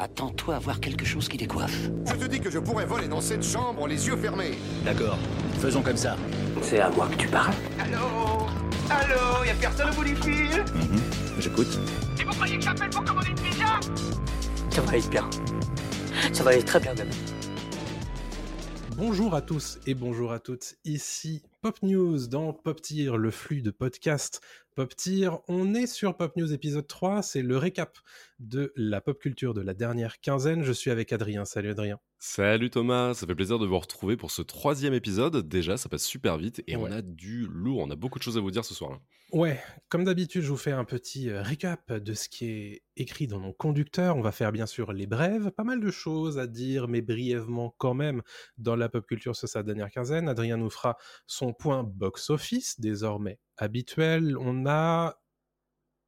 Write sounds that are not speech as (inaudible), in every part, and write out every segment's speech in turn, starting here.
Attends-toi à voir quelque chose qui décoiffe. Je te dis que je pourrais voler dans cette chambre les yeux fermés. D'accord, faisons comme ça. C'est à moi que tu parles Allô Allô Y'a personne au bout du fil J'écoute. Et vous croyez que j'appelle pour commander une pizza? Ça va aller bien. Ça va aller très bien même. Bonjour à tous et bonjour à toutes, ici Pop News dans Pop Tier, le flux de podcast Pop Tier. On est sur Pop News épisode 3, c'est le récap de la pop culture de la dernière quinzaine. Je suis avec Adrien, salut Adrien. Salut Thomas, ça fait plaisir de vous retrouver pour ce troisième épisode. Déjà, ça passe super vite et Ouais. on a du lourd, on a beaucoup de choses à vous dire ce soir. Ouais, comme d'habitude, je vous fais un petit euh, récap de ce qui est écrit dans mon conducteur. On va faire bien sûr les brèves, pas mal de choses à dire, mais brièvement quand même dans la pop culture sur sa dernière quinzaine. Adrien nous fera son point box-office, désormais habituel. On a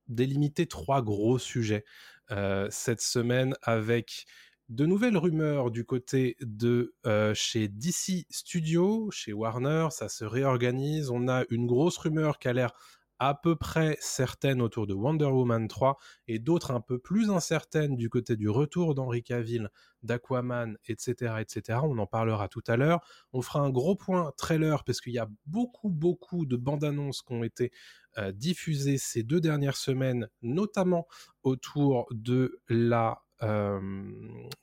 délimité trois gros sujets euh, cette semaine avec de nouvelles rumeurs du côté de euh, chez DC Studios, chez Warner, ça se réorganise. On a une grosse rumeur qui a l'air à peu près certaine autour de Wonder Woman 3 et d'autres un peu plus incertaines du côté du retour d'Henry Cavill, d'Aquaman, etc., etc. On en parlera tout à l'heure. On fera un gros point trailer parce qu'il y a beaucoup, beaucoup de bandes annonces qui ont été euh, diffusées ces deux dernières semaines, notamment autour de la euh,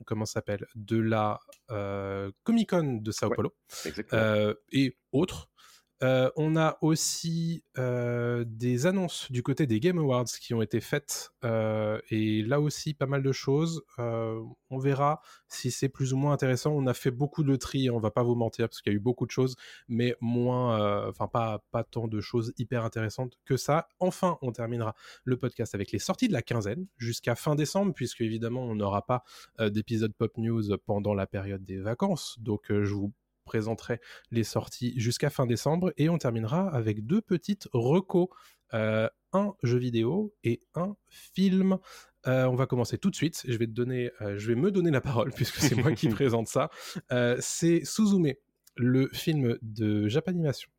comment s'appelle? De la euh, Comic Con de Sao Ouais. Paulo euh, et autres. Euh, on a aussi euh, des annonces du côté des Game Awards qui ont été faites euh, et là aussi pas mal de choses. On verra si c'est plus ou moins intéressant. On a fait beaucoup de tri, on va pas vous mentir parce qu'il y a eu beaucoup de choses, mais moins, enfin pas pas tant de choses hyper intéressantes que ça. Enfin, on terminera le podcast avec les sorties de la quinzaine jusqu'à fin décembre puisque évidemment on n'aura pas d'épisode pop news pendant la période des vacances. Donc je vous présenterai les sorties jusqu'à fin décembre et on terminera avec deux petites recos, euh, un jeu vidéo et un film. Euh, on va commencer tout de suite. Je vais te donner, euh, je vais me donner la parole (laughs) puisque c'est moi qui (laughs) présente ça. C'est Suzume, le film de Japanimation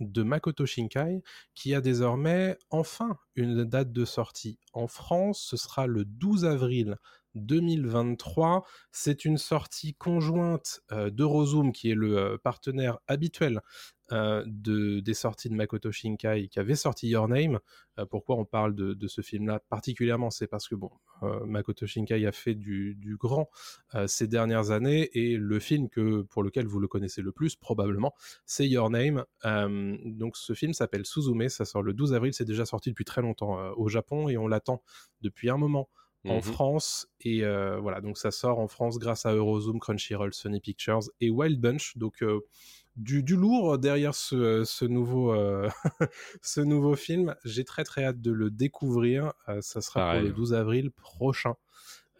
de Makoto Shinkai qui a désormais enfin une date de sortie en France. Ce sera le 12 avril 2023. C'est une sortie conjointe euh, d'Eurozoom, qui est le euh, partenaire habituel euh, de, des sorties de Makoto Shinkai, qui avait sorti Your Name. Pourquoi on parle de, ce film-là particulièrement? C'est parce que bon, Makoto Shinkai a fait du, du grand ces dernières années, et le film que, pour lequel vous le connaissez le plus, probablement, c'est Your Name. Donc ce film s'appelle Suzume, ça sort le 12 avril, c'est déjà sorti depuis très longtemps au Japon, et on l'attend depuis un moment en Mhm. France. Et euh, voilà, donc ça sort en France grâce à Eurozoom, Crunchyroll, Sony Pictures et Wild Bunch. Donc euh, du, du lourd derrière ce, ce nouveau, euh, (laughs) ce nouveau film. J'ai très très hâte de le découvrir. Ça sera Pareil. pour le 12 avril prochain.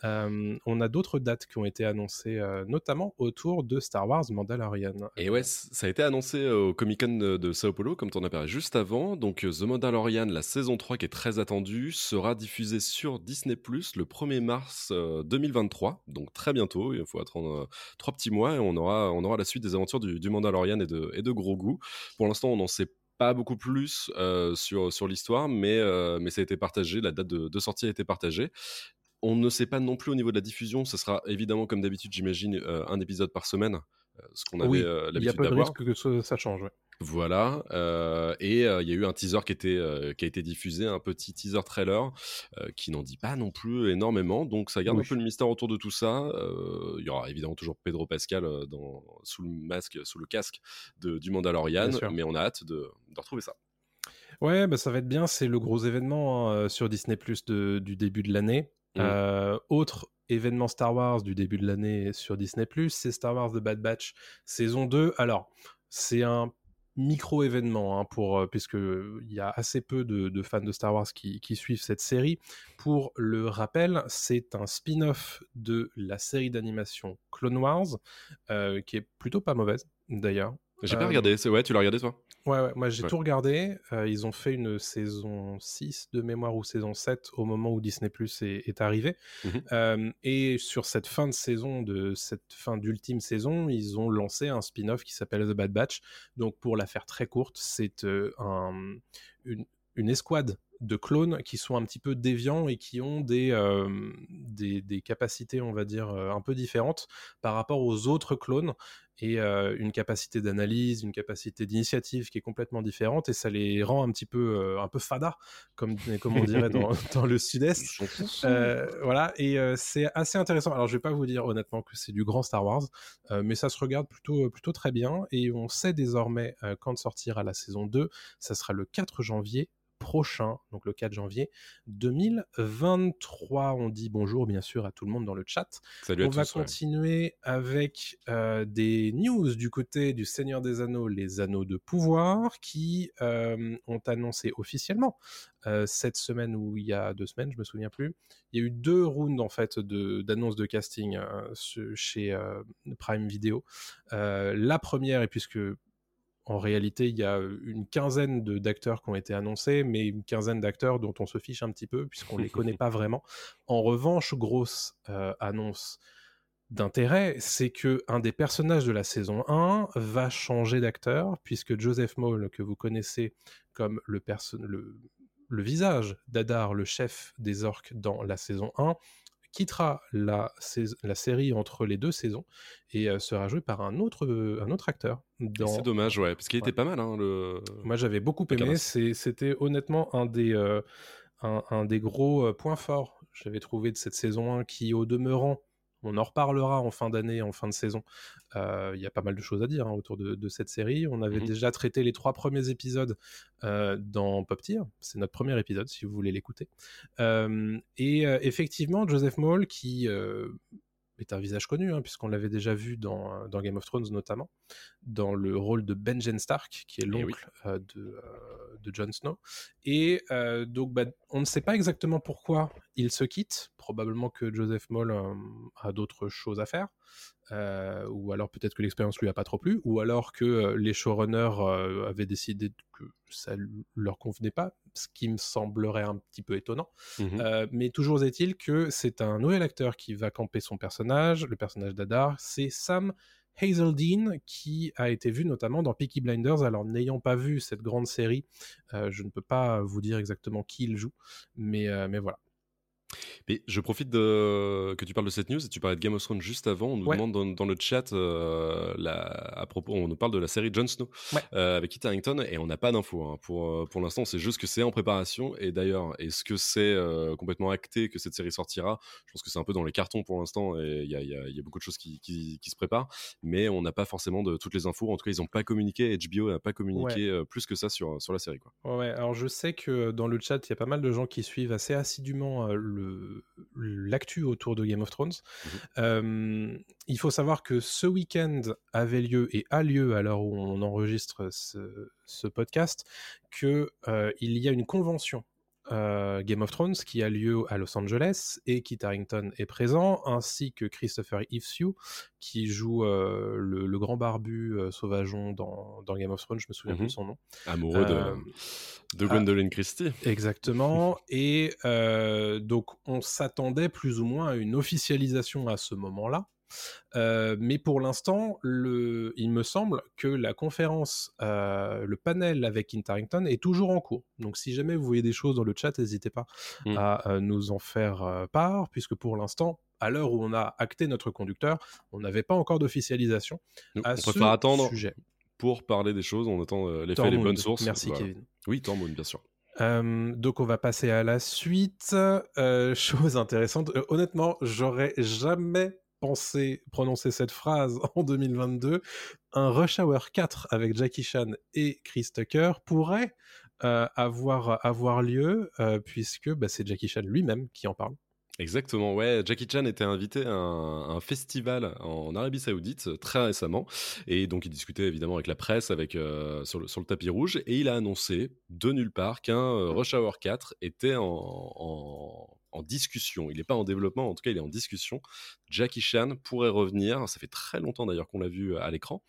On a d'autres dates qui ont été annoncées, notamment autour de Star Wars Mandalorian. Et ouais, ça a été annoncé au Comic Con de, Sao Paulo, comme tu en as parlé juste avant. Donc, The Mandalorian, la saison 3 qui est très attendue, sera diffusée sur Disney Plus le 1er mars euh, 2023. Donc, très bientôt. Il faut attendre trois petits mois et on aura, on aura la suite des aventures du, Mandalorian et de, et de Grogu. Pour l'instant, on n'en sait pas beaucoup plus sur, sur l'histoire, mais, mais ça a été partagé. La date de sortie a été partagée. On ne sait pas non plus au niveau de la diffusion. Ce sera évidemment, comme d'habitude, j'imagine, euh, un épisode par semaine. euh, Ce qu'on avait oui, euh, il y a l'habitude peu de d'avoir. risque que ce- ça change. ouais. Voilà, euh, et euh, il y a eu un teaser qui, était, euh, qui a été diffusé, un petit teaser trailer qui n'en dit pas non plus énormément, donc ça garde Oui. un peu le mystère autour de tout ça. Il y aura évidemment toujours Pedro Pascal dans, sous le masque, sous le casque de, du Mandalorian, mais on a hâte de, de retrouver ça. Ouais, bah ça va être bien. C'est le gros événement hein, sur Disney Plus du début de l'année. Mhm. Euh, autre événement Star Wars du début de l'année sur Disney Plus, c'est Star Wars The Bad Batch saison 2. Alors, c'est un micro événement hein, pour euh, puisque il y a assez peu de, de fans de Star Wars qui, qui suivent cette série. Pour le rappel, c'est un spin-off de la série d'animation Clone Wars euh, qui est plutôt pas mauvaise d'ailleurs. J'ai Euh, pas regardé, c'est ouais, tu l'as regardé toi? Ouais, ouais, moi j'ai Ouais. tout regardé. Euh, ils ont fait une saison 6 de mémoire ou saison 7 au moment où Disney Plus est, est arrivé. Mhm. Euh, et sur cette fin de saison, de cette fin d'ultime saison, ils ont lancé un spin-off qui s'appelle The Bad Batch. Donc pour la faire très courte, c'est euh, un, une, une escouade de clones qui sont un petit peu déviants et qui ont des, euh, des, des, capacités, on va dire, euh, un peu différentes par rapport aux autres clones et euh, une capacité d'analyse, une capacité d'initiative qui est complètement différente et ça les rend un petit peu, euh, un peu fada, comme, comme on dirait dans, (laughs) dans le sud-est. Voilà, et c'est assez intéressant. Alors je vais pas vous dire honnêtement que c'est du grand Star Wars, mais ça se regarde plutôt, plutôt très bien et on sait désormais quand sortira la saison 2. Ça sera le 4 janvier prochain, donc le 4 janvier 2023. On dit bonjour bien sûr à tout le monde dans le chat. Salut à On va tous, ouais. continuer avec euh, des news du côté du Seigneur des Anneaux, les Anneaux de pouvoir, qui euh, ont annoncé officiellement euh, cette semaine ou il y a deux semaines, je me souviens plus. Il y a eu deux rounds en fait de- d'annonces de, casting euh, ce- chez Prime Video. La première, et puisque en réalité, il y a une quinzaine d'acteurs qui ont été annoncés, mais une quinzaine d'acteurs dont on se fiche un petit peu, puisqu'on ne les connaît (laughs) pas vraiment. En revanche, grosse euh, annonce d'intérêt, c'est que un des personnages de la saison 1 va changer d'acteur, puisque Joseph Maul, que vous connaissez comme le, le visage d'Adar, le chef des orques dans la saison 1, quittera la, la série entre les deux saisons et euh, sera joué par un autre, euh, un autre acteur. Dans... C'est dommage, ouais, parce qu'il était pas mal, hein, le. Moi, j'avais beaucoup aimé. C'était honnêtement un des, euh, un, un des gros points forts, j'avais trouvé, de cette saison 1, qui, au demeurant, on en reparlera en fin d'année, en fin de saison. Euh, Il y a pas mal de choses à dire hein, autour de, de cette série. On avait Mhm. déjà traité les trois premiers épisodes euh, dans Pop Tier. C'est notre premier épisode, si vous voulez l'écouter. Euh, et effectivement, Joseph Maul, qui est un visage connu, hein, puisqu'on l'avait déjà vu dans, euh, dans Game of Thrones notamment, dans le rôle de Benjen Stark, qui est Eh oui. l'oncle euh, de, euh, de Jon Snow. Et euh, donc, bah, on ne sait pas exactement pourquoi il se quitte. Probablement que Joseph euh, a d'autres choses à faire. Ou alors peut-être que l'expérience lui a pas trop plu, ou alors que les showrunners avaient décidé que ça leur convenait pas, ce qui me semblerait un petit peu étonnant. Mhm. Euh, mais toujours est-il que c'est un nouvel acteur qui va camper son personnage, le personnage d'Adar, c'est Sam Hazeldine qui a été vu notamment dans Peaky Blinders. Alors n'ayant pas vu cette grande série, euh, je ne peux pas vous dire exactement qui il joue, mais, euh, mais voilà. Mais je profite de... que tu parles de cette news et tu parlais de Game of Thrones juste avant. On nous Ouais. demande dans, dans le chat euh, la... à propos, on nous parle de la série Jon Snow Ouais. euh, avec Kit Harington et on n'a pas d'infos hein. pour euh, pour l'instant. C'est juste que c'est en préparation et d'ailleurs est-ce que c'est euh, complètement acté que cette série sortira? Je pense que c'est un peu dans les cartons pour l'instant et il y a, il y a- il y a beaucoup de choses qui, qui, qui se préparent, mais on n'a pas forcément de toutes les infos. En tout cas, ils n'ont pas communiqué. HBO n'a pas communiqué plus que ça sur sur la série quoi. Ouais, alors je sais que dans le chat, il y a pas mal de gens qui suivent assez assidûment le l'actu autour de Game of Thrones. Mhm. Euh, il faut savoir que ce week-end avait lieu et a lieu à l'heure où on enregistre ce, ce podcast, que euh, il y a une convention euh, Game of Thrones qui a lieu à Los Angeles et Kit Harington est présent, ainsi que Christopher Ifsu qui joue euh, le, le grand barbu euh, sauvageon dans, dans Game of Thrones, je me souviens Mhm. plus de son nom. Amoureux de de Gwendolyn Christie. Exactement. (laughs) Et donc, on s'attendait plus ou moins à une officialisation à ce moment-là. Euh, mais pour l'instant, il me semble que la conférence, euh, le panel avec Kit Harington est toujours en cours. Donc, si jamais vous voyez des choses dans le chat, n'hésitez pas Mm. à euh, nous en faire part, puisque pour l'instant, à l'heure où on a acté notre conducteur, on n'avait pas encore d'officialisation à on ce préfère attendre sujet. pour parler des choses. On attend les faits, les bonnes sources. Merci Voilà. Kevin. Oui, Tormund, bien sûr. Euh, donc on va passer à la suite. Euh, (laughs) chose intéressante. Euh, honnêtement, j'aurais jamais pensé prononcer cette phrase (laughs) en 2022. Un Rush Hour 4 avec Jackie Chan et Chris Tucker pourrait euh, avoir, lieu euh, puisque bah, c'est Jackie Chan lui-même qui en parle. Exactement, ouais. Jackie Chan était invité à un, festival en Arabie Saoudite euh, très récemment, et donc il discutait évidemment avec la presse, avec sur, le, tapis rouge, et il a annoncé de nulle part qu'un Rush Hour 4 était en, en discussion. Il n'est pas en développement, en tout cas il est en discussion. Jackie Chan pourrait revenir, ça fait très longtemps d'ailleurs qu'on l'a vu à l'écran,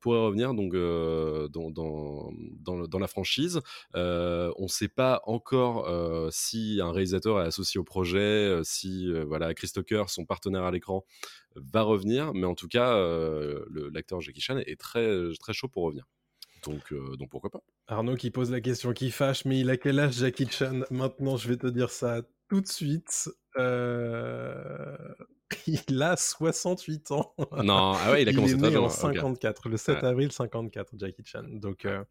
pourrait revenir donc euh, dans, la franchise. Euh, on ne sait pas encore euh, si un réalisateur est associé au projet, euh, si euh, voilà Chris Tucker, son partenaire à l'écran, va revenir, mais en tout cas, euh, l'acteur Jackie Chan est très chaud pour revenir. Euh, donc pourquoi pas Arnaud qui pose la question qui fâche, mais il a quel âge Jackie Chan? Maintenant, je vais te dire ça tout de suite. Euh, (laughs) Il a 68 ans. Non, ah ouais, il a commencé est né jeune. en ok. 54, le 7 Ouais. avril 54, Jackie Chan. Donc, euh,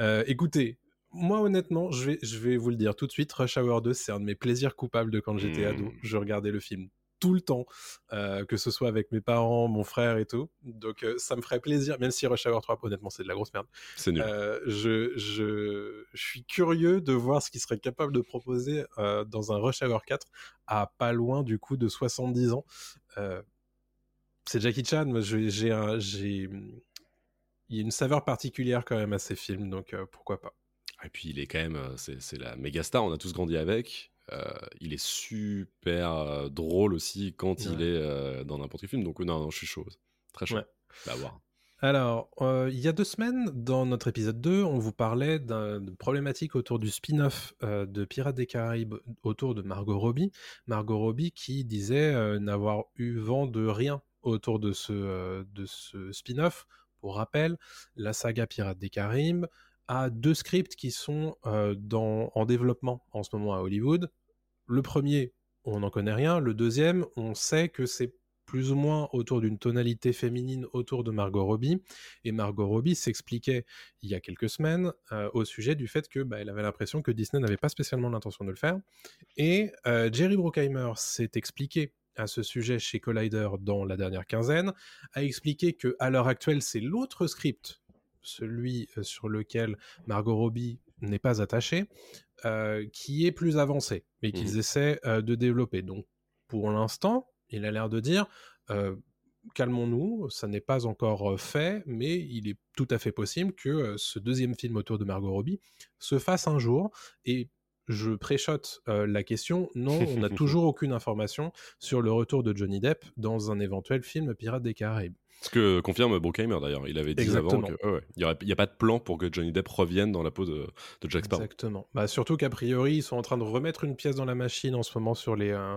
euh, écoutez, moi honnêtement, je vais, je vais vous le dire tout de suite, Rush Hour 2, c'est un de mes plaisirs coupables de quand j'étais ado. Je regardais le film tout le temps, euh, que ce soit avec mes parents, mon frère et tout. Donc, euh, ça me ferait plaisir, même si Rush Hour 3, honnêtement, c'est de la grosse merde. C'est nul. Euh, je, je, je suis curieux de voir ce qu'il serait capable de proposer dans un Rush Hour 4 à pas loin du coup de 70 ans. C'est Jackie Chan, j'ai un- il y a une saveur particulière quand même à ces films, donc pourquoi pas. Et puis il est quand même, c'est c'est la méga star, on a tous grandi avec. Euh, il est super euh, drôle aussi quand il est euh, dans n'importe quel film. Donc non, non, je suis chaud. Très chaud. Ouais. Bah, à voir. Alors, euh, il y a deux semaines, dans notre épisode 2, on vous parlait d'un- d'une problématique autour du spin-off euh, de Pirates des Caraïbes autour de Margot Robbie. Margot Robbie qui disait euh, n'avoir eu vent de rien autour de ce, euh, de ce spin-off. Pour rappel, la saga Pirates des Caraïbes a deux scripts qui sont euh, dans, en développement en ce moment à Hollywood. Le premier, on n'en connaît rien. Le deuxième, on sait que c'est plus ou moins autour d'une tonalité féminine autour de Margot Robbie. Et Margot Robbie s'expliquait il y a quelques semaines euh, au sujet du fait que bah, elle avait l'impression que Disney n'avait pas spécialement l'intention de le faire. Et euh, Jerry Bruckheimer s'est expliqué à ce sujet chez Collider dans la dernière quinzaine, a expliqué que à l'heure actuelle, c'est l'autre script, celui euh, sur lequel Margot Robbie n'est pas attachée, euh, qui est plus avancé, mais qu'ils Mhm. essaient euh, de développer. Donc, pour l'instant, il a l'air de dire euh, calmons-nous, ça n'est pas encore fait, mais il est tout à fait possible que ce deuxième film autour de Margot Robbie se fasse un jour. Et je préchote euh, la question, non, on (laughs) n'a toujours aucune information sur le retour de Johnny Depp dans un éventuel film Pirates des Caraïbes. Ce que confirme Bruckheimer d'ailleurs. Il avait dit Exactement. avant qu'il n'y a pas de plan pour que Johnny Depp revienne dans la peau de, de Jack Sparrow. Exactement. Bah, surtout qu'a priori, ils sont en train de remettre une pièce dans la machine en ce moment sur les, euh,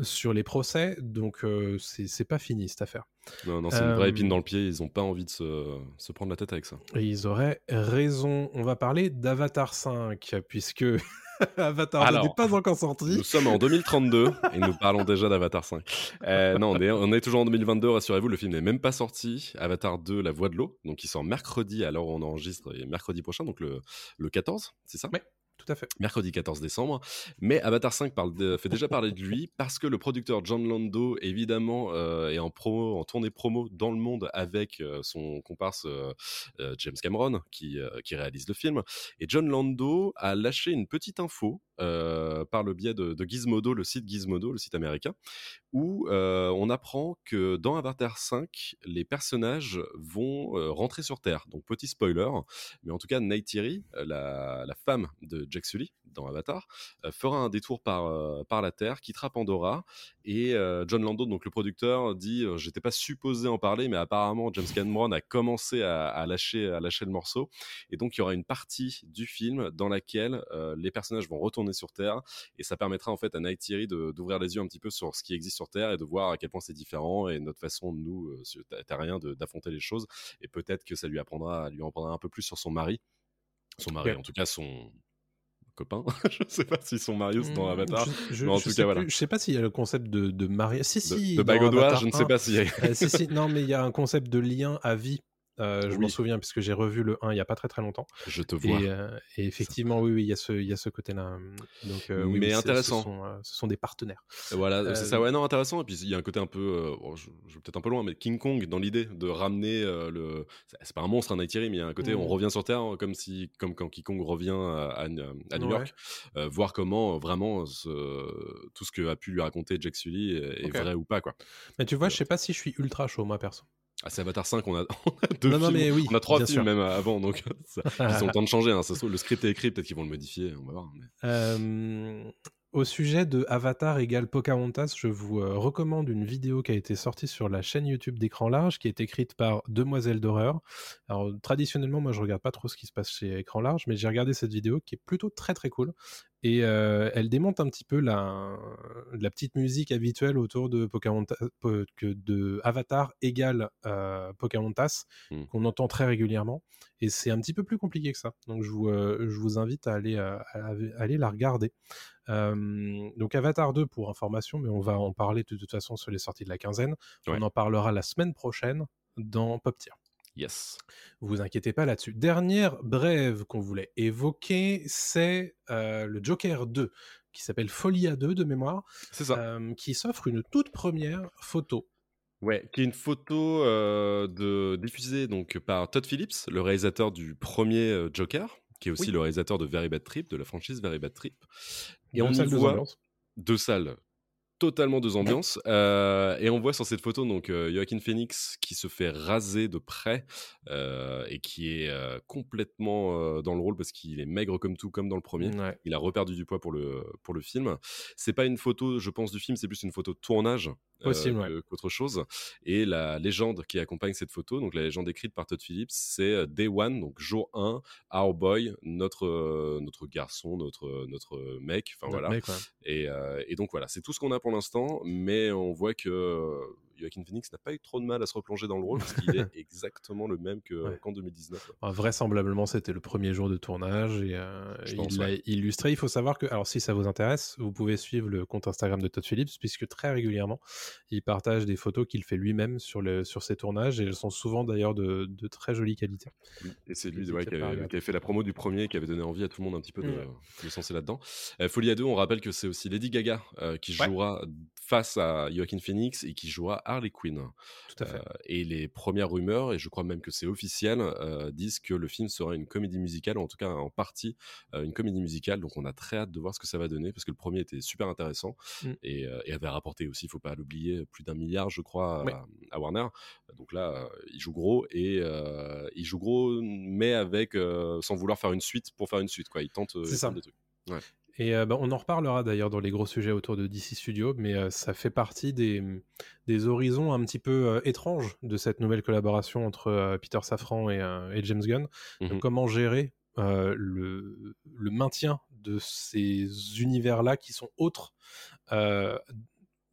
sur les procès, donc euh, c'est pas fini cette affaire. Non, non, c'est une vraie Euh, épine dans le pied. Ils n'ont pas envie de se, se prendre la tête avec ça. Et ils auraient raison. On va parler d'Avatar 5, puisque (laughs) Avatar 2 Alors, n'est pas encore sorti. Nous sommes en 2032 (laughs) et nous parlons déjà d'Avatar 5. Euh, non, on est, on est toujours en 2022, rassurez-vous, le film n'est même pas sorti. Avatar 2, La Voix de l'eau, donc il sort mercredi, alors on enregistre mercredi prochain, donc le, le 14, c'est ça? Ouais. Tout à fait. mercredi 14 décembre. Mais Avatar 5 parle de- fait déjà parler de lui (laughs) parce que le producteur John Lando, évidemment, euh, est en, promo, en tournée promo dans le monde avec euh, son comparse euh, James Cameron qui, qui réalise le film. Et John Lando a lâché une petite info euh, par le biais de, de Gizmodo, le site Gizmodo, le site américain, où euh, on apprend que dans Avatar 5, les personnages vont euh, rentrer sur Terre. Donc petit spoiler, mais en tout cas Neytiri, la, la femme de Jack Sully dans Avatar, euh, fera un détour par, euh, par la Terre, quittera Pandora, et euh, John Lando, donc le producteur, dit j'étais pas supposé en parler, mais apparemment James Cameron a commencé à, à lâcher, à lâcher le morceau, et donc il y aura une partie du film dans laquelle les personnages vont retourner sur Terre, et ça permettra en fait à de- d'ouvrir les yeux un petit peu sur ce qui existe sur Terre et de voir à quel point c'est différent et notre façon nous, terriens, de- d'affronter les choses, et peut-être que ça lui apprendra, lui en apprendra un peu plus sur son mari, son mari, Ouais. en tout cas son (laughs) je sais pas si son Marius dans Mmh, Avatar. Je, je- mais en je tout sais cas, voilà. je sais pas s'il y a le concept de, de mariage. Si, De, si. de dans bague au doigt, Avatar je ne sais 1. pas si. Euh, si, si, non, mais il y a un concept de lien à vie. Euh, je m'en souviens puisque j'ai revu le 1 il y a pas très très longtemps. je te vois. Et, euh, et effectivement, oui, oui, il y a ce, il y a ce côté-là. Donc, euh, oui, Mais oui, intéressant. Ce sont, ce sont des partenaires. Voilà, c'est ça, ouais, non, intéressant. Et puis il y a un côté un peu, bon, je, je vais peut-être un peu loin, mais King Kong dans l'idée de ramener le. c'est- pas un monstre, un Neytiri, mais il y a un côté, on revient sur Terre, hein, comme si, comme quand King Kong revient à, à- à New Ouais. York, voir comment vraiment ce- tout ce que a pu lui raconter Jack Sully est, vrai ou pas, quoi. Mais tu vois, je sais pas si je suis ultra chaud, moi, perso. Ah, c'est Avatar 5, on a, (laughs) on a deux Non, non, films. mais oui, on a trois films sûr. même avant, donc (laughs) ça- ils ont le temps de changer. Hein, ça se trouve, le script est écrit, peut-être qu'ils vont le modifier, on va voir. mais- Euh, au sujet de Avatar égale Pocahontas, je vous euh, recommande une vidéo qui a été sortie sur la chaîne YouTube d'écran large, qui est écrite par Demoiselle d'horreur. Alors traditionnellement, moi je regarde pas trop ce qui se passe chez écran large, mais j'ai regardé cette vidéo qui est plutôt très très cool. Et euh, elle démonte un petit peu la, la petite musique habituelle autour de Pocahontas, de Avatar égale euh, Pocahontas, Hmm. qu'on entend très régulièrement. Et c'est un petit peu plus compliqué que ça. Donc je vous, euh, je vous invite à aller, à aller la regarder. Donc Avatar 2 pour information, mais on va en parler de toute façon sur les sorties de la quinzaine. Ouais. On en parlera la semaine prochaine dans Pop Tier. Yes. Vous inquiétez pas là-dessus. Dernière brève qu'on voulait évoquer, c'est euh, le Joker 2, qui s'appelle Folia 2 de mémoire, C'est ça. euh, qui s'offre une toute première photo. Ouais, qui est une photo euh, de, diffusée donc par Todd Phillips, le réalisateur du premier Joker, qui est aussi Oui. le réalisateur de Very Bad Trip, de la franchise Very Bad Trip. Et Deux on y voit deux salles, totalement deux ambiances. Euh, et on voit sur cette photo donc euh, Joaquin Phoenix qui se fait raser de près euh, et qui est complètement dans le rôle parce qu'il est maigre comme tout, comme dans le premier. Ouais. Il a reperdu du poids pour le, pour le film. C'est pas une photo, je pense, du film, c'est plus une photo de tournage Possible, ouais. qu'autre chose. Et la légende qui accompagne cette photo, donc la légende écrite par Todd Phillips, c'est Day One, donc jour 1, Our Boy, notre, notre garçon, notre, notre mec. Enfin voilà. mec, ouais. Et, et donc voilà, c'est tout ce qu'on a pour l'instant, mais on voit que euh, Joaquin Phoenix n'a pas eu trop de mal à se replonger dans le rôle parce qu'il est (laughs) exactement le même que- Ouais. qu'en 2019. ouais. Enfin, vraisemblablement, c'était le premier jour de tournage et euh, il l'a ouais. illustré. Il faut savoir que, alors si ça vous intéresse, vous pouvez suivre le compte Instagram de Todd Phillips, puisque très régulièrement, il partage des photos qu'il fait lui-même sur, le, sur ses tournages et elles sont souvent d'ailleurs de, de très jolie qualité. Oui, et c'est lui ouais, qui, avait, qui avait fait la promo du premier, qui avait donné envie à tout le monde un petit peu de, Mm. de se lancer là-dedans. Euh, Folie à deux, on rappelle que c'est aussi Lady Gaga euh, qui Ouais. jouera face à Joaquin Phoenix et qui jouera Harley Quinn. Tout à fait. Euh, et les premières rumeurs, et je crois même que c'est officiel, euh, disent que le film sera une comédie musicale, ou en tout cas en partie euh, une comédie musicale. Donc on a très hâte de voir ce que ça va donner, parce que le premier était super intéressant Mm. et, et avait rapporté aussi, il faut pas l'oublier, plus d'un milliard, je crois, à, Ouais. à Warner. Donc là, il joue gros et il joue gros, mais avec sans vouloir faire une suite pour faire une suite. Quoi. Il tente, il des trucs. Et euh, bah, on en reparlera d'ailleurs dans les gros sujets autour de DC Studio, mais euh, ça fait partie des, des horizons un petit peu euh, étranges de cette nouvelle collaboration entre euh, Peter Safran et, et James Gunn. Mhm. Comment gérer le, le maintien de ces univers-là qui sont autres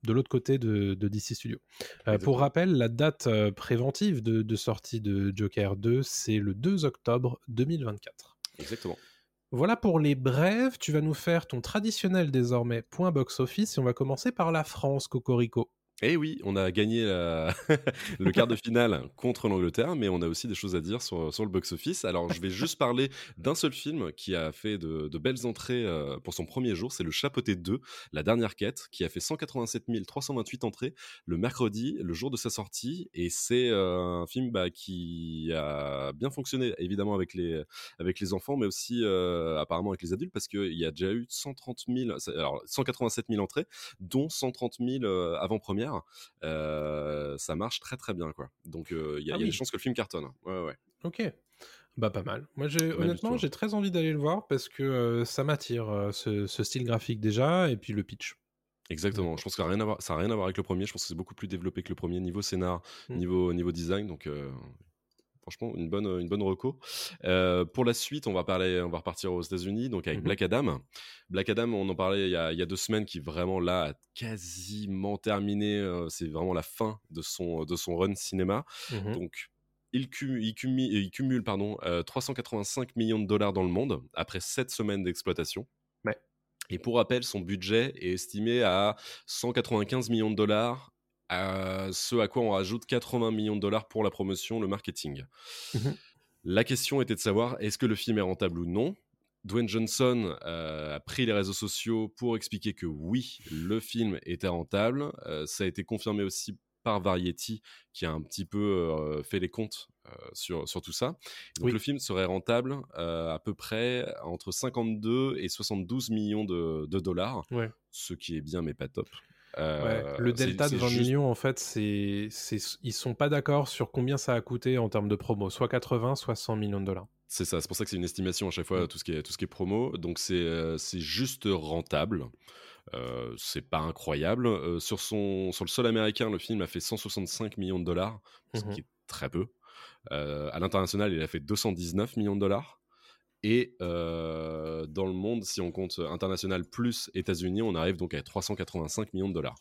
de l'autre côté de, de DC Studio. Euh, pour rappel, la date euh, préventive de, de sortie de Joker 2, c'est le 2 octobre 2024. Exactement. Voilà pour les brèves. Tu vas nous faire ton traditionnel désormais point box-office et on va commencer par la France, Cocorico. Et oui, on a gagné (laughs) le quart de finale contre l'Angleterre, mais on a aussi des choses à dire sur, le box-office. Alors, je vais juste parler d'un seul film qui a fait de, belles entrées euh, pour son premier jour. C'est Le Chapeauté 2, La Dernière Quête, qui a fait 187 328 entrées le mercredi, le jour de sa sortie. Et c'est euh, un film bah, qui a bien fonctionné, évidemment, avec les, enfants, mais aussi euh, apparemment avec les adultes, parce qu'il y a déjà eu 130 000, alors 187 000 entrées, dont 130 000 euh, Euh, ça marche très très bien, quoi. Donc euh, il y a, Ah y a oui. des chances que le film cartonne. Ouais, ouais. Ok. Bah pas mal. Moi j'ai honnêtement j'ai très envie d'aller le voir parce que euh, ça m'attire euh, ce, ce style graphique déjà et puis le pitch. Exactement. Je pense que ça n'a rien, à voir- ça a rien à voir avec le premier. Je pense que c'est beaucoup plus développé que le premier niveau scénar, Mm. niveau, niveau design. Donc, euh, franchement, une bonne, une bonne reco. Euh, pour la suite, on va, parler, on va repartir aux États-Unis, donc avec Mhm. Black Adam. Black Adam, on en parlait il y a, il y a deux semaines, qui vraiment là a quasiment terminé. euh, c'est vraiment la fin de son, de son run cinéma. Mhm. Donc, il, cum- il cumule, il cumule pardon, euh, 385 millions de dollars dans le monde après 7 semaines d'exploitation. Ouais. Et pour rappel, son budget est estimé à 195 millions de dollars, à ce à quoi on rajoute 80 millions de dollars pour la promotion, le marketing. Mhm. La question était de savoir est-ce que le film est rentable ou non? Dwayne Johnson euh, a pris les réseaux sociaux pour expliquer que oui, le film était rentable. Euh, ça a été confirmé aussi par Variety, qui a un petit peu euh, fait les comptes sur, sur tout ça. Donc Oui. le film serait rentable à peu près entre 52 et 72 millions de, de dollars, Ouais. ce qui est bien mais pas top. Ouais, Euh, le delta de c'est 20 juste- millions, en fait, c'est, c'est, ils sont pas d'accord sur combien ça a coûté en termes de promo, soit 80, soit 100 millions de dollars. C'est ça, c'est pour ça que c'est une estimation à chaque fois, Mm. tout, ce qui est, tout ce qui est promo. Donc c'est euh, c'est juste rentable. Euh, c'est pas incroyable. Euh, sur, son, sur le sol américain, le film a fait 165 millions de dollars, ce Mhm. qui est très peu. Euh, à l'international, il a fait 219 millions de dollars. Et dans le monde, si on compte international plus États-Unis, on arrive donc à 385 millions de dollars.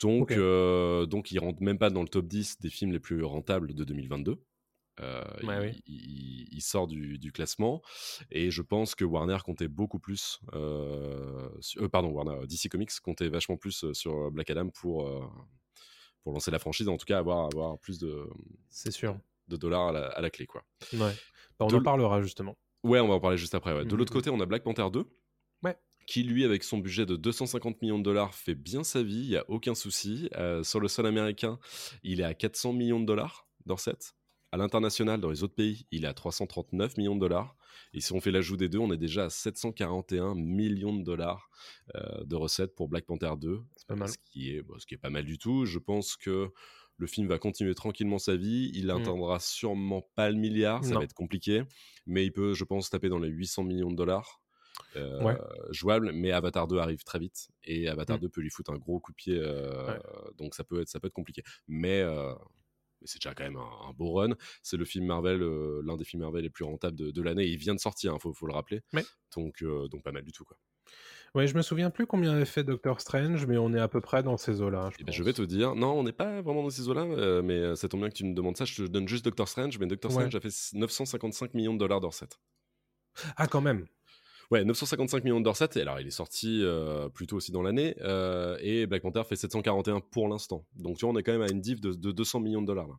Donc, donc il rentre même pas dans le top 10 des films les plus rentables de 2022. il, sort du, classement et je pense que Warner comptait beaucoup plus, pardon, Warner, DC Comics comptait vachement plus sur Black Adam pour, pour lancer la franchise, en tout cas avoir, avoir plus de, c'est sûr, de dollars à la, clé. Quoi. Ouais. On en parlera justement. Ouais, on va en parler juste après. De l'autre mmh, mmh, côté, mmh. on a Black Panther 2. Ouais. Qui, lui, avec son budget de 250 millions de dollars, fait bien sa vie, il n'y a aucun souci. Euh, sur le sol américain, il est à 400 millions de dollars dans cette. À l'international, dans les autres pays, il est à 339 millions de dollars. Et si on fait l'ajout des deux, on est déjà à 741 millions de dollars euh, de recettes pour Black Panther 2. Pas mal. Ce, qui est, ce qui est pas mal du tout. Je pense que le film va continuer tranquillement sa vie. Il n'atteindra mmh. sûrement pas le milliard, ça va être compliqué. Mais il peut, je pense, taper dans les 800 millions de dollars. Euh, jouable, mais Avatar 2 arrive très vite et Avatar 2 mmh. peut lui foutre un gros coup de pied, euh, donc ça peut être ça peut être compliqué. Mais euh, c'est déjà quand même un, beau run. C'est le film Marvel, l'un des films Marvel les plus rentables de, l'année. Il vient de sortir, il hein, faut, le rappeler. Donc, donc pas mal du tout. Quoi. Ouais, je me souviens plus combien avait fait Doctor Strange, mais on est à peu près dans ces eaux-là. Je, eh ben, je, vais te dire, non, on n'est pas vraiment dans ces eaux-là, euh, mais euh, ça tombe bien que tu me demandes ça. Je te donne juste Doctor Strange, mais Doctor Strange a fait 955 millions de dollars d'Orset. Ah, quand même. Ouais, 955 millions d'Orset. Alors, il est sorti euh, plutôt aussi dans l'année, et Black Panther fait 741 pour l'instant. Donc, tu vois, on est quand même à une div de, de 200 millions de dollars. Là.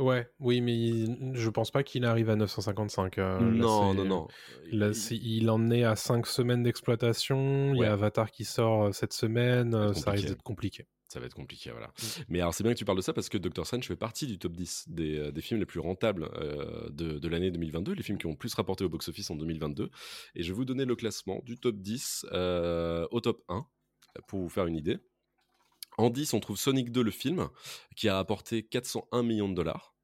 Ouais, oui, mais je pense pas qu'il arrive à 955. Euh, non, non, non. il en est à 5 semaines d'exploitation. Il y a Avatar qui sort euh, cette semaine. Euh, ça risque d'être compliqué. Ça va être compliqué, voilà. Mm. Mais alors, c'est bien que tu parles de ça parce que Doctor Strange fait partie du top 10 des, films les plus rentables de, de l'année 2022, les films qui ont plus rapporté au box-office en 2022. Et je vais vous donner le classement du top 10 au top 1 pour vous faire une idée. En 10, on trouve Sonic 2, le film, qui a rapporté 401 millions de dollars.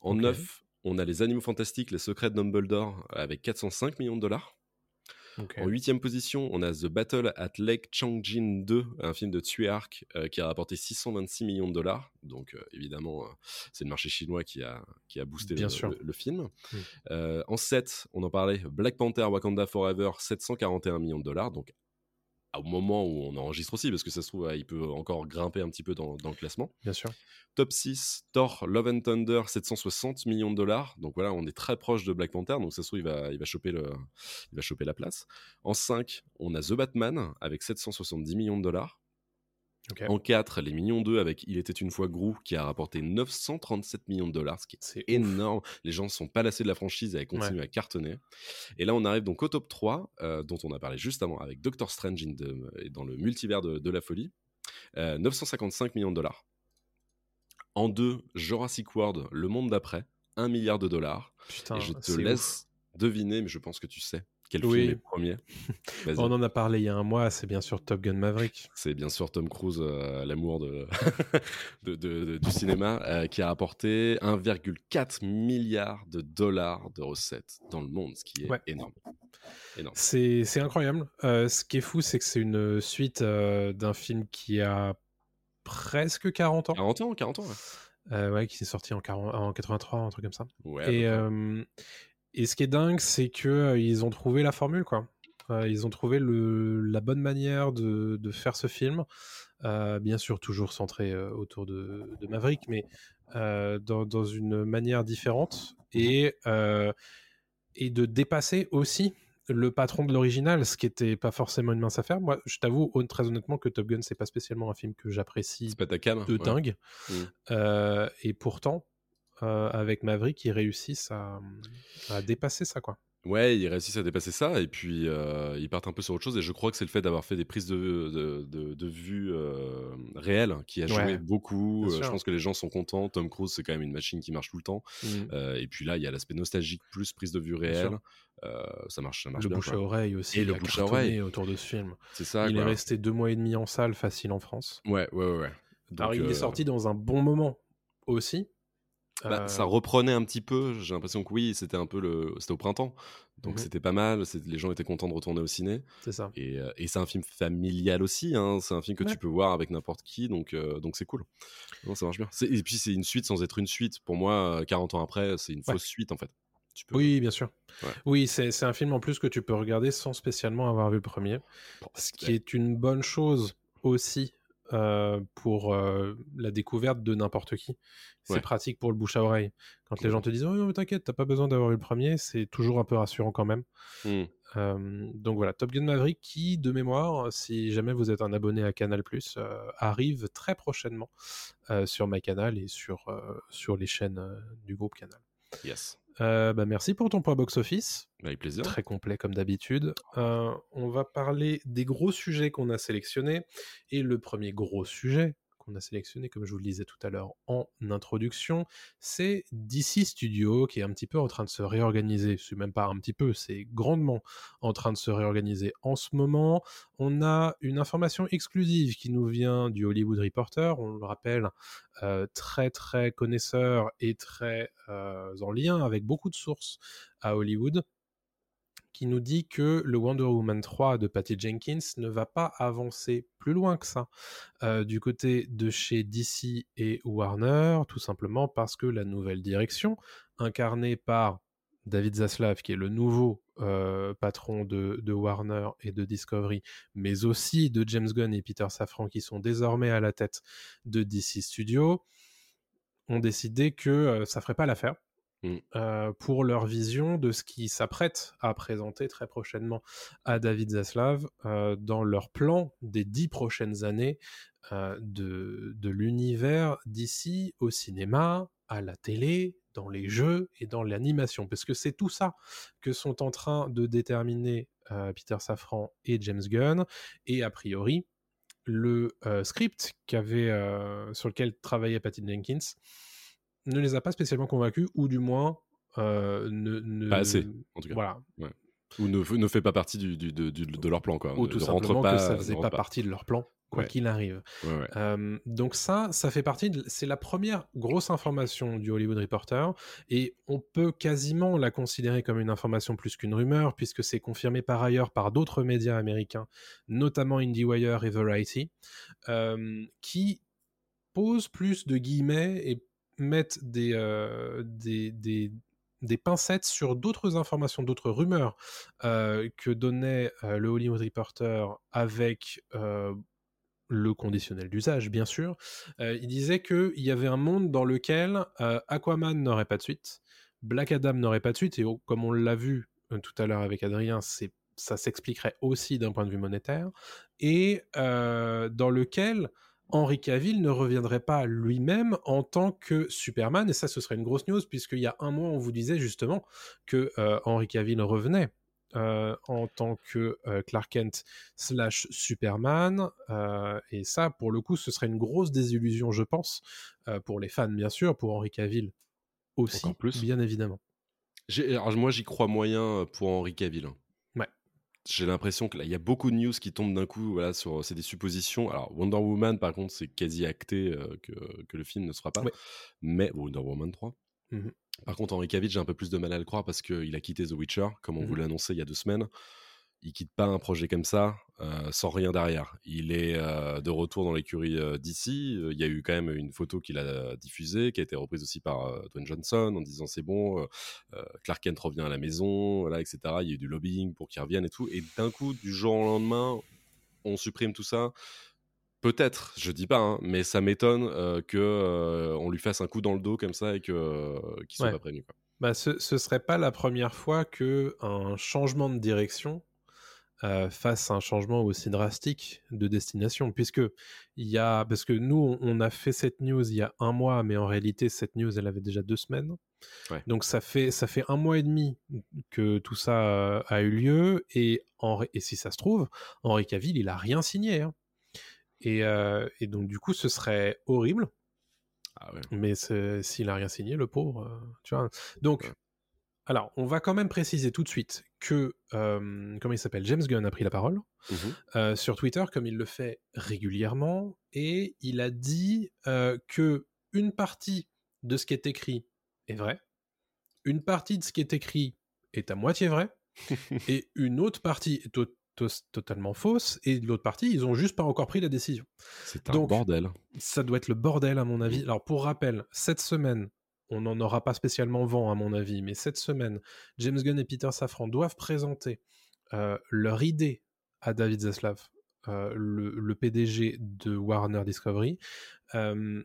En 9, on a Les Animaux Fantastiques, Les Secrets de Dumbledore, avec 405 millions de dollars. En huitième position, on a The Battle at Lake Changjin 2, un film de Tsui Hark euh, qui a rapporté 626 millions de dollars. Donc euh, évidemment, euh, c'est le marché chinois qui a, qui a boosté le, film. Hmm. en 7, on en parlait, Black Panther Wakanda Forever, 741 millions de dollars. Donc au moment où on enregistre aussi, parce que ça se trouve, il peut encore grimper un petit peu dans, le classement. Bien sûr. Top 6, Thor, Love and Thunder, 760 millions de dollars. Donc voilà, on est très proche de Black Panther, donc ça se trouve, il va, il va, choper, le, il va choper la place. En 5, on a The Batman, avec 770 millions de dollars. En 4, les Millions 2 avec Il était une fois Grou qui a rapporté 937 millions de dollars, ce qui est, énorme. Les gens ne sont pas lassés de la franchise et elle continue à cartonner. Et là, on arrive donc au top 3, euh, dont on a parlé juste avant avec Doctor Strange dans le multivers de, la folie. 955 euh, millions de dollars. En 2, Jurassic World, Le Monde d'après, 1 milliard de dollars. et je te laisse deviner, mais je pense que tu sais. Quel film est premier? On en a parlé il y a un mois, c'est bien sûr Top Gun Maverick. C'est bien sûr Tom Cruise, euh, l'amour de, (laughs) du cinéma, euh, qui a apporté 1,4 milliard de dollars de recettes dans le monde, ce qui est énorme. C'est incroyable. Euh, ce qui est fou, c'est que c'est une suite d'un film qui a presque 40 ans. 40 ans, 40 ans, ouais. ouais qui s'est sorti en, 40, en 83, un truc comme ça. Ouais, et, et ce qui est dingue, c'est que ils ont trouvé la formule, quoi. ils ont trouvé le, la bonne manière de, de faire ce film. bien sûr, toujours centré autour de, de, Maverick, mais dans, dans, une manière différente et, et de dépasser aussi le patron de l'original, ce qui n'était pas forcément une mince affaire. Moi, je t'avoue très honnêtement que Top Gun, c'est pas spécialement un film que j'apprécie de dingue. Mmh. et pourtant, euh, avec Maverick, ils réussissent à, dépasser ça, quoi. Ouais, ils réussissent à dépasser ça et puis euh, ils partent un peu sur autre chose. Et je crois que c'est le fait d'avoir fait des prises de, de, vue euh, réelles qui a joué beaucoup. je pense que les gens sont contents. Tom Cruise, c'est quand même une machine qui marche tout le temps. Mmh. et puis là, il y a l'aspect nostalgique plus prise de vue réelle. ça marche, ça marche le bouche à oreille aussi. Et le bouche à oreille autour de ce film. C'est ça. Il est resté deux mois et demi en salle, facile en France. Ouais, ouais, ouais. ouais. Alors il est sorti dans un bon moment aussi. Bah, ça reprenait un petit peu. J'ai l'impression que oui, c'était un peu le, c'était au printemps, donc mmh c'était pas mal. Les gens étaient contents de retourner au ciné. C'est ça. Et, et c'est un film familial aussi. Hein. C'est un film que tu peux voir avec n'importe qui, donc donc c'est cool. Non, ça marche bien. Et puis c'est une suite sans être une suite. Pour moi, 40 ans après, c'est une fausse suite en fait. Tu peux... Oui, bien sûr. Ouais. Oui, c'est un film en plus que tu peux regarder sans spécialement avoir vu le premier. Bon, Ce qui est une bonne chose aussi euh, pour euh, la découverte de n'importe qui. C'est Ouais. pratique pour le bouche à oreille. Quand les gens te disent Oh non, mais t'inquiète, t'as pas besoin d'avoir eu le premier, c'est toujours un peu rassurant quand même. Euh, donc voilà, Top Gun Maverick qui, de mémoire, si jamais vous êtes un abonné à Canal+, euh, arrive très prochainement sur MyCanal et sur, sur les chaînes du groupe Canal. Yes. Euh, bah, merci pour ton point box-office, Avec plaisir. très complet comme d'habitude. Euh, on va parler des gros sujets qu'on a sélectionnés. Et le premier gros sujet qu'on a sélectionné, comme je vous le disais tout à l'heure en introduction, c'est DC Studio qui est un petit peu en train de se réorganiser. C'est même pas un petit peu, c'est grandement en train de se réorganiser en ce moment. On a une information exclusive qui nous vient du Hollywood Reporter. On le rappelle, euh, très très connaisseur et très euh, en lien avec beaucoup de sources à Hollywood qui nous dit que le Wonder Woman 3 de Patty Jenkins ne va pas avancer plus loin que ça euh, du côté de chez DC et Warner, tout simplement parce que la nouvelle direction, incarnée par David Zaslav, qui est le nouveau euh, patron de, Warner et de Discovery, mais aussi de James Gunn et Peter Safran, qui sont désormais à la tête de DC Studios, ont décidé que euh, ça ferait pas l'affaire Mm. euh, pour leur vision de ce qui s'apprête à présenter très prochainement à David Zaslav euh, dans leur plan des dix prochaines années euh, de, l'univers d'ici au cinéma, à la télé, dans les jeux et dans l'animation. Parce que c'est tout ça que sont en train de déterminer Peter Safran et James Gunn. Et a priori, le script sur lequel travaillait Patty Jenkins ne les a pas spécialement convaincus, ou du moins euh, ne, ne- Pas assez, en tout cas. Voilà, Ou ne, ne fait pas partie du, du- de, du- de leur plan, quoi. ou Ne- tout ne rentre simplement pas, que ça ne faisait rentre pas, partie de leur plan, quoi Ouais. qu'il arrive. Ouais. Euh, donc ça, ça fait partie, de- c'est la première grosse information du Hollywood Reporter, et on peut quasiment la considérer comme une information plus qu'une rumeur, puisque c'est confirmé par ailleurs par d'autres médias américains, notamment IndieWire et Variety, euh, qui posent plus de guillemets et mettent des, euh, des, pincettes sur d'autres informations, d'autres rumeurs euh, que donnait euh, le Hollywood Reporter avec le conditionnel d'usage, bien sûr. Il disait qu'il y avait un monde dans lequel Aquaman n'aurait pas de suite, Black Adam n'aurait pas de suite, et comme on l'a vu tout à l'heure avec Adrien, c'est ça s'expliquerait aussi d'un point de vue monétaire, et dans lequel Henry Cavill ne reviendrait pas lui-même en tant que Superman, et ça ce serait une grosse news, puisqu'il y a un mois on vous disait justement que euh, Henry Cavill revenait euh, en tant que euh, Clark Kent slash Superman, euh, et ça pour le coup ce serait une grosse désillusion je pense, pour les fans bien sûr, pour Henry Cavill aussi, plus. bien évidemment. Alors, moi, j'y crois moyen pour Henri Cavill. J'ai l'impression que là, il y a beaucoup de news qui tombent d'un coup. Voilà, sur c'est des suppositions. Alors Wonder Woman, par contre, c'est quasi acté euh, que, que le film ne sera pas. Ouais. Mais Wonder Woman 3. Mhm. Par contre, Henri Cavill, j'ai un peu plus de mal à le croire parce qu'il a quitté The Witcher, comme on Mhm. vous l'a annoncé il y a deux semaines. Il quitte pas un projet comme ça euh, sans rien derrière. Il est euh, de retour dans l'écurie euh, d'ici. Il y a eu quand même une photo qu'il a diffusée, qui a été reprise aussi par Dwayne Johnson en disant c'est bon, Clark Kent revient à la maison, voilà, etc. Il y a eu du lobbying pour qu'il revienne et tout. Et d'un coup, du jour au lendemain, on supprime tout ça. Peut-être, je dis pas, hein, mais ça m'étonne euh, que on lui fasse un coup dans le dos comme ça et que qu'il soit Ouais. pas prévenu. Quoi. Bah, ce, ce serait pas la première fois que un changement de direction euh, fasse un changement aussi drastique de destination, puisque il y a, parce que nous on, a fait cette news il y a un mois, mais en réalité cette news elle avait déjà deux semaines, Ouais. donc ça fait ça fait un mois et demi que tout ça euh, a eu lieu et en, et si ça se trouve, Henri Cavill il a rien signé, hein. et, euh, et donc du coup ce serait horrible. Ah ouais. Mais s'il a rien signé, le pauvre, tu vois. Donc, Ouais. Alors, on va quand même préciser tout de suite que, euh, comment il s'appelle, James Gunn a pris la parole Mhm. euh, sur Twitter, comme il le fait régulièrement, et il a dit euh, que une partie de ce qui est écrit est vrai, une partie de ce qui est écrit est à moitié vrai, (laughs) et une autre partie est to- to- totalement fausse, et l'autre partie, ils ont juste pas encore pris la décision. C'est un Donc, bordel. Ça doit être le bordel à mon avis. Alors pour rappel, cette semaine, on n'en aura pas spécialement vent à mon avis, mais cette semaine, James Gunn et Peter Safran doivent présenter euh, leur idée à David Zaslav, euh, le, le, PDG de Warner Discovery, euh,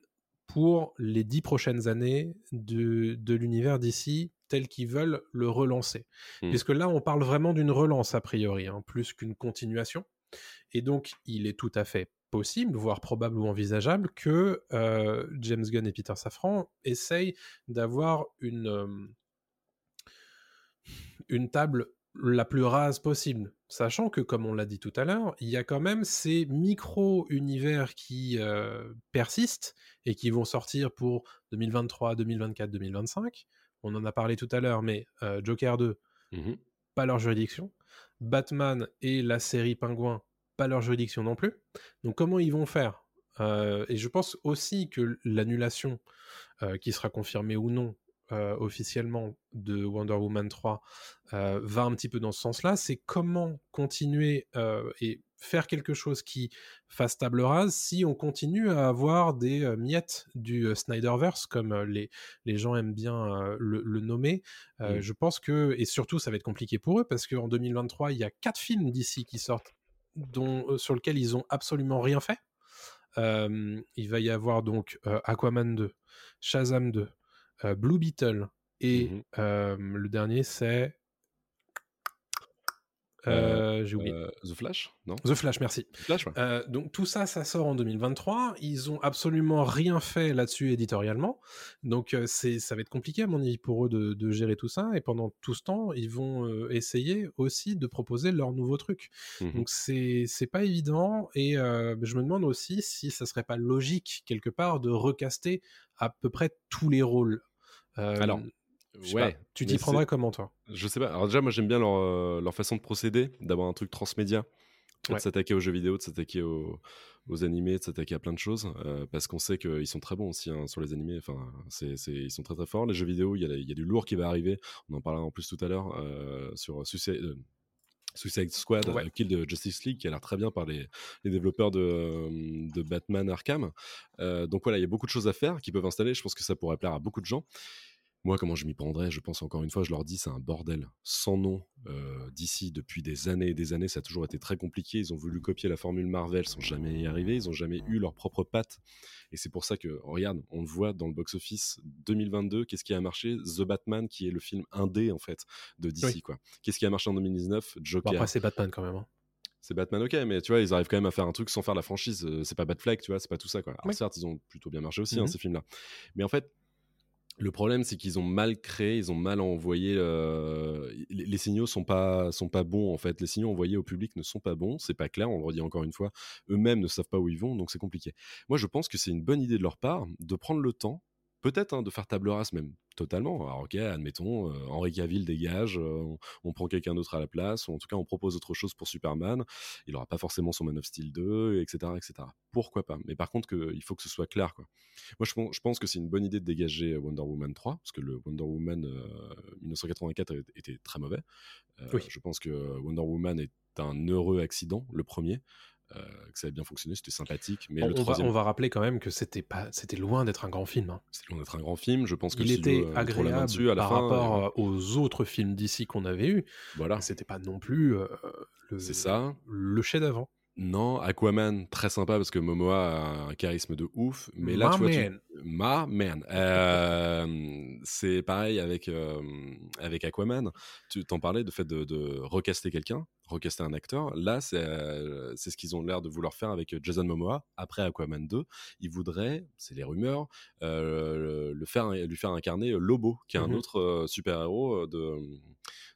pour les dix prochaines années de, de l'univers d'ici tel qu'ils veulent le relancer. Mmh. Puisque là, on parle vraiment d'une relance a priori, hein, plus qu'une continuation. Et donc, il est tout à fait possible, voire probable ou envisageable, que euh, James Gunn et Peter Safran essayent d'avoir une, euh, une table la plus rase possible. Sachant que, comme on l'a dit tout à l'heure, il y a quand même ces micro-univers qui euh, persistent et qui vont sortir pour 2023, 2024, 2025. On en a parlé tout à l'heure, mais Joker 2, mmh pas leur juridiction. Batman et la série Pingouin, pas leur juridiction non plus. Donc comment ils vont faire? Euh, Et je pense aussi que l'annulation, euh, qui sera confirmée ou non euh, officiellement de Wonder Woman 3, va un petit peu dans ce sens-là. C'est comment continuer et faire quelque chose qui fasse table rase si on continue à avoir des miettes du Snyderverse, comme les, les gens aiment bien le, le, nommer. Mmh. Je pense que, et surtout, ça va être compliqué pour eux parce qu'en 2023, il y a quatre films d'ici qui sortent dont, sur lequel ils ont absolument rien fait. Euh, il va y avoir donc euh, Aquaman 2, Shazam 2, euh, Blue Beetle et mmh le dernier c'est euh, j'ai oublié. Euh, The Flash, non? The Flash, merci. Flash, ouais. euh, donc tout ça, ça sort en 2023. Ils ont absolument rien fait là-dessus éditorialement. Donc euh, c'est, ça va être compliqué à mon avis pour eux de, de, gérer tout ça. Et pendant tout ce temps, ils vont euh, essayer aussi de proposer leur nouveau truc. Mmh. Donc c'est, c'est pas évident. Et euh, je me demande aussi si ça serait pas logique quelque part de recaster à peu près tous les rôles. Alors, Ouais, pas, tu t'y prendrais comment toi? Je sais pas. Alors déjà, moi j'aime bien leur, euh, leur, façon de procéder, d'avoir un truc transmédia, ouais. de s'attaquer aux jeux vidéo, de s'attaquer aux, aux, animés, de s'attaquer à plein de choses, euh, parce qu'on sait qu'ils sont très bons aussi hein, sur les animés. Enfin, c'est, ils sont très très forts. Les jeux vidéo, il y, a, il y a du lourd qui va arriver. On en parlera en plus tout à l'heure euh, sur Suicide, Suicide Squad, ouais. Kill de Justice League, qui a l'air très bien par les, les développeurs de, de, Batman Arkham. Euh, donc voilà, il y a beaucoup de choses à faire qui peuvent installer. Je pense que ça pourrait plaire à beaucoup de gens. Moi, comment je m'y prendrais Je pense encore une fois, je leur dis, c'est un bordel sans nom euh, d'ici depuis des années et des années. Ça a toujours été très compliqué. Ils ont voulu copier la formule Marvel sans jamais y arriver. Ils n'ont jamais eu leur propre patte. Et c'est pour ça que, regarde, on le voit dans le box-office 2022. Qu'est-ce qui a marché? The Batman, qui est le film indé en fait de DC. Oui. quoi. Qu'est-ce qui a marché en 2019 Joker. Bon, après, c'est Batman quand même. Hein. C'est Batman, ok, mais tu vois, ils arrivent quand même à faire un truc sans faire la franchise. C'est pas Batfleck, tu vois, c'est pas tout ça, quoi. Alors, oui. certes, ils ont plutôt bien marché aussi, mm -hmm. hein, ces films-là. Mais en fait, le problème, c'est qu'ils ont mal créé, ils ont mal envoyé. Euh, les, signaux sont pas sont pas bons en fait. Les signaux envoyés au public ne sont pas bons. C'est pas clair. On le redit encore une fois. Eux-mêmes ne savent pas où ils vont, donc c'est compliqué. Moi, je pense que c'est une bonne idée de leur part de prendre le temps, peut-être hein, de faire table rase même totalement. Alors ok, admettons, euh, Henri Cavill dégage, euh, on, on, prend quelqu'un d'autre à la place, ou en tout cas on propose autre chose pour Superman. Il n'aura pas forcément son Man of Steel 2, etc., etc. Pourquoi pas? Mais par contre, que, il faut que ce soit clair. Quoi. Moi, je, je pense que c'est une bonne idée de dégager Wonder Woman 3, parce que le Wonder Woman euh, 1984 était très mauvais. Oui. Je pense que Wonder Woman est un heureux accident, le premier. Euh, que ça a bien fonctionné, c'était sympathique. Mais on, le troisième... on, va, on va rappeler quand même que c'était pas, c'était loin d'être un grand film. Hein. C'était loin d'être un grand film. Je pense que il était euh, agréable dessus, à la par fin, rapport euh... aux autres films d'ici qu'on avait eu. Voilà. C'était pas non plus euh, le, c'est ça, le chef d'avant. Non, Aquaman, très sympa parce que Momoa a un charisme de ouf. Mais là, My tu vois, man. Tu... Ma man. Euh, c'est pareil avec, euh, avec Aquaman. Tu t'en parlais de fait de, de recaster quelqu'un, recaster un acteur. Là, c'est euh, ce qu'ils ont l'air de vouloir faire avec Jason Momoa après Aquaman 2. Ils voudraient, c'est les rumeurs, euh, le faire, lui faire incarner Lobo, qui est mm -hmm. un autre super-héros de,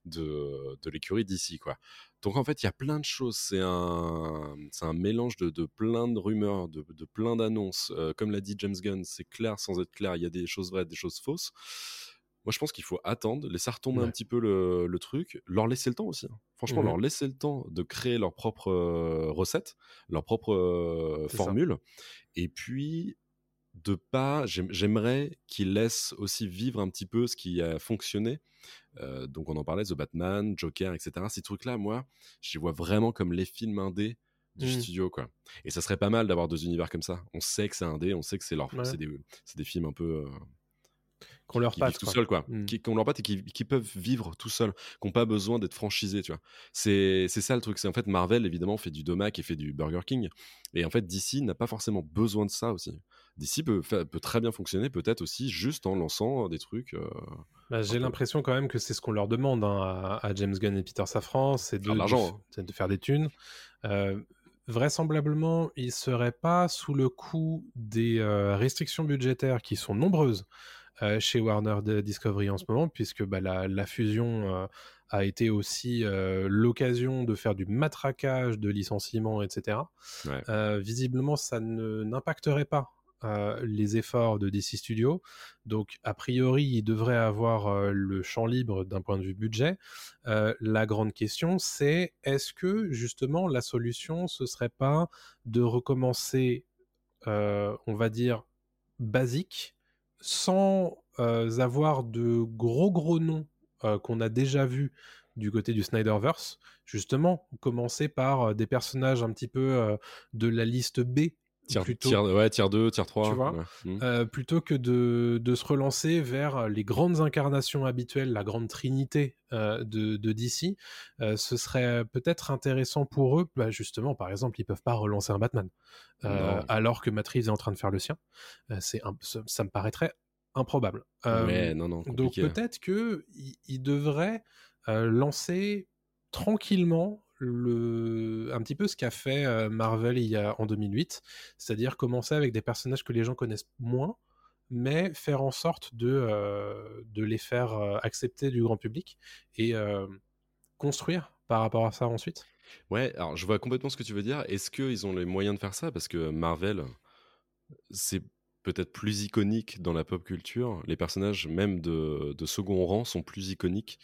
de, de l'écurie d'ici, quoi. Donc en fait, il y a plein de choses. C'est un, c'est un mélange de, de, plein de rumeurs, de, de plein d'annonces. Euh, comme l'a dit James Gunn, c'est clair sans être clair. Il y a des choses vraies, des choses fausses. Moi, je pense qu'il faut attendre, laisser retomber ouais. un petit peu le, le, truc, leur laisser le temps aussi. Hein. Franchement, mmh. leur laisser le temps de créer leur propre euh, recette, leur propre euh, formule. Ça. Et puis, de pas, j'aimerais qu'ils laissent aussi vivre un petit peu ce qui a fonctionné. Euh, donc on en parlait, The Batman, Joker, etc. Ces trucs-là, moi, je les vois vraiment comme les films indés du mmh. studio, quoi. Et ça serait pas mal d'avoir deux univers comme ça. On sait que c'est indé, on sait que c'est leur, ouais. c'est des, des, films un peu, Qu'on leur patte, tout quoi. seuls, quoi. Mm. Qui, qu'on leur patte et qui, qui peuvent vivre tout seuls, qui n'ont pas besoin d'être franchisés, tu vois. C'est, ça le truc. C'est en fait Marvel, évidemment, fait du Domac et fait du Burger King. Et en fait, DC n'a pas forcément besoin de ça aussi. DC peut, peut très bien fonctionner, peut-être aussi juste en lançant des trucs. euh, Bah, j'ai l'impression quand même que c'est ce qu'on leur demande hein, à, à James Gunn et Peter Safran, c'est de, Faire de l'argent, de- hein. de faire des thunes. Euh, vraisemblablement, ils seraient pas sous le coup des euh, restrictions budgétaires qui sont nombreuses euh, chez Warner de Discovery en ce moment, puisque bah, la, la fusion euh, a été aussi euh, l'occasion de faire du matraquage de licenciements, etc. Ouais. Visiblement, ça ne n'impacterait pas les efforts de DC Studios. Donc, a priori, il devrait avoir le champ libre d'un point de vue budget. La grande question, c'est est-ce que justement la solution, ce serait pas de recommencer, on va dire, basique, sans avoir de gros gros noms qu'on a déjà vus du côté du Snyderverse. Justement, commencer par des personnages un petit peu de la liste B. Tier, plutôt. tier- ouais, tier 2, tier 3. Tu vois ouais. Mm. Euh, plutôt que de, de se relancer vers les grandes incarnations habituelles, la grande trinité euh, de, de DC, euh, ce serait peut-être intéressant pour eux. Bah, justement, par exemple, ils peuvent pas relancer un Batman, alors que Matt Reeves est en train de faire le sien. C'est ça, ça me paraîtrait improbable. Ouais, non, non. donc peut-être que il, il devrait euh, lancer tranquillement le un petit peu ce qu'a fait Marvel il y a en 2008, c'est-à-dire commencer avec des personnages que les gens connaissent moins, mais faire en sorte de de les faire accepter du grand public et construire par rapport à ça ensuite. Ouais, alors je vois complètement ce que tu veux dire. Est-ce qu'ils ont les moyens de faire ça? Parce que Marvel, c'est peut-être plus iconique dans la pop culture. Les personnages, même de, de second rang, sont plus iconiques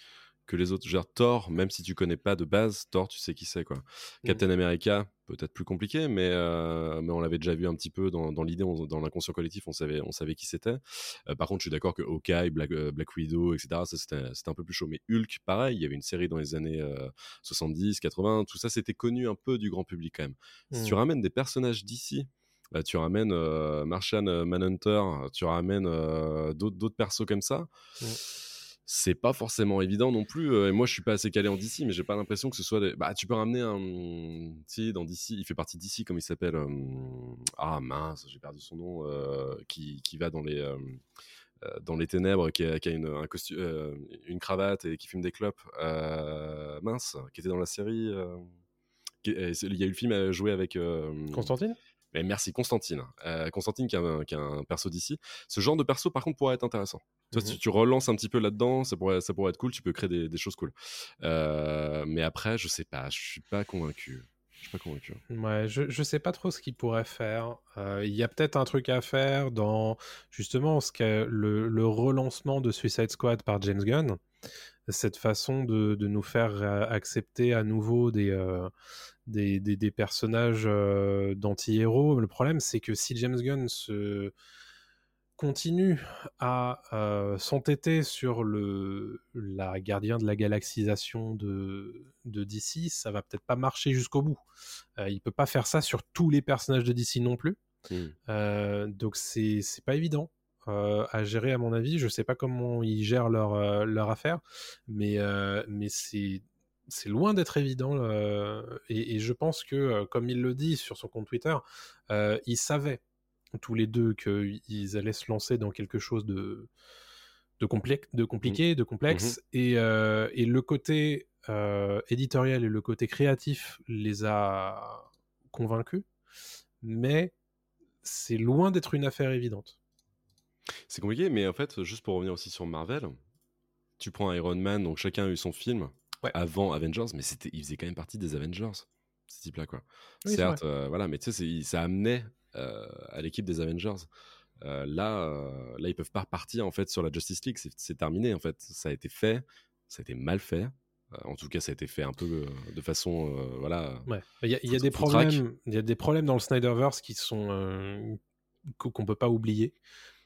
que les autres. Genre Thor, même si tu connais pas de base, Thor, tu sais qui c'est quoi. Captain America, peut-être plus compliqué, mais, euh, mais on l'avait déjà vu un petit peu dans, dans l'idée, dans l'inconscient collectif, on savait, on savait qui c'était. Euh, par contre, je suis d'accord que Hawkeye, Black, euh, Black Widow, etc., c'était un peu plus chaud. Mais Hulk, pareil, il y avait une série dans les années euh, 70, 80, tout ça, c'était connu un peu du grand public quand même. Si Mm. tu ramènes des personnages d'ici, bah, tu ramènes Martian Manhunter, tu ramènes d'autres d'autres persos comme ça. Mm. C'est pas forcément évident non plus. euh, et moi, je suis pas assez calé en DC, mais j'ai pas l'impression que ce soit. Bah, tu peux ramener un. Tu sais, dans DC, il fait partie d'ici, comme il s'appelle. Ah mince, j'ai perdu son nom. euh, qui, qui va dans les. euh, dans les ténèbres, qui a, une, une cravate et qui fume des clopes. Mince, qui était dans la série. Il y a eu le film à jouer avec. Constantine? Mais merci Constantine. Euh, Constantine qui a, un, qui a un perso d'ici. Ce genre de perso, par contre, pourrait être intéressant. Mhm. Tu relances un petit peu là-dedans, ça pourrait, ça pourrait être cool. Tu peux créer des, des choses cool. Euh, mais après, je sais pas. Je suis pas convaincu. Je suis pas convaincu. Ouais, je, je sais pas trop ce qu'il pourrait faire. Euh, Il y a peut-être un truc à faire dans justement ce qu'est le, le relancement de Suicide Squad par James Gunn. Cette façon de, de nous faire accepter à nouveau des, euh, des, des, des personnages euh, d'anti-héros. Le problème, c'est que si James Gunn se continue à euh, s'entêter sur le, la gardien de la galaxisation de, de DC, ça va peut-être pas marcher jusqu'au bout. Euh, il peut pas faire ça sur tous les personnages de DC non plus. Mm. Euh, donc c'est pas évident à gérer à mon avis. Je sais pas comment ils gèrent leur euh, leur affaire, mais euh, mais c'est c'est loin d'être évident euh, et, et je pense que euh, comme il le dit sur son compte Twitter, euh, ils savaient tous les deux qu'ils allaient se lancer dans quelque chose de de, de compliqué, de complexe, et, euh, et le côté euh, éditorial et le côté créatif les a convaincus, mais c'est loin d'être une affaire évidente. C'est compliqué, mais en fait, juste pour revenir aussi sur Marvel, tu prends Iron Man, donc chacun a eu son film Ouais. avant Avengers, mais c'était, il faisait quand même partie des Avengers, ce type-là, quoi. Oui, Certes, euh, voilà, mais tu sais, ça amenait euh, à l'équipe des Avengers. Euh, là, là, ils peuvent pas repartir en fait sur la Justice League. C'est, terminé en fait. Ça a été fait, ça a été mal fait. En tout cas, ça a été fait un peu de façon, euh, voilà. Ouais. Il y a, il y a Faut- des track. problèmes, il y a des problèmes dans le Snyderverse qui sont euh, qu- qu'on peut pas oublier.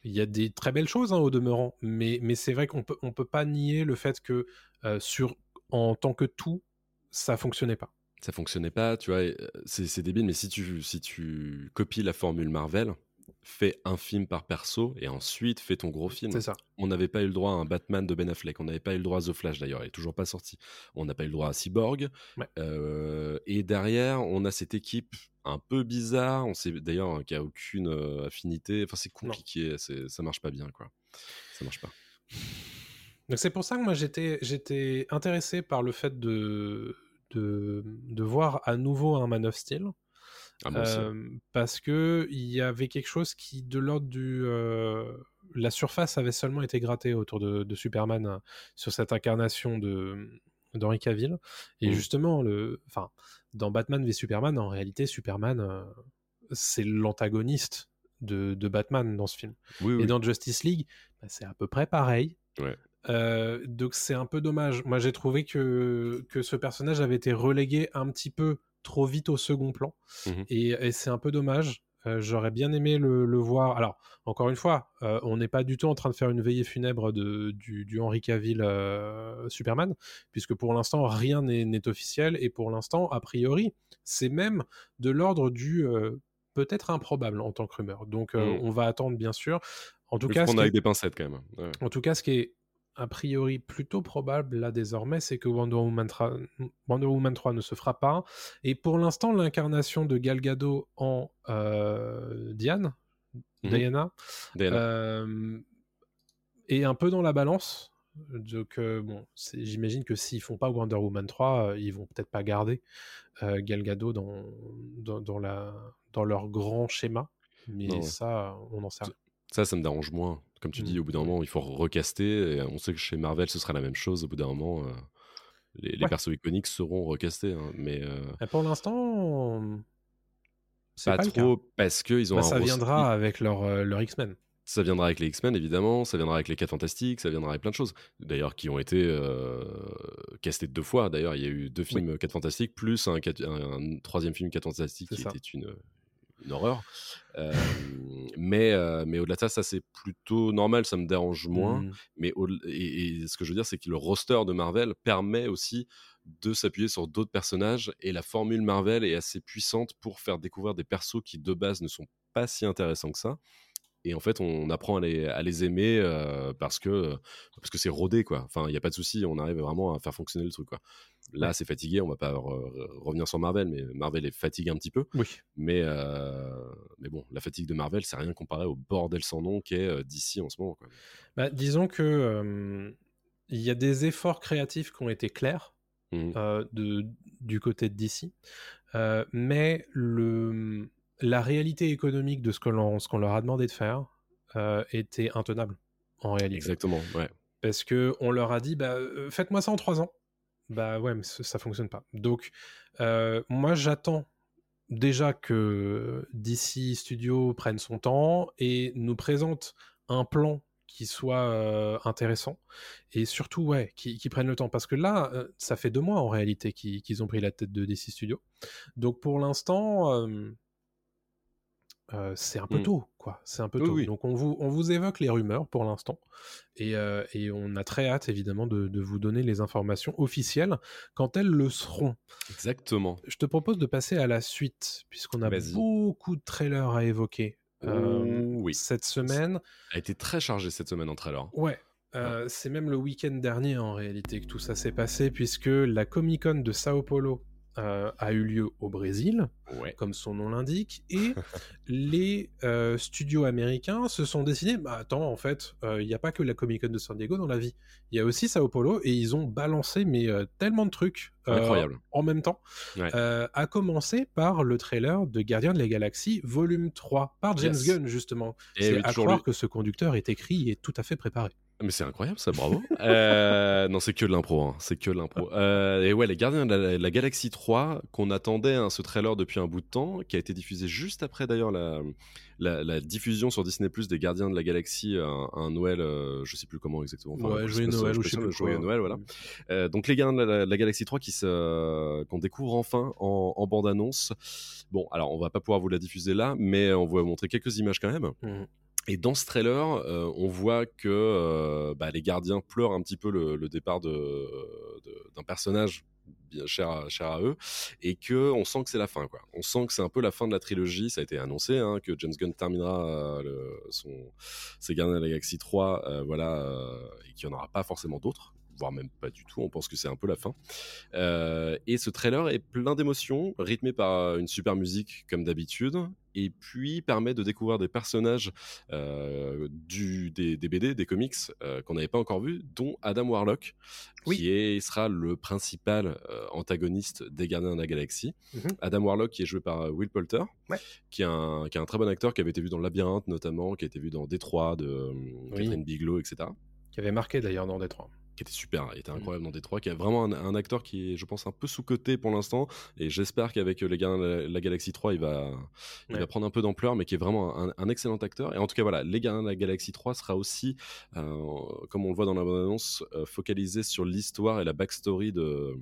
Il y a des très belles choses hein, au demeurant, mais, mais c'est vrai qu'on peut on peut pas nier le fait que euh, sur en tant que tout, ça fonctionnait pas. ça fonctionnait pas, tu vois. euh, C'est, c'est débile, mais si tu, si tu copies la formule Marvel, fais un film par perso et ensuite fais ton gros film. C'est ça. On n'avait pas eu le droit à un Batman de Ben Affleck, on n'avait pas eu le droit à The Flash d'ailleurs, il est toujours pas sorti. On n'a pas eu le droit à Cyborg. Ouais. Euh, et derrière, on a cette équipe un peu bizarre, on sait d'ailleurs hein, qu'il n'y a aucune euh, affinité. Enfin, c'est compliqué, c'est- ça marche pas bien, quoi. Ça marche pas. Donc c'est pour ça que moi j'étais j'étais intéressé par le fait de, de de voir à nouveau un Man of Steel. Ah, parce que il y avait quelque chose qui de l'ordre du la surface avait seulement été grattée autour de, de Superman euh, sur cette incarnation de d'Henry Cavill et Mm. justement le enfin dans Batman v Superman en réalité Superman euh, c'est l'antagoniste de, de Batman dans ce film Oui, oui. et dans Justice League bah, c'est à peu près pareil Ouais. Euh, donc c'est un peu dommage moi j'ai trouvé que que ce personnage avait été relégué un petit peu trop vite au second plan Mhm. et, et c'est un peu dommage. Euh, J'aurais bien aimé le, le voir. Alors, encore une fois, euh, on n'est pas du tout en train de faire une veillée funèbre de, du, du Henry Cavill euh, Superman, puisque pour l'instant, rien n'est officiel, et pour l'instant, a priori, c'est même de l'ordre du peut-être improbable en tant que rumeur. Donc, Mhm. on va attendre, bien sûr. En tout cas, qui est- avec des pincettes quand même. Ouais. en tout cas, ce qui est a priori plutôt probable là désormais, c'est que Wonder Woman, 3, Wonder Woman 3 ne se fera pas. Et pour l'instant, l'incarnation de Gal Gadot en euh, Diane, Mhm. Diana, Diana. euh, est un peu dans la balance. Donc, euh, bon, j'imagine que s'ils font pas Wonder Woman 3, euh, ils vont peut-être pas garder Gal Gadot dans, dans, dans la, dans leur grand schéma. Mais Non. ça, on en sait rien. Ça, ça me dérange moins. Comme tu dis, au bout d'un moment, il faut recaster. Et on sait que chez Marvel, ce sera la même chose. Au bout d'un moment, euh, les, les Ouais. persos iconiques seront recastés. hein, mais euh, Et pour l'instant, pas, pas, trop parce qu'ils ont Bah, un ça viendra avec leur, euh, leur X-Men. Ça viendra avec les X-Men, évidemment. Ça viendra avec les 4 Fantastiques. Ça viendra avec plein de choses. D'ailleurs, qui ont été euh, castés deux fois. D'ailleurs, il y a eu deux films 4 Fantastiques, plus un, quat- un- un troisième film 4 Fantastiques qui ça. était une, une horreur. Euh, mais euh, mais au-delà de ça, ça c'est plutôt normal. Ça me dérange moins. Mm. Mais au- et, et ce que je veux dire, c'est que le roster de Marvel permet aussi de s'appuyer sur d'autres personnages et la formule Marvel est assez puissante pour faire découvrir des persos qui de base ne sont pas si intéressants que ça. Et en fait, on apprend à les, à les aimer euh, parce que parce que c'est rodé quoi. Enfin, il y a pas de souci, on arrive vraiment à faire fonctionner le truc quoi. Là, c'est fatigué, on va pas re- revenir sur Marvel, mais Marvel est fatigué un petit peu. Oui. Mais euh, mais bon, la fatigue de Marvel, c'est rien comparé au bordel sans nom qu'est euh, DC en ce moment quoi. Bah, disons que euh, il y a des efforts créatifs qui ont été clairs euh, de, du côté de DC, euh, mais le, la réalité économique de ce qu'on leur a demandé de faire euh, était intenable en réalité. Exactement, ouais. Parce que on leur a dit, bah, euh, faites-moi ça en trois ans. Bah ouais, mais ça, fonctionne pas. Donc, euh, moi, j'attends déjà que DC Studio prenne son temps et nous présente un plan qui soit intéressant et surtout, ouais, qui, qui prenne le temps. Parce que là, ça fait deux mois en réalité qu'ils qu'ils ont pris la tête de DC Studio. Donc, pour l'instant, euh, c'est un peu Mm. tôt, quoi. C'est un peu Oui, tôt. oui. Donc, on vous, on vous évoque les rumeurs pour l'instant. Et, euh, et on a très hâte, évidemment, de, de vous donner les informations officielles quand elles le seront. Exactement. Je te propose de passer à la suite, puisqu'on a beaucoup de trailers à évoquer euh, oui. cette semaine. A été très chargé cette semaine en trailer. Ouais. euh, c'est même le week-end dernier en réalité que tout ça s'est passé puisque la Comic Con de Sao Paulo euh, a eu lieu au Brésil, Ouais. comme son nom l'indique, et (laughs) les euh, studios américains se sont décidés, bah attends, en fait, il n'y a pas que la Comic Con de San Diego dans la vie, il y a aussi Sao Paulo, et ils ont balancé mais euh, tellement de trucs euh, Incroyable. en même temps, Ouais. euh, à commencer par le trailer de Gardien de la Galaxie, volume 3, par James Yes. Gunn justement. Et C'est à croire lui. que ce conducteur est écrit et tout à fait préparé. Mais c'est incroyable ça, bravo. (laughs) Euh, non, c'est que de l'impro, hein, c'est que de l'impro. Euh, et ouais, les Gardiens de la, la Galaxie 3, qu'on attendait hein, ce trailer depuis un bout de temps, qui a été diffusé juste après d'ailleurs la, la, la diffusion sur Disney Plus des Gardiens de la Galaxie un, un Noël, euh, je sais plus comment exactement. Ouais, un joyeux Noël ou je sais plus joyeux. Noël, voilà. Euh, donc les Gardiens de la, la Galaxie 3 qui se, qu'on découvre enfin en, en bande-annonce. Bon, alors on va pas pouvoir vous la diffuser là, mais on va vous montrer quelques images quand même. Mhm. Et dans ce trailer, euh, on voit que euh, bah, les gardiens pleurent un petit peu le, départ d'un personnage bien cher, à- eux, et que on sent que c'est la fin. On sent que c'est un peu la fin de la trilogie. Ça a été annoncé hein, que James Gunn terminera euh, ses Gardiens de la Galaxie 3, euh, voilà, et qu'il n'y en aura pas forcément d'autres voire même pas du tout, on pense que c'est un peu la fin. Euh, et ce trailer est plein d'émotions, rythmé par une super musique comme d'habitude, et puis permet de découvrir des personnages euh, du, des, des BD, des comics euh, qu'on n'avait pas encore vus, dont Adam Warlock, Oui. qui est, sera le principal euh, antagoniste des Gardiens de la Galaxie. Mhm. Adam Warlock qui est joué par Will Poulter, Ouais. qui, est un, qui est un très bon acteur, qui avait été vu dans Labyrinthe notamment, qui a été vu dans Détroit de Oui. Catherine Bigelow, etc Qui avait marqué d'ailleurs dans Détroit. Qui était super, il Mm. était incroyable dans Détroit, qui est vraiment un, un acteur qui est, je pense, un peu sous-coté pour l'instant, et j'espère qu'avec euh, les Gardiens de la, la Galaxie 3, il va, il Ouais. va prendre un peu d'ampleur, mais qui est vraiment un, un excellent acteur. Et en tout cas, voilà, les Gardiens de la Galaxie 3 sera aussi, euh, comme on le voit dans la bande-annonce, euh, focalisé sur l'histoire et la backstory de,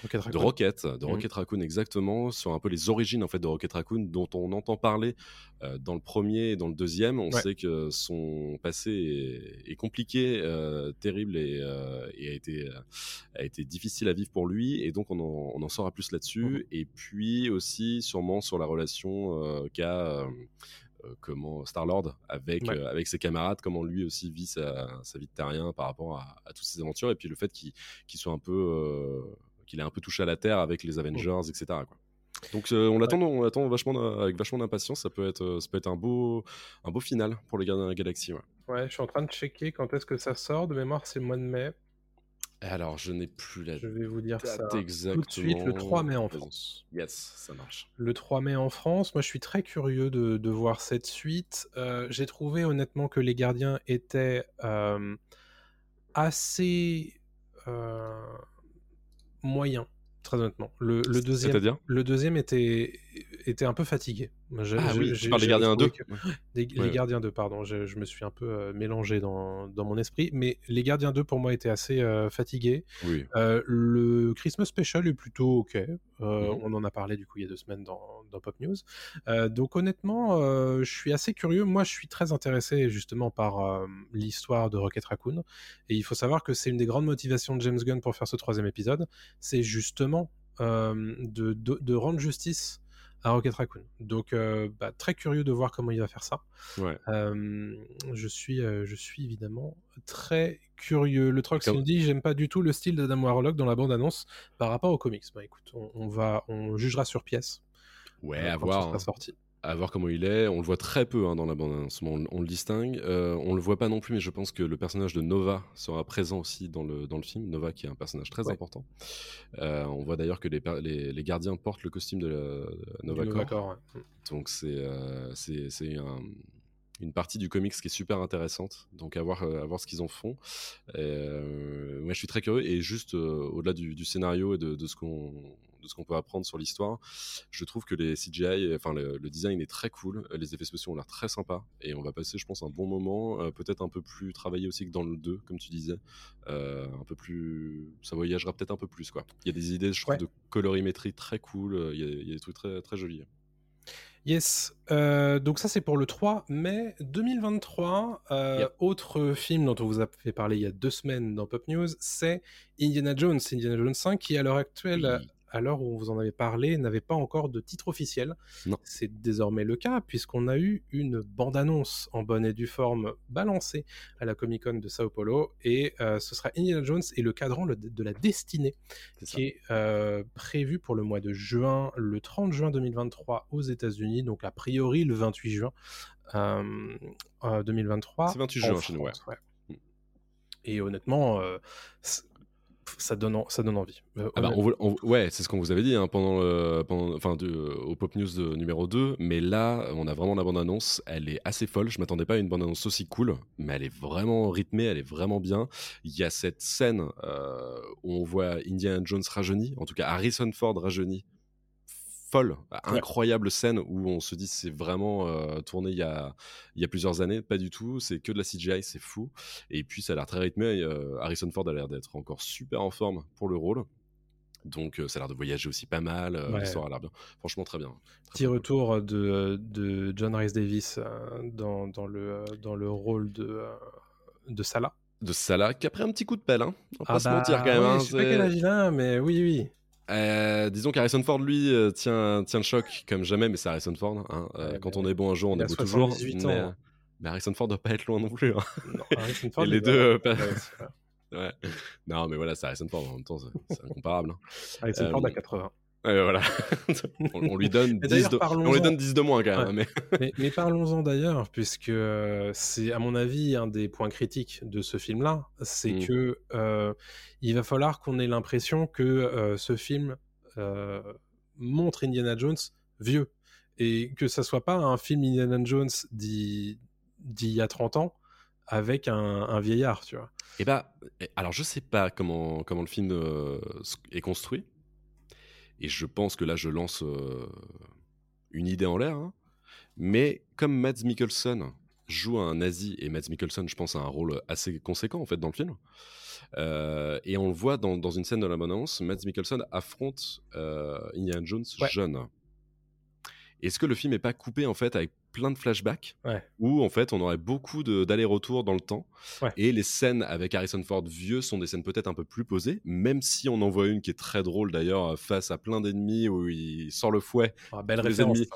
Rocket de Raccoon. Rocket, de Mhm. Rocket Raccoon exactement, sur un peu les origines en fait de Rocket Raccoon dont on entend parler euh, dans le premier et dans le deuxième. On Ouais. sait que son passé est, est compliqué, euh, terrible et, euh, et a été a été difficile à vivre pour lui et donc on en, on en saura plus là-dessus Mhm. et puis aussi sûrement sur la relation qu'a comment Star Lord avec Ouais. euh, avec ses camarades, comment lui aussi vit sa, sa vie de terrien par rapport à, à toutes ses aventures et puis le fait qu'il soit un peu euh, qu'il est un peu touché à la terre avec les Avengers, etc. Quoi. Donc euh, on l'attend, on l'attend vachement d- avec vachement d'impatience. Ça peut être, euh, ça peut être un beau, un beau final pour les Gardiens de la Galaxie. ouais. Ouais, je suis en train de checker quand est-ce que ça sort. De mémoire, c'est le mois de mai. Alors je n'ai plus la Je vais vous dire ça exactement. tout de suite, le 3 mai en France. Yes, ça marche. Le 3 mai en France, moi je suis très curieux de, de voir cette suite. Euh, J'ai trouvé honnêtement que les gardiens étaient euh, assez euh, moyens, très honnêtement. Le, le deuxième, C'est-à-dire? le deuxième était, était un peu fatigué. Ah oui, tu j'ai- parles des Gardiens trouvé 2. que- des- Ouais. Les Gardiens 2, pardon, je, je me suis un peu euh, mélangé dans, dans mon esprit, mais les Gardiens 2 pour moi étaient assez euh, fatigués. Oui. Euh, le Christmas Special est plutôt ok. Mhm. On en a parlé du coup il y a deux semaines dans, dans Pop News. Donc honnêtement, je suis assez curieux. Moi, je suis très intéressé justement par l'histoire de Rocket Raccoon. Et il faut savoir que c'est une des grandes motivations de James Gunn pour faire ce troisième épisode. C'est justement euh, de, de- de rendre justice à Rocket Raccoon. Donc euh, bah, très curieux de voir comment il va faire ça. Ouais. Euh, je, suis, euh, je suis évidemment très curieux. Le Trox nous dit j'aime pas du tout le style d'Adam Warlock dans la bande-annonce par rapport aux comics. Bah écoute, on, on va, on jugera sur pièce. Ouais, à voir. hein. sorti. À voir comment il est. On le voit très peu hein, dans la bande on, on le distingue. Euh, on le voit pas non plus, mais je pense que le personnage de Nova sera présent aussi dans le, dans le film. Nova qui est un personnage très Ouais. important. Euh, on voit d'ailleurs que les, les, les gardiens portent le costume de, la, de Nova Corps. Corps, ouais. Donc c'est euh, c'est c'est un- une partie du comics qui est super intéressante. Donc à voir, euh, à voir ce qu'ils en font. Euh, moi je suis très curieux et juste euh, au-delà du, du scénario et de, de ce qu'on de ce qu'on peut apprendre sur l'histoire, je trouve que les CGI, enfin le, le design est très cool, les effets spéciaux ont l'air très sympas et on va passer, je pense, un bon moment, euh, peut-être un peu plus travaillé aussi que dans le 2, comme tu disais, Euh, un peu plus, ça voyagera peut-être un peu plus quoi. Il y a des idées, je trouve, Ouais. de colorimétrie très cool, euh, il y, a, il y a des trucs très très jolis. Yes, euh, donc ça c'est pour le 3 mai 2023. Euh, Yep. Autre film dont on vous a fait parler il y a deux semaines dans Pop News, c'est Indiana Jones, Indiana Jones 5, qui à l'heure actuelle, Oui. À l'heure où on vous en avait parlé, n'avait pas encore de titre officiel. C'est désormais le cas, puisqu'on a eu une bande-annonce en bonne et due forme balancée à la Comic Con de Sao Paulo, et euh, ce sera Indiana Jones et le cadran de la destinée, qui est euh, prévu pour le mois de juin, le 30 juin 2023 aux États-Unis, donc a priori le 28 juin euh, euh, 2023. C'est 28 en juin chez nous, France, ouais. Mm. Et honnêtement, euh, ça, donne en- ça donne envie. Euh, Ah bah, honnêtement. on vous- on- ouais, c'est ce qu'on vous avait dit hein, pendant, le- pendant, enfin, de- au Pop News de, numéro 2. Mais là, on a vraiment la bande-annonce. Elle est assez folle. Je m'attendais pas à une bande-annonce aussi cool, mais elle est vraiment rythmée, elle est vraiment bien. Il y a cette scène euh, où on voit Indiana Jones rajeuni, en tout cas Harrison Ford rajeuni. Folle, incroyable scène où on se dit c'est vraiment euh, tourné il y, a, il y a plusieurs années, pas du tout, c'est que de la CGI, c'est fou. Et puis ça a l'air très rythmé. et, euh, Harrison Ford a l'air d'être encore super en forme pour le rôle. Donc euh, ça a l'air de voyager aussi pas mal. Ouais. L'histoire a l'air bien. Franchement, très bien. Très, Petit très cool. retour de, de John Rhys Davis dans, dans, le, dans le rôle de, de Salah. De Salah, qui a pris un petit coup de pelle. Hein. On va Ah pas se bah, mentir quand même. hein, je sais pas quel âge il a, mais oui, oui. Euh, disons qu'Harrison Ford, lui, euh, tient, tient le choc comme jamais, mais c'est Harrison Ford. hein. Euh, Ouais, quand on est bon un jour, on est beau toujours. 78 ans, Mais, hein. mais Harrison Ford doit pas être loin non plus. hein. Non, Harrison (laughs) Ford, Et les deux, euh, pas- (laughs) ouais. Non, mais voilà, c'est Harrison Ford en même temps, c'est incomparable. hein. Harrison Ford à 80. Ouais, voilà. (laughs) on, on lui donne Et 10 d'ailleurs, de... on lui donne 10 de moins quand même. Ouais. hein, mais- (laughs) mais mais parlons-en d'ailleurs, puisque euh, c'est à mon avis un des points critiques de ce film-là, c'est Mm. que euh, il va falloir qu'on ait l'impression que euh, ce film euh, montre Indiana Jones vieux et que ça soit pas un film Indiana Jones d'il y a 30 ans avec un, un vieillard, tu vois. Eh bah, eh, alors je sais pas comment, comment le film euh, est construit. Et je pense que là, je lance euh, une idée en l'air. hein. Mais comme Mads Mikkelsen joue un nazi, et Mads Mikkelsen, je pense, a un rôle assez conséquent en fait dans le film. euh, et on le voit dans, dans une scène de la Mads Mikkelsen affronte euh, Indiana Jones Ouais. jeune. Est-ce que le film est pas coupé en fait avec plein de flashbacks Ouais. où en fait on aurait beaucoup d'allers-retours dans le temps Ouais. et les scènes avec Harrison Ford vieux sont des scènes peut-être un peu plus posées, même si on en voit une qui est très drôle d'ailleurs face à plein d'ennemis où il sort le fouet. Ah, belle référence. ennemis.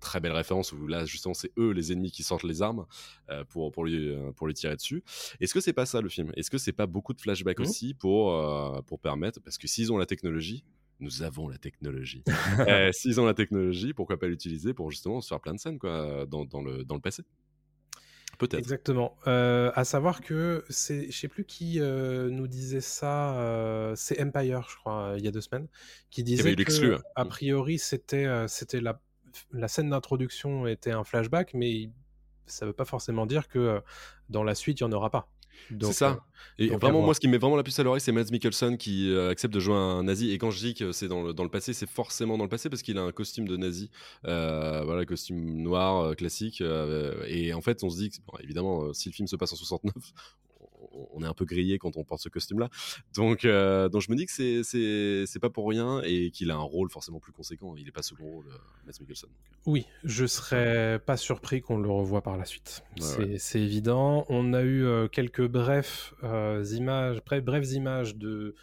Très belle référence où là justement c'est eux les ennemis qui sortent les armes euh, pour, pour, lui, euh, pour lui tirer dessus. Est-ce que c'est pas ça le film? Est-ce que c'est pas beaucoup de flashbacks Mhm. aussi pour, euh, pour permettre? Parce que s'ils ont la technologie, nous avons la technologie. (laughs) Euh, s'ils ont la technologie, pourquoi pas l'utiliser pour justement se faire plein de scènes quoi, dans, dans, le, dans le passé? Peut-être. Exactement. Euh, à savoir que c'est, je sais plus qui euh, nous disait ça, euh, c'est Empire, je crois, il y a deux semaines, qui disait que hein. a Mm. priori c'était, c'était la, la scène d'introduction était un flashback, mais ça veut pas forcément dire que dans la suite il y en aura pas. C'est ça. euh, Et vraiment, moi, ce qui me met vraiment la puce à l'oreille, c'est Mads Mikkelsen qui euh, accepte de jouer un nazi. Et quand je dis que c'est dans le, dans le passé, c'est forcément dans le passé parce qu'il a un costume de nazi, euh, voilà, costume noir euh, classique. et en fait, on se dit que, bon, évidemment, si le film se passe en 69, on- on est un peu grillé quand on porte ce costume-là. Donc, euh, donc je me dis que c'est- c'est c'est pas pour rien et qu'il a un rôle forcément plus conséquent. Il est pas second rôle, euh, Mads Mikkelsen. Euh, Oui, je serais pas surpris qu'on le revoie par la suite. Ouais, c'est c'est évident. On a eu quelques brefs images, bref- brèves images de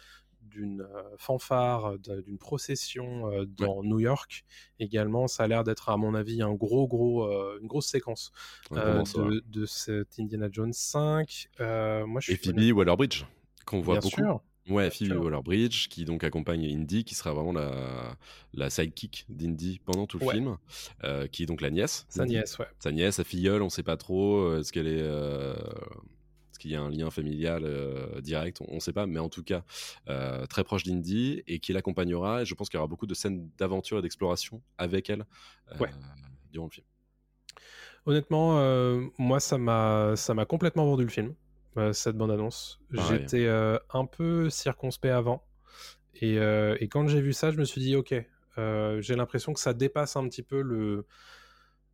d'une fanfare, d'une procession dans New York. Également, ça a l'air d'être, à mon avis, un gros, gros, une grosse séquence ouais. de, de cet Indiana Jones 5. Euh, moi, je Et suis Phoebe Waller-Bridge, qu'on voit bien beaucoup. sûr. Ouais, Phoebe. Waller-Bridge, qui donc accompagne Indy, qui sera vraiment la, la sidekick d'Indy pendant tout le Ouais. film, euh, qui est donc la nièce. Sa nièce, ouais. Sa nièce, sa filleule, on sait pas trop. Est-ce qu'elle est. euh, Est-ce qu'il y a un lien familial euh, direct On ne sait pas, mais en tout cas, euh, très proche d'Indy et qui l'accompagnera. Et je pense qu'il y aura beaucoup de scènes d'aventure et d'exploration avec elle euh, Ouais. durant le film. Honnêtement, moi, ça m'a, ça m'a complètement vendu le film, cette bande-annonce. J'étais un peu circonspect avant. Et, et quand j'ai vu ça, je me suis dit, ok, j'ai l'impression que ça dépasse un petit peu le,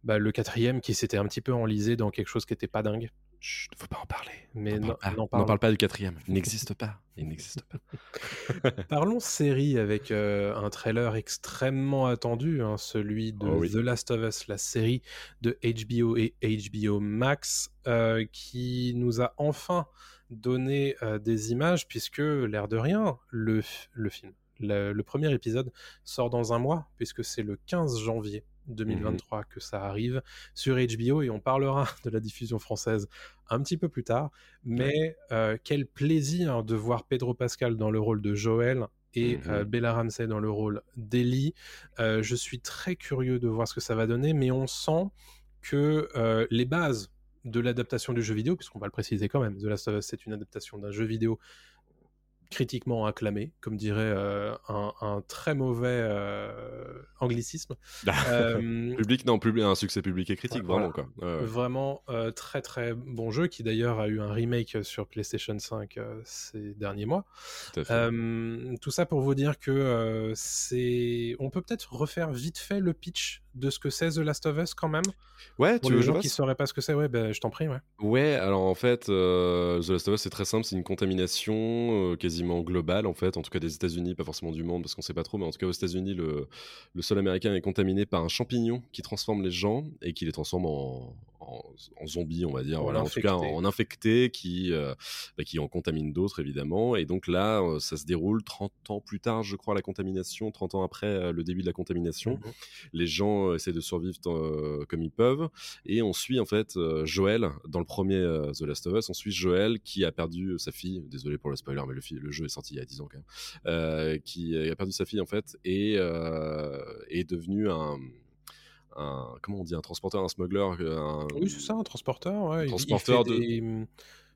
bah, le quatrième qui s'était un petit peu enlisé dans quelque chose qui n'était pas dingue. Chut, faut pas en parler. Mais N'en non, parle parlons parle pas du quatrième. Il (laughs) n'existe pas. Il n'existe pas. (laughs) Parlons série avec euh, un trailer extrêmement attendu, hein, celui de Oh oui. The Last of Us, la série de HBO et HBO Max, euh, qui nous a enfin donné euh, des images, puisque, l'air de rien, le, film, le, le premier épisode sort dans un mois, puisque c'est le 15 janvier 2023 que ça arrive sur HBO, et on parlera (laughs) de la diffusion française un petit peu plus tard. Mais euh, quel plaisir de voir Pedro Pascal dans le rôle de Joël et Mhm. euh, Bella Ramsey dans le rôle d'Ellie. Euh, je suis très curieux de voir ce que ça va donner, mais on sent que les bases de l'adaptation du jeu vidéo, puisqu'on va le préciser quand même, The Last of Us, c'est une adaptation d'un jeu vidéo critiquement acclamé, comme dirait euh, un, un très mauvais euh, anglicisme. (laughs) Euh, Public, non, public, un succès public et critique, vraiment, quoi. Vraiment très très bon jeu qui d'ailleurs a eu un remake sur PlayStation 5 euh, ces derniers mois. Tout tout ça pour vous dire que c'est. On peut peut-être refaire vite fait le pitch de ce que c'est The Last of Us quand même? ouais, Pour tu veux les je gens qui fasse? sauraient pas ce que c'est, ouais, ben, je t'en prie, ouais. Ouais, alors en fait, euh, The Last of Us, c'est très simple, c'est une contamination euh, quasiment globale, en fait, en tout cas des États-Unis, pas forcément du monde, parce qu'on sait pas trop, mais en tout cas aux États-Unis, le, le sol américain est contaminé par un champignon qui transforme les gens et qui les transforme en, en, en zombie, on va dire, En voilà, en tout cas en, en infecté qui, euh, bah, qui en contamine d'autres évidemment. Et donc là, euh, ça se déroule 30 ans plus tard, je crois, la contamination, 30 ans après euh, le début de la contamination. Mhm. Les gens essaient de survivre comme ils peuvent. Et on suit en fait Joël dans le premier The Last of Us. On suit Joël qui a perdu sa fille. Désolé pour le spoiler, mais le, jeu est sorti il y a 10 ans quand même. Qui a perdu sa fille en fait et est devenu un, un- comment on dit un transporteur, un smuggler, un, Oui, c'est ça, un transporteur. Ouais. Il- il transporteur de- des-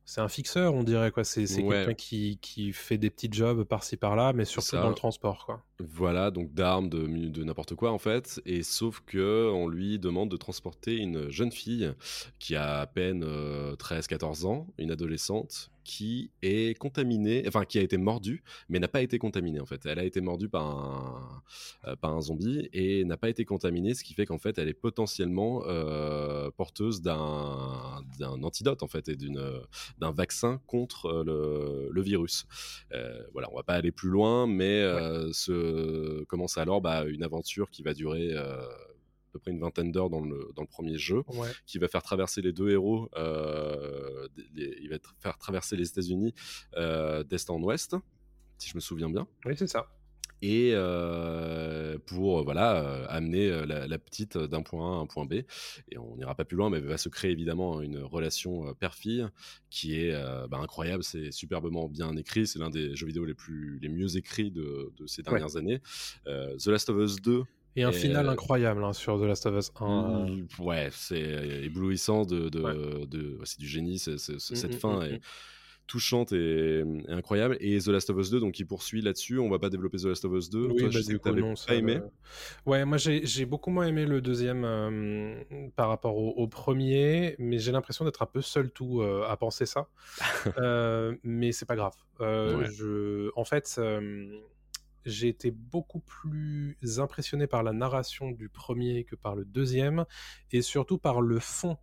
C'est un fixeur, on dirait. quoi. C'est Ouais. quelqu'un qui, qui fait des petits jobs par-ci par-là, mais surtout dans le transport. Quoi. Voilà, donc d'armes, de, n'importe quoi en fait. Et sauf que on lui demande de transporter une jeune fille qui a à peine 13-14 ans, une adolescente, qui est contaminée, enfin qui a été mordue, mais n'a pas été contaminée en fait. Elle a été mordue par un, euh, par un zombie et n'a pas été contaminée, ce qui fait qu'en fait elle est potentiellement euh, porteuse d'un d'un antidote en fait et d'une d'un vaccin contre euh, le, le virus. Euh, voilà, on va pas aller plus loin, mais euh, se commence alors bah, une aventure qui va durer euh, à peu près une vingtaine d'heures dans le, dans le premier jeu, Ouais. qui va faire traverser les deux héros, euh, les- il va faire traverser les États-Unis euh, d'est en ouest, si je me souviens bien Oui, c'est ça. Et euh, pour voilà euh, amener la, la petite d'un point A à un point B et on n'ira pas plus loin mais va se créer évidemment une relation père-fille qui est euh, bah, incroyable c'est superbement bien écrit c'est l'un des jeux vidéo les plus les mieux écrits de, de ces dernières années The Last of Us 2 Et un Et, final euh, incroyable hein, sur The Last of Us 1. euh, Mm, ouais c'est éblouissant de, de, Ouais. de- c'est du génie c'est- c'est- c'est- Mm, cette mm, fin. Touchante et, et incroyable et The Last of Us 2 donc qui poursuit là-dessus on va pas développer The Last of Us 2 Oui, Toi, bah, je sais que non, pas aimé euh, Ouais, moi j'ai beaucoup moins aimé le deuxième euh, par rapport au, au premier, mais j'ai l'impression d'être un peu seul tout euh, à penser ça. (laughs) Euh, mais c'est pas grave. Ouais. je, en fait, j'ai été beaucoup plus impressionné par la narration du premier que par le deuxième, et surtout par le fond.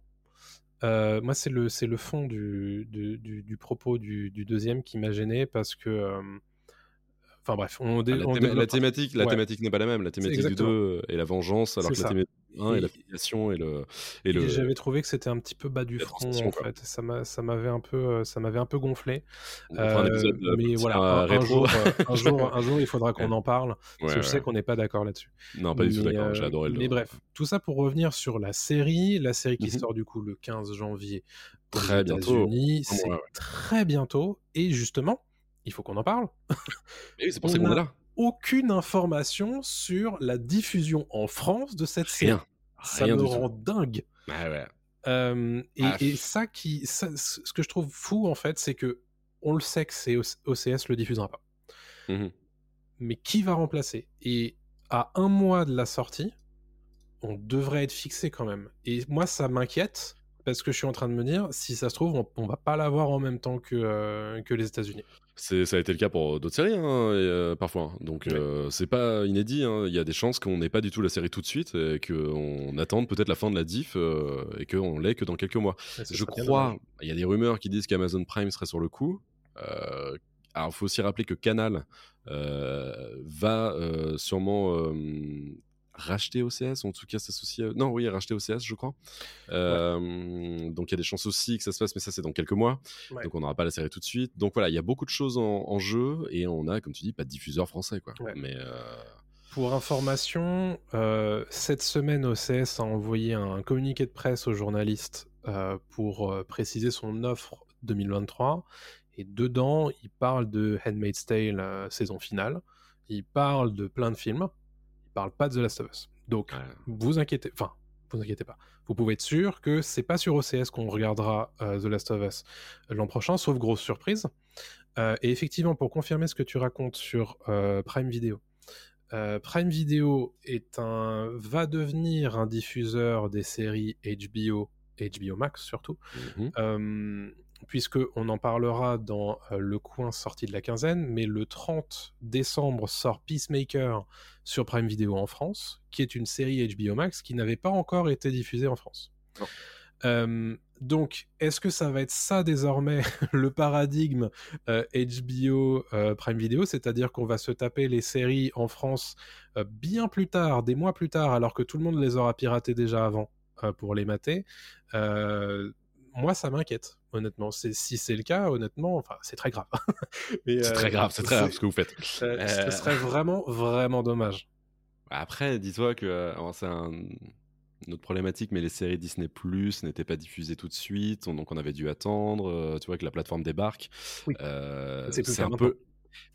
Euh, moi, c'est le, c'est le fond du, du, du- du propos du, du deuxième qui m'a gêné parce que. Enfin bref, on, dé- Ah, la, on théma- la thématique, la Ouais. thématique n'est pas la même. La thématique du exactement. 2 est la vengeance, alors que la thématique du 1 est la Et- filiation et le. Et Et le... j'avais trouvé que c'était un petit peu bas du front en quoi. fait. Ça m'a, ça m'avait un peu, euh, ça m'avait un peu gonflé. on fera un Euh, épisode euh, mais voilà, un jour, un (laughs) jour, un jour, il faudra qu'on Ouais. en parle. Ouais, parce que je sais qu'on n'est pas d'accord là-dessus. Non, pas du tout d'accord. J'ai adoré le. Mais bref, tout ça pour revenir sur la série, la série qui Mhm. sort du coup le 15 janvier aux Très bientôt. C'est très bientôt. Et justement, il faut qu'on en parle. Mais oui, c'est pour ça on qu'on est là. Aucune information sur la diffusion en France de cette série. Rien. Ça Rien me tout. rend dingue. Ouais. Euh, et, Ah, et ça qui, ça- ce que je trouve fou en fait, c'est que on le sait que c'est OCS le diffusera pas. Mhm. Mais qui va remplacer? Et à un mois de la sortie, on devrait être fixé quand même. Et moi, ça m'inquiète parce que je suis en train de me dire, si ça se trouve, on, on va pas l'avoir en même temps que, euh, que les États-Unis. C'est, ça a été le cas pour d'autres séries, hein, et, euh, parfois. hein. Donc, Ouais. euh, c'est pas inédit. hein. Il y a des chances qu'on n'ait pas du tout la série tout de suite et qu'on attende peut-être la fin de la diff euh, et qu'on l'ait que dans quelques mois. Je crois, il y a des rumeurs qui disent qu'Amazon Prime serait sur le coup. Euh, alors, il faut aussi rappeler que Canal va sûrement racheter OCS, ou en tout cas s'associer. à- Non, oui, racheter OCS, je crois. Euh, Donc, il y a des chances aussi que ça se fasse, mais ça, c'est dans quelques mois. Ouais. Donc, on n'aura pas la série tout de suite. Donc, voilà, il y a beaucoup de choses en, en jeu et on a, comme tu dis, pas de diffuseur français, quoi. Ouais. Mais euh, Pour information, euh, cette semaine, OCS a envoyé un communiqué de presse aux journalistes euh, pour euh, préciser son offre 2023. Et dedans, il parle de Handmaid's Tale euh, saison finale. Il parle de plein de films. Parle pas de The Last of Us. Donc, ouais. vous inquiétez, enfin, vous inquiétez pas. Vous pouvez être sûr que c'est pas sur OCS qu'on regardera euh, The Last of Us l'an prochain, sauf grosse surprise. Euh, et effectivement, pour confirmer ce que tu racontes sur euh, Prime Video, Prime Video est un va devenir un diffuseur des séries HBO, HBO Max surtout, euh, puisque on en parlera dans le coin sorti de la quinzaine, mais le 30 décembre sort Peacemaker sur Prime Video en France, qui est une série HBO Max qui n'avait pas encore été diffusée en France. Euh, donc, est-ce que ça va être ça désormais (laughs) le paradigme euh, HBO euh, Prime Video, c'est-à-dire qu'on va se taper les séries en France euh, bien plus tard, des mois plus tard, alors que tout le monde les aura piratées déjà avant euh, pour les mater? Euh, moi, ça m'inquiète, honnêtement. Si c'est le cas, honnêtement, enfin, c'est très grave. (laughs) C'est euh, très grave, c'est très grave ce que vous faites. Ce Euh, ce serait vraiment, vraiment dommage. Après, dis-toi que euh, c'est un- une autre problématique, mais les séries Disney Plus n'étaient pas diffusées tout de suite, on- donc on avait dû attendre. euh, tu vois que la plateforme débarque. Oui. Euh, C'est un peu.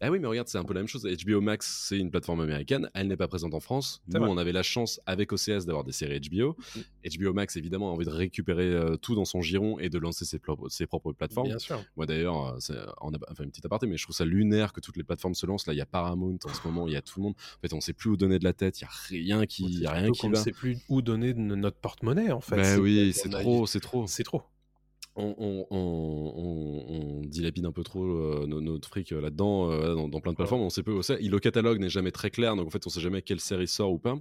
Ah oui, mais regarde, c'est un peu la même chose. HBO Max, c'est une plateforme américaine. Elle n'est pas présente en France. Nous, vrai. on avait la chance avec OCS d'avoir des séries HBO. HBO Max, évidemment, a envie de récupérer euh, tout dans son giron et de lancer ses, propres- ses propres plateformes. Bien sûr. Moi d'ailleurs, euh, c'est- on a enfin, une petite aparté, mais je trouve ça lunaire que toutes les plateformes se lancent. Là, il y a Paramount en ce moment, il y a tout le monde. En fait, on sait plus où donner de la tête. Il y a rien qui, y a rien qui qu'on ne va. sait plus où donner de notre porte-monnaie, en fait. C'est- oui, on c'est trop, c'est trop. C'est trop. On, on, on, on- dilapide un peu trop euh, no- notre fric euh, là-dedans, euh, dans, dans plein de plateformes. On sait peu. aussi. Le catalogue n'est jamais très clair, donc en fait, on sait jamais quelle série sort ou pas.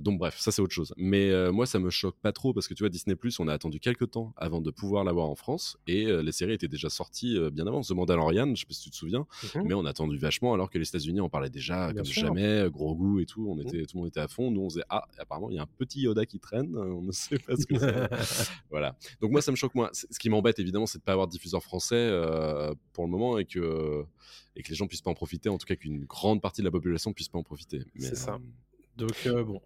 Donc bref, ça c'est autre chose. Mais moi, ça me choque pas trop parce que tu vois, Disney Plus, on a attendu quelques temps avant de pouvoir l'avoir en France et les séries étaient déjà sorties bien avant. The Mandalorian, je sais pas si tu te souviens, Mhm. mais on a attendu vachement alors que les États-Unis en parlaient déjà Bien comme sûr. jamais, gros goût et tout. On était, tout le monde était à fond. Nous, on faisait ah, apparemment, il y a un petit Yoda qui traîne. (laughs) On ne sait pas ce que c'est. (laughs) voilà. Donc moi, ça me choque moins. Ce qui m'embête évidemment, c'est de pas avoir de diffuseur français euh, pour le moment et que et que les gens puissent pas en profiter. En tout cas, qu'une grande partie de la population puisse pas en profiter. C'est ça. euh, Donc, euh, bon.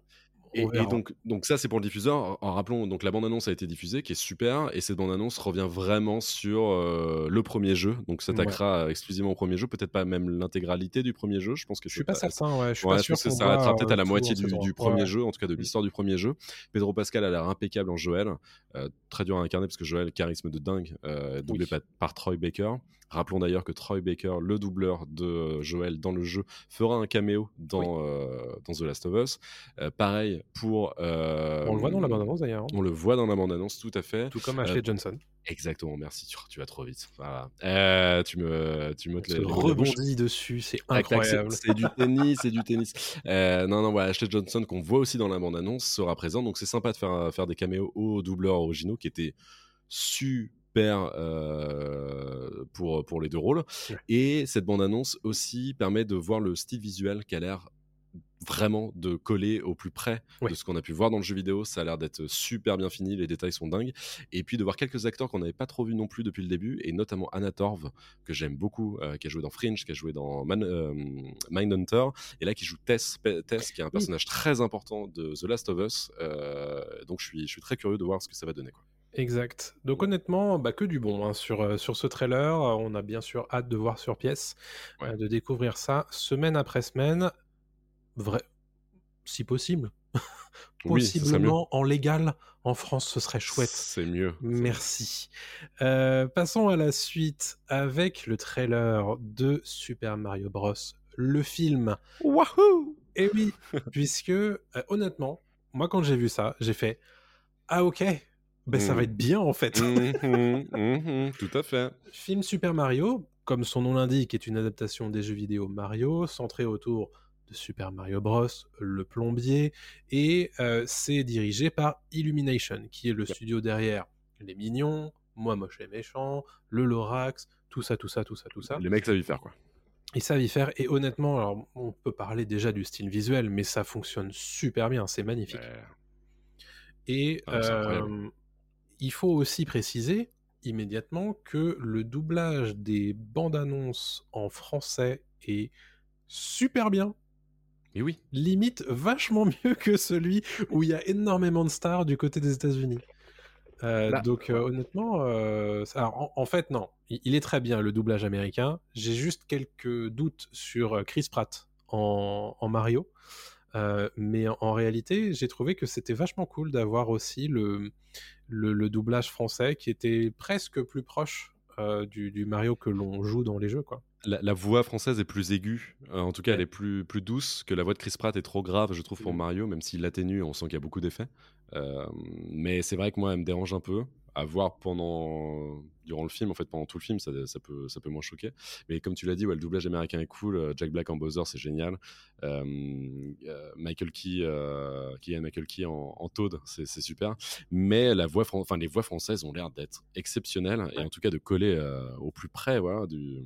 Et, donc, donc ça c'est pour le diffuseur. En, rappelant, donc la bande-annonce a été diffusée, qui est super, et cette bande-annonce revient vraiment sur euh, le premier jeu. Donc s'attaquera exclusivement au premier jeu, peut-être pas même l'intégralité du premier jeu. Je pense que Je suis pas certain, ouais. Je suis Ouais, pas je sûr pense que ça arrêtera peut-être euh, à la moitié du, premier Ouais. jeu, en tout cas de Mm. l'histoire du premier jeu. Pedro Pascal a l'air impeccable en Joël, euh, très dur à incarner parce que Joël, charisme de dingue, euh, doublé Oui. par, par Troy Baker. Rappelons d'ailleurs que Troy Baker, le doubleur de Joël dans le jeu, fera un caméo dans, euh, dans The Last of Us. Euh, pareil pour. euh, On le voit dans la bande-annonce d'ailleurs. hein. On le voit dans la bande-annonce, tout à fait. Tout comme Ashley Johnson. Exactement, merci. Tu, tu vas trop vite. Voilà. Euh, tu me, tu bouche. rebondit dessus, c'est incroyable. C'est du (laughs) tennis, c'est du tennis. Euh, non, non, voilà, Ashley Johnson qu'on voit aussi dans la bande-annonce sera présent, donc c'est sympa de faire, faire des caméos aux doubleurs originaux qui étaient super euh, pour, pour les deux rôles. Ouais. Et cette bande-annonce aussi permet de voir le style visuel qui a l'air vraiment de coller au plus près Ouais. de ce qu'on a pu voir dans le jeu vidéo. Ça a l'air d'être super bien fini, les détails sont dingues. Et puis de voir quelques acteurs qu'on n'avait pas trop vus non plus depuis le début, et notamment Anna Torv, que j'aime beaucoup, euh, qui a joué dans Fringe, qui a joué dans Man- euh, Mindhunter, et là qui joue Tess, Tess qui est un personnage très important de The Last of Us. Euh, donc je suis, je suis très curieux de voir ce que ça va donner. Quoi. Exact. Donc honnêtement, bah, que du bon hein, sur, euh, sur ce trailer. Euh, On a bien sûr hâte de voir sur pièce, Ouais. euh, de découvrir ça semaine après semaine. Vrai, si possible. (laughs) Oui. Possiblement en légal en France, ce serait chouette. C'est mieux. Merci. Euh, passons à la suite avec le trailer de Super Mario Bros. Le film. Wahoo Et oui, (laughs) puisque euh, honnêtement, moi quand j'ai vu ça, j'ai fait Ah ok, ben ça va être bien en fait. Mhm, mhm, Tout à fait. Film Super Mario, comme son nom l'indique, est une adaptation des jeux vidéo Mario, centré autour de Super Mario Bros, le plombier, et euh, c'est dirigé par Illumination, qui est le studio derrière Les Mignons, Moi Moche et Méchant, Le Lorax, tout ça, tout ça, tout ça, tout ça. Les mecs savent y faire quoi. Ils savent y faire, et honnêtement, alors, on peut parler déjà du style visuel, mais ça fonctionne super bien, c'est magnifique. Ouais. Et Ah, il faut aussi préciser immédiatement que le doublage des bandes annonces en français est super bien. Mais oui. Limite vachement (laughs) mieux que celui où il y a énormément de stars du côté des États-Unis. Euh, donc euh, honnêtement, euh, alors, en, en fait non, il, il est très bien le doublage américain. J'ai juste quelques doutes sur Chris Pratt en, en Mario, Euh, mais en, en réalité j'ai trouvé que c'était vachement cool d'avoir aussi le, le, le doublage français qui était presque plus proche euh, du, du Mario que l'on joue dans les jeux quoi. La, la voix française est plus aiguë. Euh, en tout cas, Ouais. elle est plus, plus douce que la voix de Chris Pratt est trop grave, je trouve, pour Mhm. Mario, même s'il l'atténue, on sent qu'il y a beaucoup d'effets. Mais c'est vrai que moi, elle me dérange un peu. À voir pendant, durant le film, en fait, pendant tout le film, ça, ça peut, ça peut moins choquer. Mais comme tu l'as dit, ouais, le doublage américain est cool. Euh, Jack Black en Bowser, c'est génial. Euh, euh, Michael Key, euh, Michael Key en, en Toad, c'est super. Mais la voix, enfin, les voix françaises ont l'air d'être exceptionnelles et en tout cas de coller euh, au plus près, voilà, du,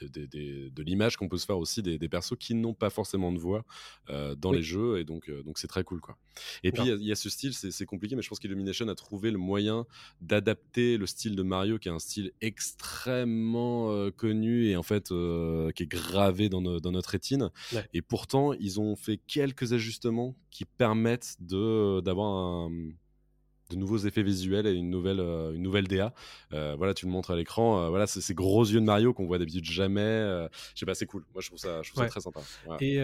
de, de- de- de l'image qu'on peut se faire aussi des, des persos qui n'ont pas forcément de voix euh, dans Oui. les jeux et donc euh, donc c'est très cool quoi. Et puis il y a- il y, a ce style, c'est compliqué, mais je pense qu'Illumination a trouvé le moyen d'adapter le style de Mario, qui est un style extrêmement euh, connu et en fait qui est gravé dans, notre rétine. Ouais. Et pourtant, ils ont fait quelques ajustements qui permettent de d'avoir un de nouveaux effets visuels et une nouvelle, euh, une nouvelle DA. Euh, voilà, tu le montres à l'écran. euh, voilà, c'est ces gros yeux de Mario qu'on voit d'habitude jamais. je sais pas, c'est cool. Moi, je trouve ça, je trouve Ouais. ça très sympa. Et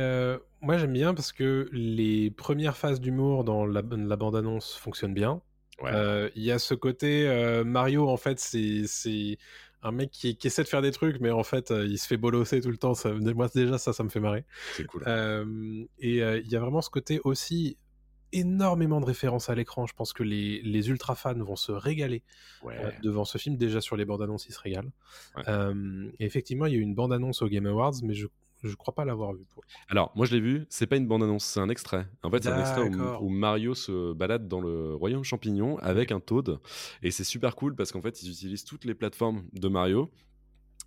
moi j'aime bien parce que les premières phases d'humour dans la, la bande-annonce fonctionnent bien. Ouais. Il y a ce côté Mario en fait c'est un mec qui, qui essaie de faire des trucs mais en fait euh, il se fait bolosser tout le temps. Ça, moi déjà ça ça me fait marrer. c'est cool. Euh, et euh, il y a vraiment ce côté aussi énormément de références à l'écran. Je pense que les, les ultra fans vont se régaler Ouais. euh, devant ce film. Déjà sur les bandes annonces, ils se régalent. Ouais. Euh, et effectivement, il y a eu une bande annonce au Game Awards, mais je je crois pas l'avoir vu. Pour... Alors, moi, je l'ai vu. C'est pas une bande-annonce, c'est un extrait. En fait, c'est un extrait où, où Mario se balade dans le royaume champignon avec un Toad. Et c'est super cool parce qu'en fait, ils utilisent toutes les plateformes de Mario.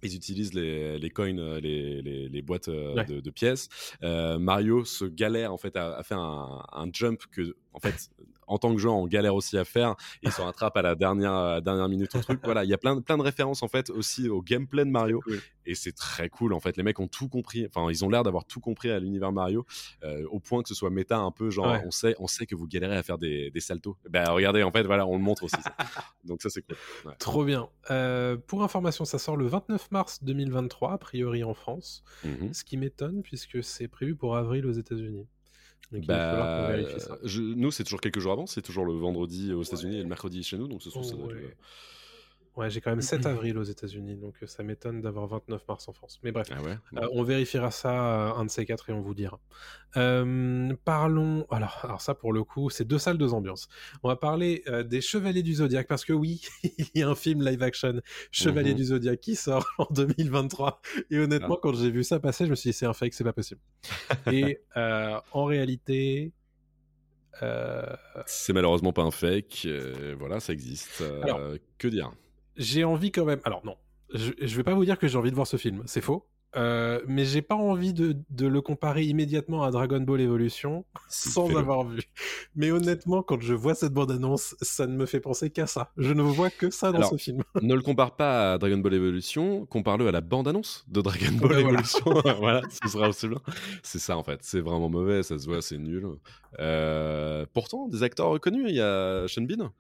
Ils utilisent les, les coins, euh, les, les, les boîtes euh, Ouais. de, de pièces. Euh, Mario se galère en fait à, à faire un, un jump que, en fait, en tant que joueur, on galère aussi à faire. Et il se rattrape à la dernière, à la dernière minute au truc. Voilà, il y a plein, de- plein de références en fait aussi au gameplay de Mario. Cool. Et c'est très cool en fait. Les mecs ont tout compris. Enfin, ils ont l'air d'avoir tout compris à l'univers Mario, euh, au point que ce soit méta un peu genre Ouais. on sait, on sait que vous galérez à faire des, des saltos. Ben regardez, en fait, voilà, on le montre aussi. ça. (laughs) Donc ça c'est cool. Ouais. Trop bien. Euh, pour information, ça sort le 29 mars 2023, a priori en France. Mhm. Ce qui m'étonne puisque c'est prévu pour avril aux États-Unis. Donc il va falloir qu'on Bah, vérifie ça. je- nous, c'est toujours quelques jours avant. C'est toujours le vendredi aux États-Unis et le mercredi chez nous. Donc ce soir, ça doit être Ouais. le- Ouais, j'ai quand même 7 avril aux États-Unis, donc euh, ça m'étonne d'avoir 29 mars en France. Mais bref, Ah ouais? Bon. euh, on vérifiera ça euh, un de ces quatre et on vous dira. Euh, parlons. Alors, alors ça pour le coup, c'est deux salles, deux ambiances. On va parler euh, des Chevaliers du Zodiaque parce que oui, (laughs) il y a un film live action Chevaliers Mhm. du Zodiaque qui sort en 2023. Et honnêtement, Ah. quand j'ai vu ça passer, je me suis dit c'est un fake, c'est pas possible. et (laughs) en réalité. euh, C'est malheureusement pas un fake. euh, voilà, ça existe. Euh, Alors. que dire? J'ai envie quand même. Alors non, je, je vais pas vous dire que j'ai envie de voir ce film, c'est faux. Euh, mais j'ai pas envie de, de le comparer immédiatement à Dragon Ball Evolution (laughs) sans avoir vu. Mais honnêtement, quand je vois cette bande-annonce, ça ne me fait penser qu'à ça. Je ne vois que ça dans Alors, ce film. ne le compare pas à Dragon Ball Evolution, compare-le à la bande-annonce de Dragon (laughs) Ball ben voilà. Evolution. (laughs) voilà, ce sera aussi bien. C'est ça en fait, c'est vraiment mauvais, ça se voit, c'est nul. Euh, pourtant, des acteurs reconnus, il y a Sean Bean.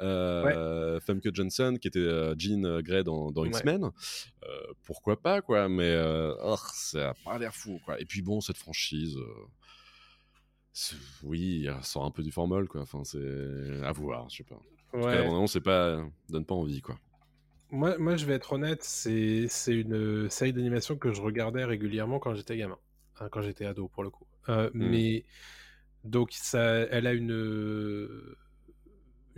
Euh, Famke Johnson qui était euh, Jean Grey dans, dans Ouais. X-Men Euh, pourquoi pas quoi mais euh, oh, ça a pas l'air fou quoi et puis bon cette franchise euh, oui elle sort un peu du formol quoi enfin c'est à voir je sais pas en tout cas, Ouais. bande-annonce, c'est pas donne pas envie quoi Moi, moi, je vais être honnête, c'est c'est une série d'animation que je regardais régulièrement quand j'étais gamin, Hein, quand j'étais ado pour le coup. Euh, Hmm. Mais donc ça, elle a une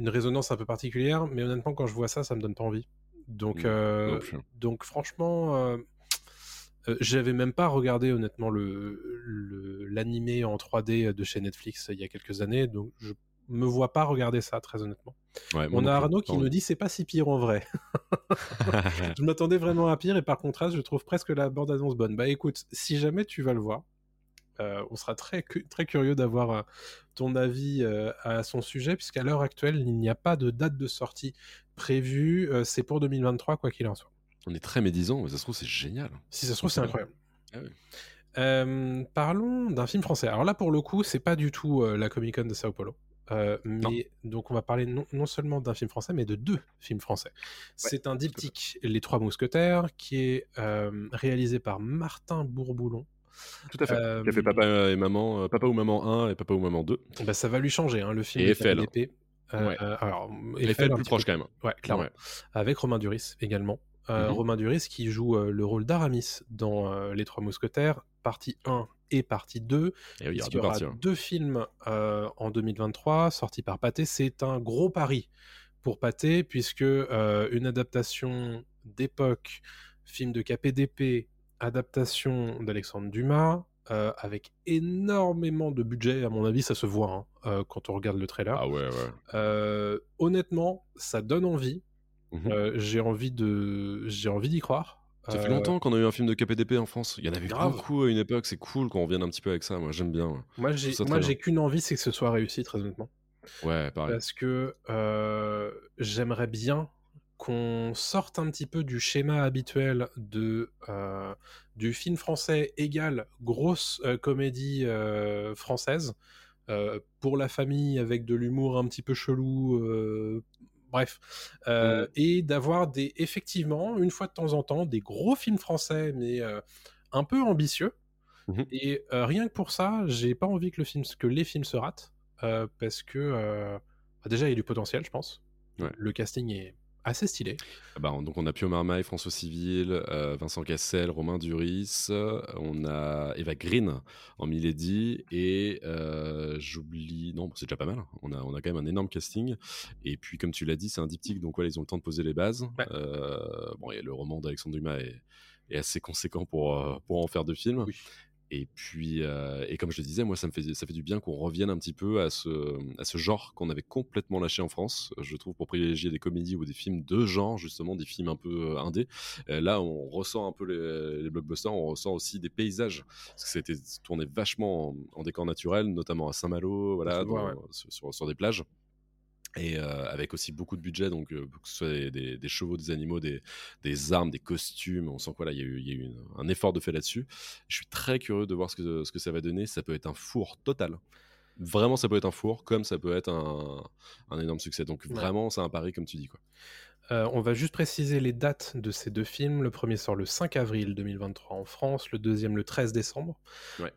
une résonance un peu particulière, mais honnêtement, quand je vois ça, ça me donne pas envie. Donc Non, euh, donc franchement, euh, euh, j'avais même pas regardé honnêtement le l'animé en 3D de chez Netflix il y a quelques années, donc je me vois pas regarder ça très honnêtement. Ouais, On a Arnaud qui nous dit c'est pas si pire en vrai. (laughs) (laughs) je m'attendais vraiment à pire et par contraste, je trouve presque la bande-annonce bonne. Bah écoute, si jamais tu vas le voir, euh, on sera très, cu- très curieux d'avoir euh, ton avis euh, à son sujet, puisqu'à l'heure actuelle, il n'y a pas de date de sortie prévue. C'est pour 2023, quoi qu'il en soit. On est très médisant, mais ça se trouve, c'est génial. Si ça se trouve, c'est incroyable. Ah oui. Parlons d'un film français. Alors là, pour le coup, c'est pas du tout la Comic Con de Sao Paulo. Mais donc on va parler non, non seulement d'un film français, mais de deux films français. c'est un diptyque, Les Trois Mousquetaires, qui est réalisé par Martin Bourboulon. Tout à fait. Euh, Qui a fait Papa et Maman, euh, Papa ou Maman 1 et Papa ou Maman 2. Bah, ça va lui changer, hein, le film Et. KDP. Euh, Ouais. euh, alors, plus proche peu- quand même. Ouais, clairement. Ouais. Avec Romain Duris également. Euh, Mhm. Romain Duris qui joue euh, le rôle d'Aramis dans euh, Les Trois Mousquetaires, partie 1 et partie 2. Et oui, il y aura deux aura parties. hein. deux films euh, en 2023 sortis par Pathé. C'est un gros pari pour Pathé puisque euh, une adaptation d'époque, film de KPDP, adaptation d'Alexandre Dumas, euh, avec énormément de budget, à mon avis, ça se voit hein, euh, quand on regarde le trailer. Ah ouais, ouais. Euh, honnêtement, ça donne envie. Mhm. J'ai envie de, j'ai envie d'y croire. Ça fait longtemps qu'on a eu un film de KPDP en France. Il y en avait grave. beaucoup à une époque. C'est cool qu'on revienne un petit peu avec ça. Moi, j'aime bien. Moi, j'ai, moi, j'ai qu'une envie, c'est que ce soit réussi, très honnêtement. Ouais, pareil. Parce que j'aimerais bien qu'on sorte un petit peu du schéma habituel de, euh, du film français égal grosse euh, comédie euh, française pour la famille avec de l'humour un petit peu chelou. bref, Euh, et d'avoir des effectivement une fois de temps en temps des gros films français mais un peu ambitieux. Mhm. Et rien que pour ça, j'ai pas envie que le film, que les films se ratent parce que bah, déjà il y a du potentiel, je pense. Ouais. Le casting est assez stylé. Ah bah, donc on a Pio Marmaille, François Civil, euh, Vincent Cassel, Romain Duris, euh, on a Eva Green en Milady et euh, j'oublie non c'est déjà pas mal. On a on a quand même un énorme casting et puis comme tu l'as dit c'est un diptyque donc voilà ils ont le temps de poser les bases. Ouais. Euh, bon et le roman d'Alexandre Dumas est, est assez conséquent pour pour en faire deux films. Oui. Et puis, euh, et comme je le disais, moi, ça me fait, ça fait du bien qu'on revienne un petit peu à ce, à ce genre qu'on avait complètement lâché en France, je trouve, pour privilégier des comédies ou des films de genre, justement, des films un peu euh, indés. Euh, là, on ressent un peu les, les blockbusters, on ressent aussi des paysages, parce que c'était tourné vachement en, en décor naturel, notamment à Saint-Malo, voilà, sur- sur des plages. Et euh, avec aussi beaucoup de budget, donc euh, que ce soit des, des- des chevaux, des animaux, des, des armes, des costumes, on sent quoi là, il y a eu, il y a eu une- un effort de fait là-dessus. Je suis très curieux de voir ce que, ce que ça va donner. Ça peut être un four total. Vraiment, ça peut être un four, comme ça peut être un, un énorme succès. Donc Ouais. vraiment, c'est un pari, comme tu dis. Quoi. Euh, on va juste préciser les dates de ces deux films. Le premier sort le 5 avril 2023 en France, le deuxième le 13 décembre. Ouais.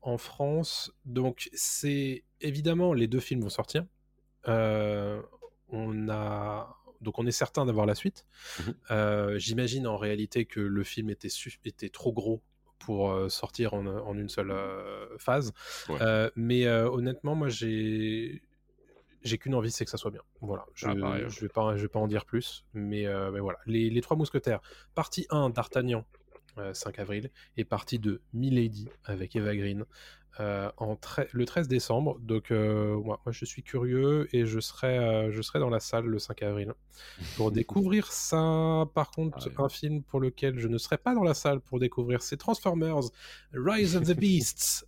En France, donc c'est évidemment les deux films vont sortir. Euh, on a donc on est certain d'avoir la suite. Mhm. Euh, J'imagine en réalité que le film était, trop gros pour euh, sortir en, en une seule phase. Ouais. Mais honnêtement, moi j'ai j'ai qu'une envie, c'est que ça soit bien. Voilà, je, Ah, pareil, ouais. je vais pas, je vais pas en dire plus, mais, euh, mais voilà. Les, les trois mousquetaires, partie 1 d'Artagnan, euh, 5 avril, et partie 2 Milady avec Eva Green euh, en le 13 décembre. Donc euh, moi, moi, je suis curieux et je serai, euh, je serai dans la salle le 5 avril pour (laughs) découvrir ça. Par contre, Ah ouais. un film pour lequel je ne serai pas dans la salle pour découvrir, c'est Transformers Rise of the (laughs) Beasts.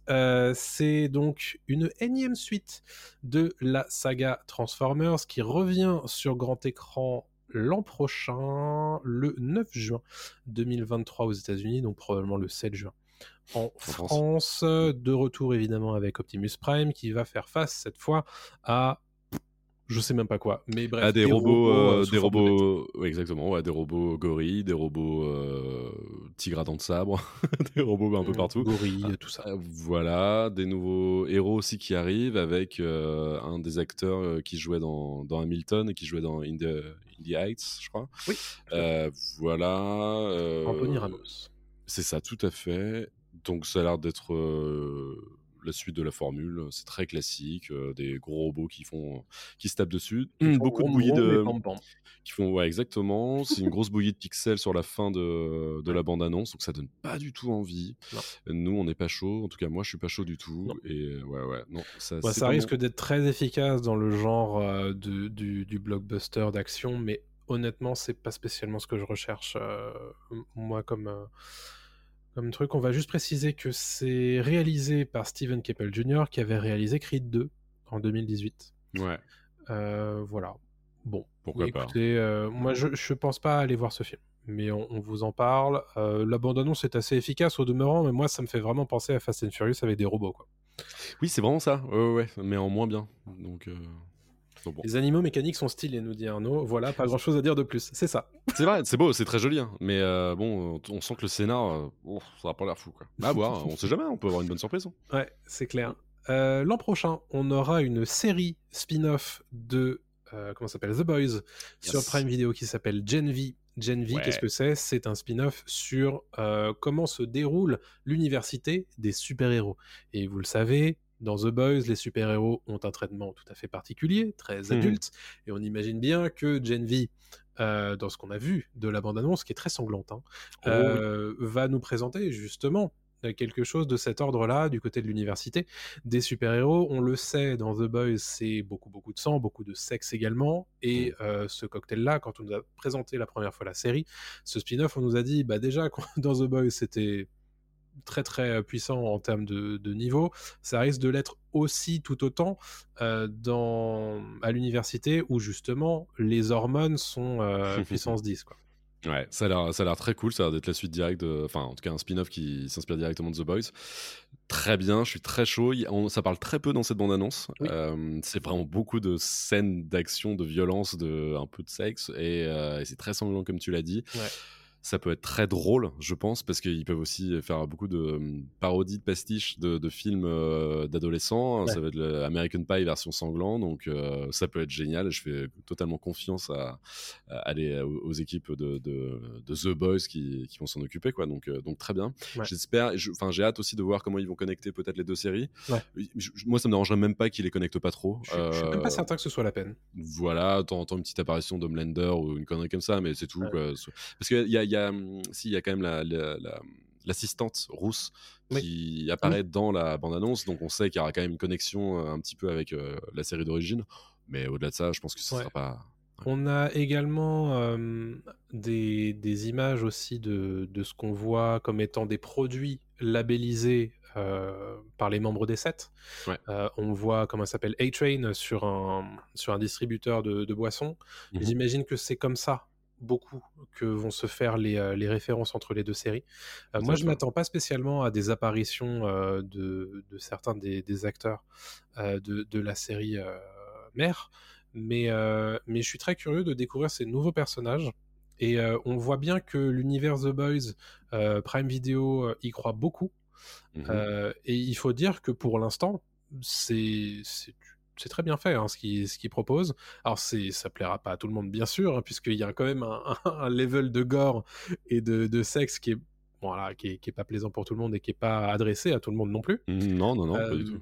C'est donc une énième suite de la saga Transformers qui revient sur grand écran l'an prochain, le 9 juin 2023 aux États-Unis, donc probablement le 7 juin. En France. France, de retour évidemment avec Optimus Prime qui va faire face cette fois à je sais même pas quoi, mais bref, Ah, des, robots, euh, des forme de bêtes. robots, ouais, exactement, ouais, des robots gorilles, des robots euh, tigres à dents de sabre, (laughs) des robots un peu partout. Gorilles, tout ça. Euh, Voilà, des nouveaux héros aussi qui arrivent avec euh, un des acteurs euh, qui jouait dans, dans Hamilton et qui jouait dans In the, In the Heights, je crois. Oui, Euh, voilà. euh, Anthony Ramos. C'est ça, tout à fait. Donc ça a l'air d'être euh, la suite de la formule. C'est très classique, euh, des gros robots qui font, qui se tapent dessus. Font beaucoup de bouillies de, qui font, ouais, exactement. C'est une (laughs) grosse bouillie de pixels sur la fin de, de la bande-annonce, donc ça donne pas du tout envie. Non. Nous, on n'est pas chaud. En tout cas, moi, je suis pas chaud du tout. Non. Et ouais, ouais, non, ça, Ouais, risque d'être très efficace dans le genre euh, de- du, du blockbuster d'action, mais honnêtement, c'est pas spécialement ce que je recherche moi comme, comme truc. On va juste préciser que c'est réalisé par Steven Keppel Jr. qui avait réalisé Creed 2 en 2018. Ouais, Euh, voilà. Bon, pourquoi pas. écoutez, euh, moi je, je pense pas aller voir ce film, mais on, on vous en parle. Euh, la bande-annonce est assez efficace au demeurant, mais moi ça me fait vraiment penser à Fast and Furious avec des robots. Quoi. Oui, c'est vraiment ça. Ouais, ouais, ouais, mais en moins bien. Donc, euh, donc bon. Les animaux mécaniques sont stylés, nous dit Arnaud. Voilà, pas grand chose à dire de plus. C'est ça. C'est vrai, c'est beau, c'est très joli, hein. mais euh, bon, on- sent que le scénar, euh, oh, ça a pas l'air fou, quoi. À voir, (laughs) on sait jamais, on peut avoir une bonne surprise. hein. Ouais, c'est clair. Euh, L'an prochain, on aura une série spin-off de comment s'appelle The Boys sur Prime Video qui s'appelle Gen V. Gen V, Ouais. qu'est-ce que c'est? C'est un spin-off sur comment se déroule l'université des super-héros. Et vous le savez, dans The Boys, les super-héros ont un traitement tout à fait particulier, très Mhm. adulte, et on imagine bien que Gen V, euh, dans ce qu'on a vu de la bande-annonce, qui est très sanglante, hein, Oh, euh, va nous présenter justement euh, quelque chose de cet ordre-là du côté de l'université. Des super-héros, on le sait, dans The Boys, c'est beaucoup, beaucoup de sang, beaucoup de sexe également. Et euh, ce cocktail-là, quand on nous a présenté la première fois la série, ce spin-off, on nous a dit, bah déjà, (laughs) dans The Boys, c'était très très puissant en termes de, de niveau, ça risque de l'être aussi tout autant euh, dans, à l'université où justement les hormones sont euh, (laughs) puissance 10. Quoi. Ouais, ça a l'air, ça a l'air très cool, ça a l'air d'être la suite directe, de, enfin en tout cas un spin-off qui s'inspire directement de The Boys. Très bien, je suis très chaud. On- ça parle très peu dans cette bande-annonce. Oui. Euh, c'est vraiment beaucoup de scènes d'action, de violence, de un peu de sexe, et, euh, et c'est très sanglant comme tu l'as dit. Ouais. Ça peut être très drôle, je pense, parce qu'ils peuvent aussi faire beaucoup de euh, parodies, de pastiches de, de films euh, d'adolescents. Ouais. Ça va être le American Pie version sanglant, donc euh, ça peut être génial. Je fais totalement confiance à, à aller aux, équipes de, de, de The Boys qui, qui vont s'en occuper, quoi. Donc, euh, donc très bien. Ouais. J'espère, je- enfin j'ai hâte aussi de voir comment ils vont connecter peut-être les deux séries. Ouais. Je- je- moi, ça me dérangerait même pas qu'ils les connectent pas trop. Je, je suis même pas certain que ce soit la peine. voilà, de temps en temps une petite apparition d'Homelander ou une connerie comme ça, mais c'est tout. Quoi. Parce qu'il y a, y, a, si, il y a quand même la, la- la- l'assistante rousse Oui. qui apparaît dans la bande-annonce, donc on sait qu'il y aura quand même une connexion euh, un petit peu avec euh, la série d'origine. Mais au-delà de ça, je pense que ce Ouais. sera pas. On a également euh, des, des images aussi de, de ce qu'on voit comme étant des produits labellisés euh, par les membres des sets. Ouais. On voit comment ça s'appelle A-Train sur un, sur un distributeur de, de boissons. Mhm. J'imagine que c'est comme ça beaucoup que vont se faire les, euh, les références entre les deux séries. Euh, moi, je ouais. m'attends pas spécialement à des apparitions euh, de, de certains des, des acteurs euh, de, de la série mère, mais, mais je suis très curieux de découvrir ces nouveaux personnages. Et on voit bien que l'univers The Boys, Prime Video y croit beaucoup. Euh, et il faut dire que pour l'instant, c'est c'est- très bien fait hein, ce qu'ils proposent. Alors c'est ça plaira pas à tout le monde bien sûr, hein, puisqu'il y a quand même un, (laughs) un level de gore et de, de sexe qui est voilà qui est, qui est pas plaisant pour tout le monde et qui est pas adressé à tout le monde non plus. Non, non, non, pas du tout.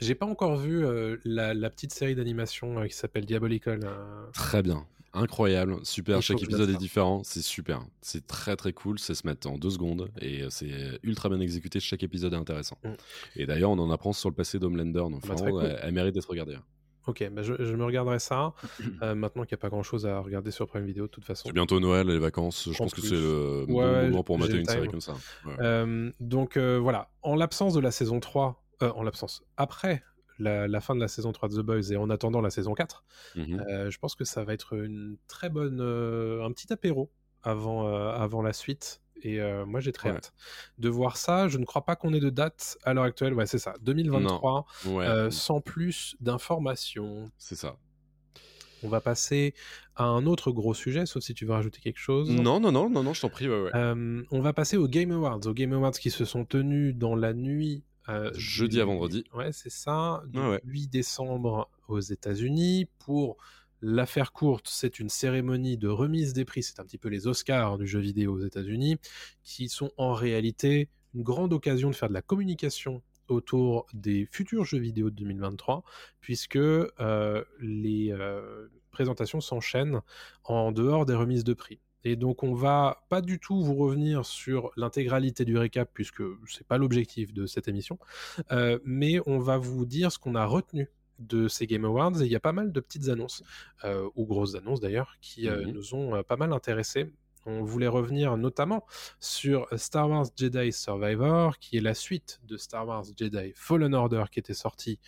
J'ai pas encore vu euh, la, la petite série d'animation euh, qui s'appelle Diabolical. euh, Très bien. Incroyable, super. Chaque épisode est différent, c'est super. C'est très très cool, ça se met en deux secondes et c'est ultra bien exécuté. Chaque épisode est intéressant. Mm. Et d'ailleurs, on en apprend sur le passé d'Homelander, donc Bah, très vraiment, cool. elle, elle mérite d'être regardée. hein. Ok, bah je, je me regarderai ça. (clears throat) Euh, maintenant qu'il n'y a pas grand chose à regarder sur Prime Video de toute façon. C'est bientôt Noël, les vacances. Je En pense que c'est le bon Ouais, moment pour mater une série comme ça. Ouais. Euh, donc euh, voilà, en l'absence de la saison 3, euh, en l'absence, après la, la fin de la saison 3 de The Boys et en attendant la saison 4, Mhm. euh, je pense que ça va être une très bonne, euh, un petit apéro avant, euh, avant la suite. Et moi j'ai très Ouais. hâte de voir ça. Je ne crois pas qu'on ait de date à l'heure actuelle. Ouais, c'est ça, 2023, Ouais, euh, sans plus d'informations. c'est ça. On va passer à un autre gros sujet, sauf si tu veux rajouter quelque chose. Non, non, non, non, non, je t'en prie. Ouais, ouais. Euh, on va passer aux Game Awards, aux Game Awards qui se sont tenus dans la nuit. Euh, Jeudi du- à vendredi. Ouais, c'est ça. Du Ouais, ouais. 8 décembre aux États-Unis. Pour l'affaire courte, c'est une cérémonie de remise des prix. C'est un petit peu les Oscars du jeu vidéo aux États-Unis, qui sont en réalité une grande occasion de faire de la communication autour des futurs jeux vidéo de 2023, puisque euh, les euh, présentations s'enchaînent en dehors des remises de prix. Et donc on va pas du tout vous revenir sur l'intégralité du récap puisque c'est pas l'objectif de cette émission, euh, mais on va vous dire ce qu'on a retenu de ces Game Awards et il y a pas mal de petites annonces euh, ou grosses annonces d'ailleurs qui euh, Mhm. nous ont pas mal intéressés. On voulait revenir notamment sur Star Wars Jedi Survivor, qui est la suite de Star Wars Jedi Fallen Order, qui était sorti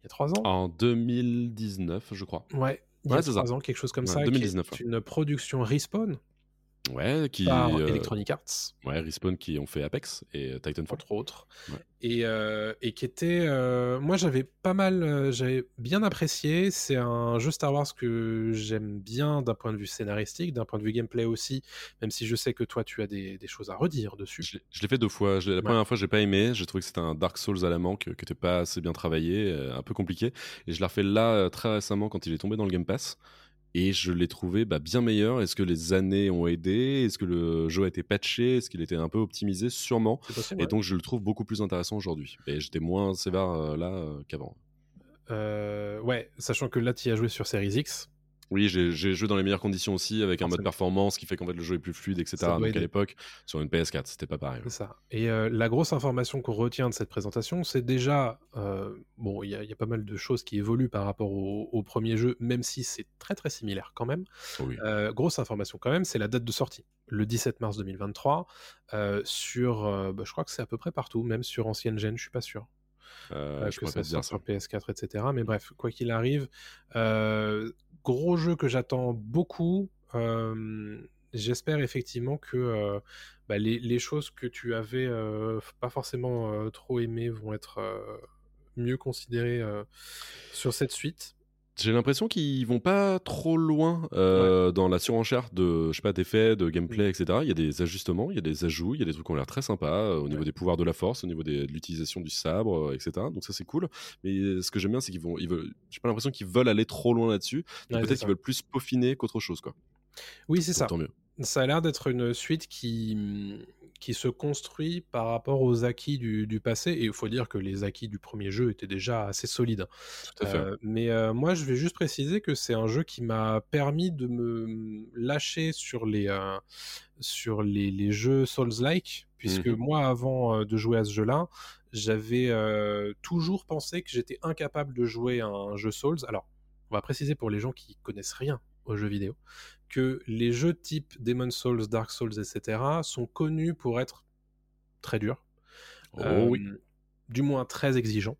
il y a trois ans. En 2019, je crois. Ouais, il y a Ouais, ça. trois ans, quelque chose comme Ouais, ça. 2019, qui est une production Respawn Ouais, qui. par euh, Electronic Arts, Ouais, Respawn qui ont fait Apex et Titanfall. entre autres, Ouais. et, euh, et qui était, euh, moi j'avais pas mal, euh, j'avais bien apprécié. C'est un jeu Star Wars que j'aime bien d'un point de vue scénaristique, d'un point de vue gameplay aussi, même si je sais que toi tu as des, des choses à redire dessus. Je l'ai- je l'ai fait deux fois. Je la Ouais. première fois, j'ai pas aimé. J'ai trouvé que c'était un Dark Souls à la manque, qui était pas assez bien travaillé, euh, un peu compliqué. Et je l'ai refait là euh, très récemment quand il est tombé dans le Game Pass. Et je l'ai trouvé bah, bien meilleur. Est-ce que les années ont aidé? Est-ce que le jeu a été patché? Est-ce qu'il était un peu optimisé? Sûrement. Possible. Et ouais. donc, je le trouve beaucoup plus intéressant aujourd'hui. Et j'étais moins sévère euh, là euh, qu'avant. Euh, ouais, sachant que là tu y as joué sur Series X. Oui, j'ai joué dans les meilleures conditions aussi, avec un mode performance qui fait qu'en fait le jeu est plus fluide, etc. Donc à l'époque, sur une PS4, c'était pas pareil. C'est ça. Et euh, la grosse information qu'on retient de cette présentation, c'est déjà, euh, bon, il y, a- il y a pas mal de choses qui évoluent par rapport au, au premier jeu, même si c'est très très similaire quand même. Oui. Euh, grosse information quand même, c'est la date de sortie, le 17 mars 2023, euh, sur, bah, je crois que c'est à peu près partout, même sur ancienne gen, je suis pas sûr. Euh, je que ça sur PS4, etc. Mais bref, quoi qu'il arrive, euh, gros jeu que j'attends beaucoup. euh, J'espère effectivement que bah, les, les choses que tu avais pas forcément trop aimées vont être mieux considérées sur cette suite. J'ai l'impression qu'ils vont pas trop loin euh, dans la surenchère de, je sais pas, d'effets, de gameplay, etc. Il y a des ajustements, il y a des ajouts, il y a des trucs qui ont l'air très sympas euh, au niveau Ouais. des pouvoirs de la force, au niveau des- de l'utilisation du sabre, euh, etc. Donc ça c'est cool. Mais ce que j'aime bien, c'est qu'ils vont, ils veulent, j'ai pas l'impression qu'ils veulent aller trop loin là-dessus. Ouais, Peut-être qu'ils veulent plus peaufiner qu'autre chose, quoi. Oui, c'est ça. Tant mieux. Ça a l'air d'être une suite qui, qui se construit par rapport aux acquis du, du passé. Et il faut dire que les acquis du premier jeu étaient déjà assez solides. Tout à fait. Euh, mais euh, moi, je vais juste préciser que c'est un jeu qui m'a permis de me lâcher sur les, euh, sur les, les jeux Souls-like, puisque Mhm. moi, avant de jouer à ce jeu-là, j'avais toujours pensé que j'étais incapable de jouer à un jeu Souls. Alors, on va préciser pour les gens qui connaissent rien aux jeux vidéo, que les jeux type Demon Souls, Dark Souls, etc. sont connus pour être très durs. Oh Euh, oui. Du moins très exigeants.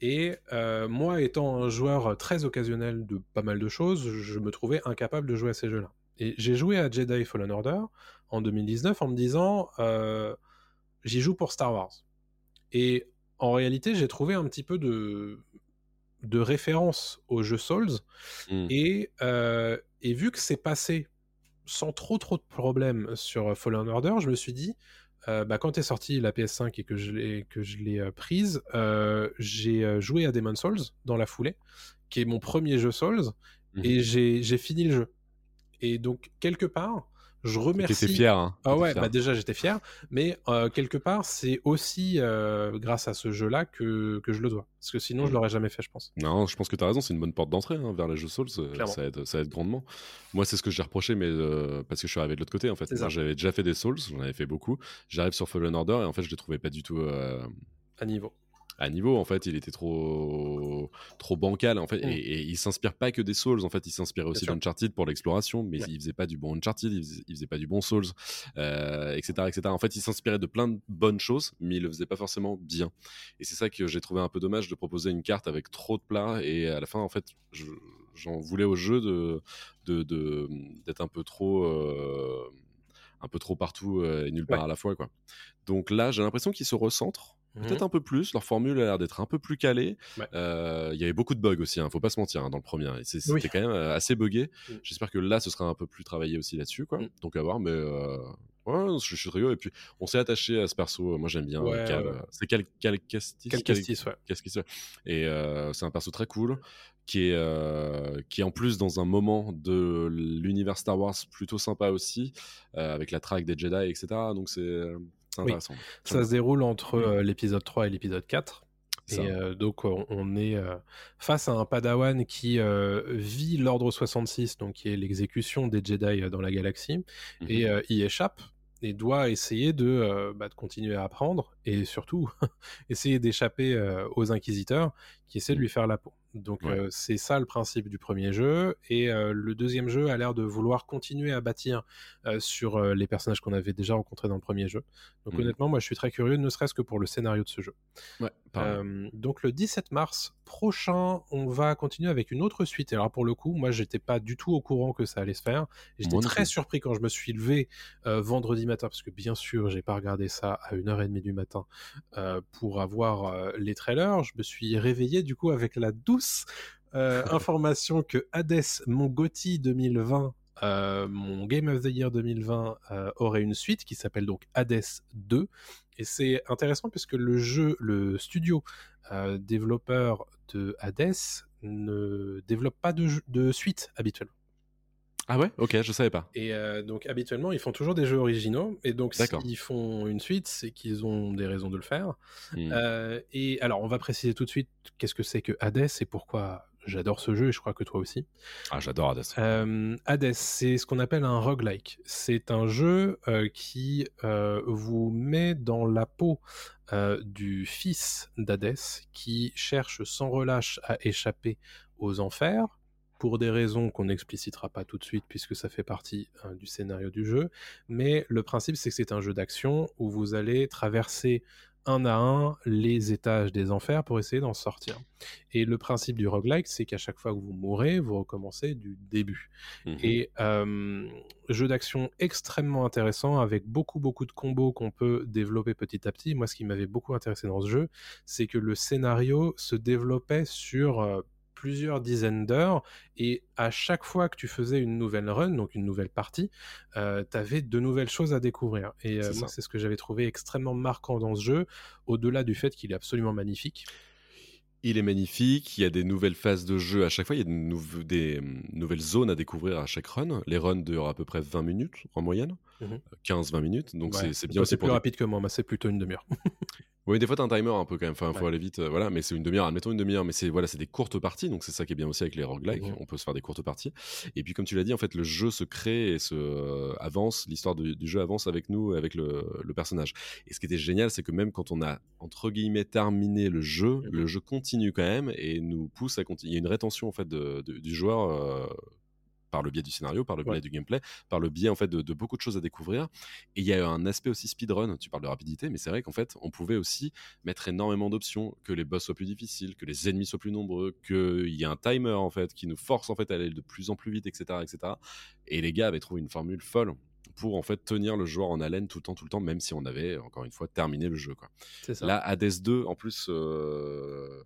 Et euh, moi, étant un joueur très occasionnel de pas mal de choses, je me trouvais incapable de jouer à ces jeux-là. Et j'ai joué à Jedi Fallen Order en 2019 en me disant, euh, j'y joue pour Star Wars. Et en réalité, j'ai trouvé un petit peu de, de référence aux jeux Souls. Mm. Et, euh, et vu que c'est passé sans trop trop de problèmes sur Fallen Order, je me suis dit, euh, bah, quand est sortie la PS5 et que je l'ai que je l'ai euh, prise, euh, j'ai euh, joué à Demon Souls dans la foulée, qui est mon premier jeu Souls, Mhm. et j'ai j'ai fini le jeu. Et donc quelque part, je remercie. T'étais fier, hein. Ah ouais, fier. bah déjà j'étais fier, mais euh, quelque part c'est aussi euh, grâce à ce jeu-là que, que je le dois. Parce que sinon je Mm. l'aurais jamais fait, je pense. Non, je pense que tu as raison, c'est une bonne porte d'entrée hein, vers les jeux Souls, euh, ça aide, ça aide grandement. Moi, c'est ce que j'ai reproché, mais euh, parce que je suis arrivé de l'autre côté en fait. J'avais déjà fait des Souls, j'en avais fait beaucoup. J'arrive sur Fallen Order et en fait, je les trouvais pas du tout À niveau. À niveau. En fait, il était trop, trop bancal en fait, Mm. et, et il s'inspire pas que des Souls. En fait, il s'inspirait aussi d'Uncharted pour l'exploration, mais Ouais. il faisait pas du bon Uncharted, il faisait, il faisait pas du bon Souls, euh, etc., etc. En fait, il s'inspirait de plein de bonnes choses, mais il le faisait pas forcément bien. Et c'est ça que j'ai trouvé un peu dommage de proposer une carte avec trop de plats et à la fin, en fait, je- j'en voulais au jeu de de- de- d'être un peu trop euh, un peu trop partout euh, et nulle part Ouais. à la fois quoi. Donc là, j'ai l'impression qu'ils se recentrent peut-être un peu plus. Leur formule a l'air d'être un peu plus calée. Ouais. Euh, Il y avait beaucoup de bugs aussi, hein, faut pas se mentir, hein, dans le premier. C'était Oui. quand même euh, assez buggé. Mm. J'espère que là, ce sera un peu plus travaillé aussi là-dessus, quoi. Mm. Donc à voir, mais euh, ouais, je, suis rigolo. Et puis, on s'est attaché à ce perso. Moi, j'aime bien. Ouais, Cal. C'est Cal, Cal Quel Cal- castis, ouais. Et euh, c'est un perso très cool qui est, qui est en plus dans un moment de l'univers Star Wars plutôt sympa aussi, avec la traque des Jedi, etc. Donc c'est Oui. Ça se déroule entre euh, l'épisode 3 et l'épisode 4. Ça. Et euh, donc on, on est euh, face à un padawan qui vit l'ordre 66, donc qui est l'exécution des Jedi dans la galaxie, Mhm. et y échappe et doit essayer de, bah, de continuer à apprendre et surtout (laughs) essayer d'échapper aux inquisiteurs qui essaient de lui faire la peau. Donc Ouais. euh, c'est ça le principe du premier jeu et euh, le deuxième jeu a l'air de vouloir continuer à bâtir euh, sur les personnages qu'on avait déjà rencontrés dans le premier jeu. Donc Mhm. honnêtement, moi je suis très curieux, ne serait-ce que pour le scénario de ce jeu. Ouais, donc le 17 mars prochain, on va continuer avec une autre suite. Et alors pour le coup, moi j'étais pas du tout au courant que ça allait se faire. J'étais très surpris quand je me suis levé euh, vendredi matin, parce que bien sûr j'ai pas regardé ça à 1h30 du matin euh, pour avoir euh, les trailers. Je me suis réveillé du coup avec la douce euh, (laughs) information que Hades, mon GOTY 2020, euh, mon Game of the Year 2020 euh, aurait une suite qui s'appelle donc Hades 2. Et c'est intéressant puisque le jeu, le studio euh, développeur de Hades ne développe pas de, suite habituellement. Ah ouais? Ok, je savais pas. Et euh, donc habituellement, ils font toujours des jeux originaux. Et donc s'ils font une suite, c'est qu'ils ont des raisons de le faire. Hmm. Euh, et alors, on va préciser tout de suite qu'est-ce que c'est que Hades et pourquoi J'adore ce jeu et je crois que toi aussi. Ah, j'adore Hades. Euh, Hades, c'est ce qu'on appelle un roguelike. C'est un jeu euh, qui euh, vous met dans la peau euh, du fils d'Hadès qui cherche sans relâche à échapper aux enfers pour des raisons qu'on n'explicitera pas tout de suite puisque ça fait partie du scénario du jeu. Mais le principe, c'est que c'est un jeu d'action où vous allez traverser un à un les étages des enfers pour essayer d'en sortir. Et le principe du roguelike, c'est qu'à chaque fois que vous mourrez, vous recommencez du début. Mhm. Et euh, jeu d'action extrêmement intéressant avec beaucoup beaucoup de combos qu'on peut développer petit à petit. Moi, ce qui m'avait beaucoup intéressé dans ce jeu, c'est que le scénario se développait sur euh, plusieurs dizaines d'heures et à chaque fois que tu faisais une nouvelle run, donc une nouvelle partie, euh, tu avais de nouvelles choses à découvrir. Et euh, C'est moi, c'est ce que j'avais trouvé extrêmement marquant dans ce jeu, au-delà du fait qu'il est absolument magnifique. Il est magnifique, il y a des nouvelles phases de jeu à chaque fois, il y a de des hum, nouvelles zones à découvrir à chaque run. Les runs durent à peu près 20 minutes en moyenne, Mhm. 15-20 minutes, donc Ouais. c'est- c'est bien aussi c'est plus des- rapide que moi, c'est plutôt une demi-heure. (laughs) Oui, des fois, t'as un timer un peu quand même. Enfin, faut Ouais. aller vite. euh, voilà, mais c'est une demi-heure. Admettons une demi-heure, mais c'est voilà, c'est des courtes parties. Donc, c'est ça qui est bien aussi avec les roguelikes. Mhm. On peut se faire des courtes parties. Et puis, comme tu l'as dit, en fait, le jeu se crée et se euh, avance. L'histoire du, du jeu avance avec nous, avec le, le personnage. Et ce qui était génial, c'est que même quand on a entre guillemets terminé le jeu, Mhm. le jeu continue quand même et nous pousse à continuer. Il y a une rétention en fait de- de- du joueur. euh, par le biais du scénario, par le biais Ouais. du gameplay, par le biais en fait de, de beaucoup de choses à découvrir. Et il y a un aspect aussi speedrun. Tu parles de rapidité, mais c'est vrai qu'en fait, on pouvait aussi mettre énormément d'options, que les boss soient plus difficiles, que les ennemis soient plus nombreux, qu'il y ait un timer en fait qui nous force en fait à aller de plus en plus vite, etc., etc. Et les gars avaient trouvé une formule folle pour en fait tenir le joueur en haleine tout le temps, tout le temps, même si on avait encore une fois terminé le jeu. Quoi. Ça. Là, Hades 2, en plus, euh,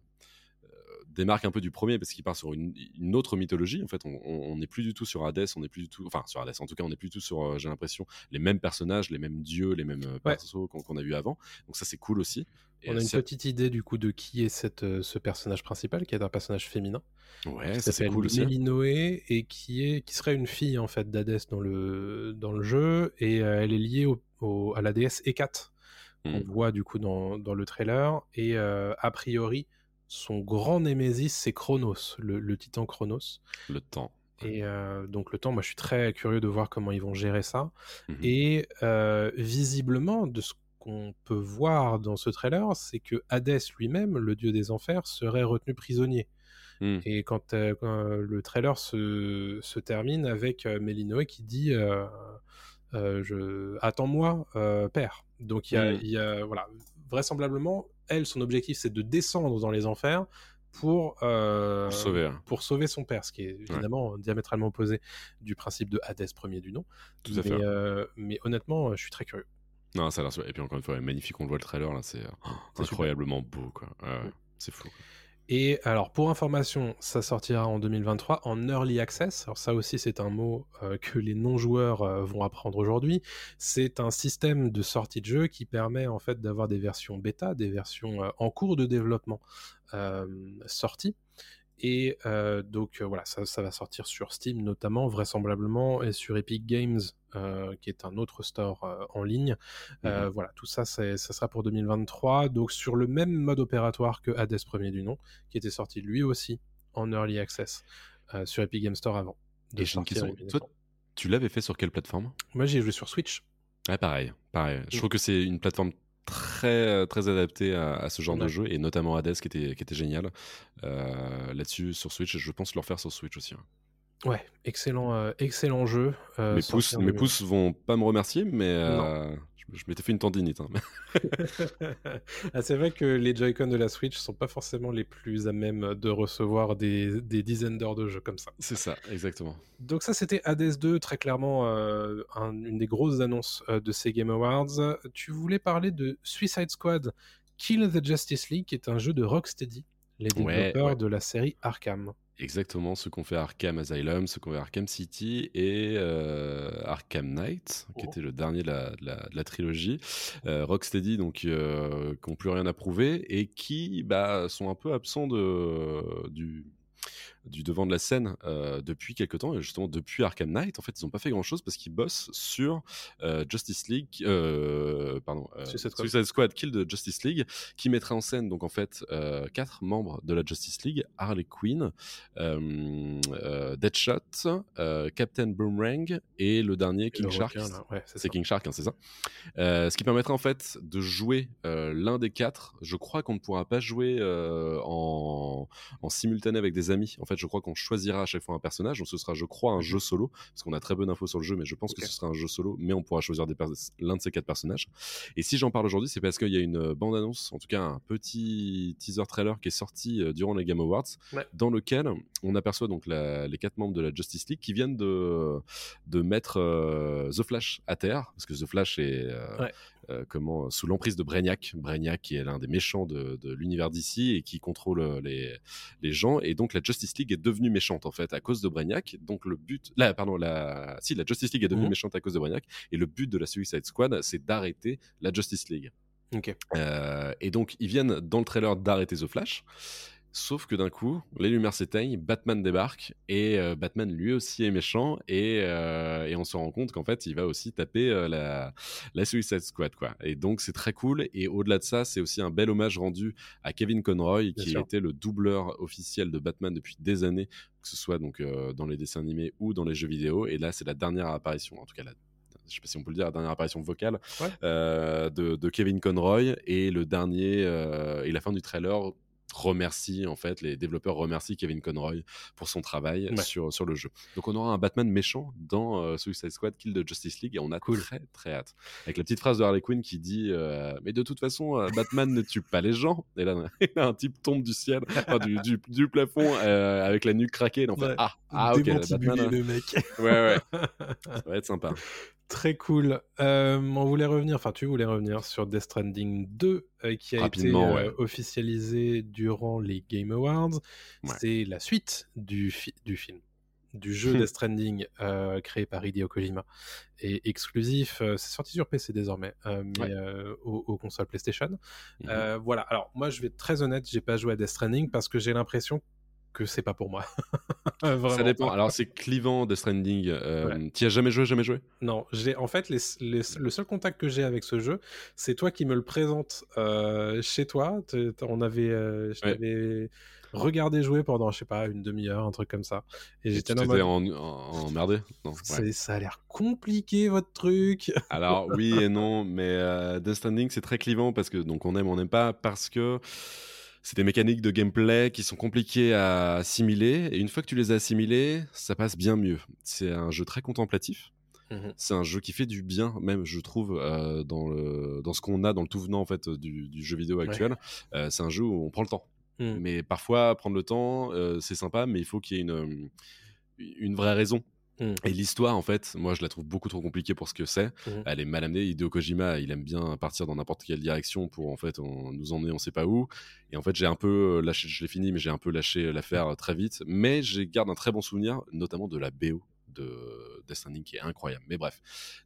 démarque un peu du premier parce qu'il part sur une, une autre mythologie. En fait, on- n'est plus du tout sur Hades, on n'est plus du tout, enfin sur Hades. En tout cas, on n'est plus du tout sur, euh, j'ai l'impression, les mêmes personnages, les mêmes dieux, les mêmes euh, Ouais. persos qu'on a vu avant. Donc ça, c'est cool aussi. Et On a une petite idée du coup de qui est cette, euh, ce personnage principal, qui est un personnage féminin. ouais, ça c'est cool aussi. Mélinoé et qui est qui serait une fille en fait d'Hadès dans le dans le jeu et euh, elle est liée au, au- à la déesse Hécate qu'on Mm. voit du coup dans, dans le trailer et euh, a priori son grand némésis c'est Chronos le, le titan Chronos Le temps. et euh, donc le temps moi je suis très curieux de voir comment ils vont gérer ça Mhm. et euh, visiblement, de ce qu'on peut voir dans ce trailer, c'est que Hadès lui-même, le dieu des enfers, serait retenu prisonnier. Mm. Et quand, euh, quand, le trailer se, se termine avec Mélinoé qui dit je... Attends-moi, père. Donc il y a, Mm. il y a- voilà, vraisemblablement, elle, son objectif, c'est de descendre dans les enfers pour, euh, Pour sauver. hein. pour sauver son père, ce qui est évidemment diamétralement opposé du principe de Hadès premier du nom. Tout à mais, fait. euh, mais honnêtement, euh, je suis très curieux. Non, ça a l'air. Et puis encore une fois, magnifique. On le voit le trailer là, c'est C'est incroyablement beau. Quoi. C'est fou. Et alors, pour information, ça sortira en 2023 en early access. Alors ça aussi, c'est un mot euh, (laughs) que les non-joueurs euh, vont apprendre aujourd'hui. C'est un système de sortie de jeu qui permet en fait d'avoir des versions bêta, des versions euh, en cours de développement sorties. Et euh, donc euh, voilà, ça, ça va sortir sur Steam notamment, vraisemblablement, et sur Epic Games, euh, qui est un autre store en ligne. Euh, Voilà, tout ça, ça sera pour 2023. Donc sur le même mode opératoire que Hades premier du nom, qui était sorti lui aussi en early access sur Epic Game Store avant. de Et une sortir, question. évidemment. Toi, tu l'avais fait sur quelle plateforme? Moi, j'ai joué sur Switch. Ouais, pareil, pareil. Je trouve que c'est une plateforme très très adaptée à, à ce genre de jeu et notamment Hades qui était qui était génial Euh, là-dessus sur Switch. Je pense le refaire sur Switch aussi. hein. Ouais, excellent, euh, excellent jeu. euh, mes pouces mes 2020. pouces vont pas me remercier, mais euh, je, m'étais fait une tendinite. hein. (laughs) ah, c'est vrai que les Joy-Con de la Switch sont pas forcément les plus à même de recevoir des, des dizaines d'heures de jeu comme ça. c'est ça, exactement. Donc ça, c'était Hades 2, très clairement euh, un- une des grosses annonces euh, de ces Game Awards. Tu voulais parler de Suicide Squad Kill the Justice League, qui est un jeu de Rocksteady, les Ouais, développeurs ouais. de la série Arkham. Exactement, ce qu'on fait à Arkham Asylum, ce qu'on fait à Arkham City et euh, Arkham Knight, qui Oh. était le dernier de la, de la- de la trilogie. Euh, Rocksteady, donc, euh, qui n'ont plus rien à prouver et qui bah, sont un peu absents de, du, du devant de la scène euh, depuis quelques temps, et justement depuis Arkham Knight. En fait, ils n'ont pas fait grand-chose parce qu'ils bossent sur euh, Justice League, euh, pardon, Suicide Squad. Suicide Squad Kill de Justice League, qui mettra en scène donc en fait quatre membres de la Justice League Harley Quinn, Deadshot, Captain Boomerang et le dernier King Le Shark. Ouais, c'est. King Shark, hein, c'est ça. Ce qui permettra en fait de jouer l'un des quatre. Je crois qu'on ne pourra pas jouer en, en simultané avec des amis. En fait, je crois qu'on choisira à chaque fois un personnage. Donc ce sera, je crois, un jeu solo, parce qu'on a très peu d'infos sur le jeu, mais je pense que ce sera un jeu solo. Mais on pourra choisir l'un de ces quatre personnages. Et si j'en parle aujourd'hui, c'est parce qu'il y a une bande-annonce, en tout cas un petit teaser trailer qui est sorti euh, durant les Game Awards, Ouais. dans lequel on aperçoit donc la- les quatre membres de la Justice League qui viennent de, de mettre euh, The Flash à terre, parce que The Flash est euh, Ouais. Euh, comment, sous l'emprise de Brainiac, Brainiac qui est l'un des méchants de, de l'univers d'ici et qui contrôle euh, les, les gens, et donc la Justice League est devenue méchante en fait à cause de Brainiac. Donc le but, là, pardon, la, si la Justice League est devenue Mhm. méchante à cause de Brainiac, et le but de la Suicide Squad, c'est d'arrêter la Justice League. Ok. Euh, et donc, ils viennent dans le trailer d'arrêter The Flash. Sauf que d'un coup, les lumières s'éteignent, Batman débarque et euh, Batman lui aussi est méchant et, euh, et on se rend compte qu'en fait il va aussi taper euh, la, la Suicide Squad quoi. Et donc c'est très cool et au-delà de ça c'est aussi un bel hommage rendu à Kevin Conroy Bien qui sûr. était le doubleur officiel de Batman depuis des années, que ce soit donc dans les dessins animés ou dans les jeux vidéo. Et là c'est la dernière apparition, en tout cas la je sais pas si on peut le dire, la dernière apparition vocale Ouais. euh, de, de Kevin Conroy et le dernier euh, et la fin du trailer remercie en fait les développeurs remercient Kevin Conroy pour son travail Ouais. sur, sur le jeu. Donc on aura un Batman méchant dans euh, Suicide Squad Kill de Justice League et on a Cool. très très hâte. Avec la petite phrase de Harley Quinn qui dit euh, mais de toute façon euh, Batman ne tue pas les gens et là (laughs) un type tombe du ciel enfin, du, du, du plafond euh, avec la nuque craquée et on fait Ouais. ah ah ok Batman le mec. ouais ouais (laughs) ça va être sympa. Très cool. Euh, on voulait revenir, enfin tu voulais revenir sur Death Stranding 2 euh, qui a été euh, ouais. officialisé durant les Game Awards. Ouais. C'est la suite du, fi- du film, du jeu (laughs) Death Stranding créé par Hideo Kojima et exclusif. c'est sorti sur PC désormais, mais Ouais. aux, aux consoles PlayStation. Euh, voilà. Alors moi je vais être très honnête, j'ai pas joué à Death Stranding parce que j'ai l'impression que c'est pas pour moi. (laughs) Ça dépend. Alors c'est clivant Death Stranding. Euh, T'y as jamais joué, jamais joué? Non, j'ai en fait les, les- le seul contact que j'ai avec ce jeu, c'est toi qui me le présentes euh, chez toi. On avait, euh, je Ouais. t'avais regardé jouer pendant, je sais pas, une demi-heure, un truc comme ça. Et Tu j'étais en mode, en, en, emmerdé? Non. ouais. c'est- ça a l'air compliqué votre truc. (laughs) Alors oui et non, mais euh, Death Stranding c'est très clivant parce que donc on aime, on n'aime pas parce que c'est des mécaniques de gameplay qui sont compliquées à assimiler et une fois que tu les as assimilées, ça passe bien mieux. C'est un jeu très contemplatif. Mhm. C'est un jeu qui fait du bien, même je trouve, euh, dans, le, dans ce qu'on a dans le tout venant en fait du, du jeu vidéo actuel. Euh, c'est un jeu où on prend le temps. Mhm. Mais parfois, prendre le temps, euh, c'est sympa, mais il faut qu'il y ait une, une vraie raison. Mhm. Et l'histoire, en fait, moi, je la trouve beaucoup trop compliquée pour ce que c'est. Mhm. Elle est mal amenée. Hideo Kojima, il aime bien partir dans n'importe quelle direction pour, en fait, on- nous emmener on sait pas où. Et en fait, j'ai un peu lâché, je l'ai fini, mais j'ai un peu lâché l'affaire euh, très vite. Mais je garde un très bon souvenir, notamment de la BO de Death Stranding qui est incroyable. Mais bref,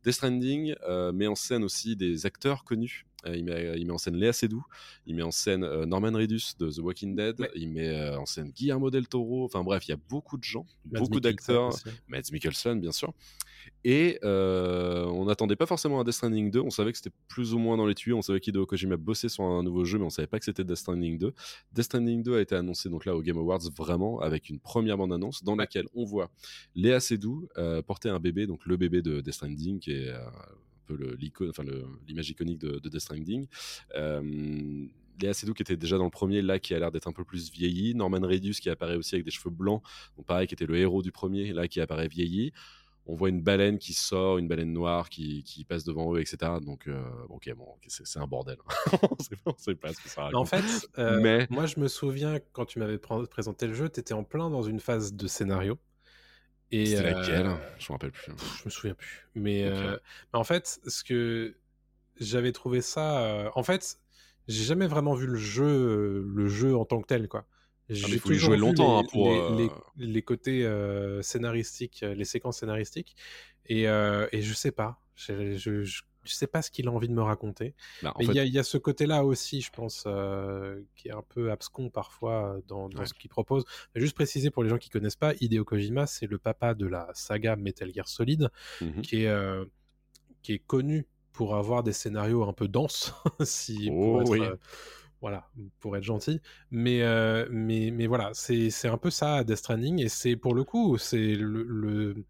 Death Stranding euh, met en scène aussi des acteurs connus. Euh, il, met, il met en scène Léa Seydoux, il met en scène euh, Norman Reedus de The Walking Dead, Ouais. il met euh, en scène Guillermo del Toro. Enfin bref, il y a beaucoup de gens, Mads beaucoup d'acteurs. aussi. Mads Mikkelsen, bien sûr. Et euh, on n'attendait pas forcément un Death Stranding 2. On savait que c'était plus ou moins dans les tuyaux. On savait qu'Hideo Kojima bossait sur un nouveau jeu, mais on savait pas que c'était Death Stranding 2. Death Stranding 2 a été annoncé donc là au Game Awards vraiment avec une première bande-annonce dans laquelle on voit Léa Seydoux euh, porter un bébé, donc le bébé de Death Stranding, qui est euh, peu enfin l'image iconique de, de Death Stranding. Euh, Léa Seydoux qui était déjà dans le premier, là qui a l'air d'être un peu plus vieilli. Norman Reedus qui apparaît aussi avec des cheveux blancs, donc pareil qui était le héros du premier, là qui apparaît vieilli. On voit une baleine qui sort, une baleine noire qui, qui passe devant eux, etc. Donc, euh, ok, bon, c'est un bordel. (laughs) on pas, on sait pas ce que ça raconte. En fait, euh, Mais- moi je me souviens quand tu m'avais pr- présenté le jeu, tu étais en plein dans une phase de scénario. Et C'était euh, laquelle? Je me rappelle plus. Pff, je me souviens plus. Mais, euh, mais en fait, ce que j'avais trouvé ça. euh, en fait, j'ai jamais vraiment vu le jeu, le jeu en tant que tel, quoi. J'ai Ah, il faut y toujours jouer vu longtemps, les, hein, pour, les, les- les côtés scénaristiques, les séquences scénaristiques, et, et je sais pas. Je, je- je- je sais pas ce qu'il a envie de me raconter. Bah, Mais il fait, y, a- il y a ce côté-là aussi, je pense, euh, qui est un peu abscon parfois euh, dans, dans Ouais. ce qu'il propose. Mais juste préciser pour les gens qui connaissent pas, Hideo Kojima, c'est le papa de la saga Metal Gear Solid, qui est, euh, qui est connu pour avoir des scénarios un peu denses, (laughs) si, Oh, pour être, oui. euh, voilà, pour être gentil. Mais, euh, mais, mais voilà, c'est un peu ça, Death Stranding, et c'est pour le coup, c'est le, le-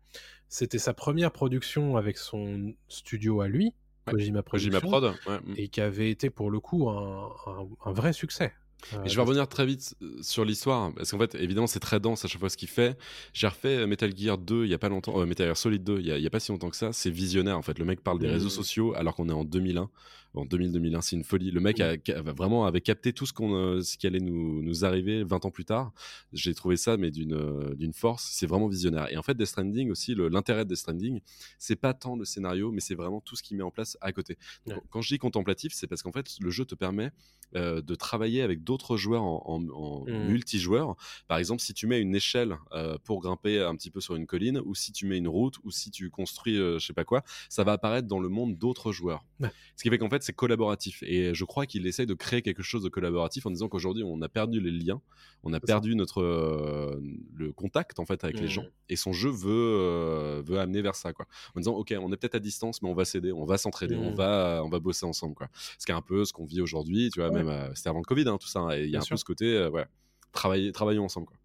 c'était sa première production avec son studio à lui. Kojima Kojima Prod. ouais, mm. et qui avait été pour le coup un, un- un vrai succès. Euh, Et je vais revenir très vite euh, sur l'histoire, parce qu'en fait, évidemment, c'est très dense à chaque fois ce qu'il fait. J'ai refait euh, Metal Gear 2 il y a pas longtemps, euh, Metal Gear Solid 2 il y, a, il y a pas si longtemps que ça. C'est visionnaire en fait. Le mec parle des Mhm. réseaux sociaux alors qu'on est en 2001. En 2000-2001, c'est une folie. Le mec a, a- vraiment avait capté tout ce, qu'on, euh, ce qui allait nous, nous arriver 20 ans plus tard. J'ai trouvé ça, mais d'une, euh, d'une force. C'est vraiment visionnaire. Et en fait, Death Stranding aussi, l'intérêt de Death Stranding, c'est pas tant le scénario, mais c'est vraiment tout ce qu'il met en place à côté. Donc, Ouais. Quand je dis contemplatif, c'est parce qu'en fait, le jeu te permet euh, de travailler avec d'autres joueurs en, en- en Mhm. multijoueur. Par exemple, si tu mets une échelle euh, pour grimper un petit peu sur une colline, ou si tu mets une route, ou si tu construis euh, je sais pas quoi, ça va apparaître dans le monde d'autres joueurs. Ouais. Ce qui fait qu'en fait, c'est collaboratif. Et je crois qu'il essaye de créer quelque chose de collaboratif en disant qu'aujourd'hui, on a perdu les liens, on a perdu notre euh, le contact en fait avec les Mhm. gens. Et son jeu veut euh, veut amener vers ça quoi. En disant, ok, on est peut-être à distance, mais on va s'aider, on va s'entraider, on Mhm. va on va bosser ensemble quoi. Ce qui est un peu ce qu'on vit aujourd'hui, tu vois. Ouais. Même euh, c'était avant le Covid, hein, tout ça. hein, et il y Bien a un sûr. peu ce côté, ouais, travailler travaillons ensemble quoi.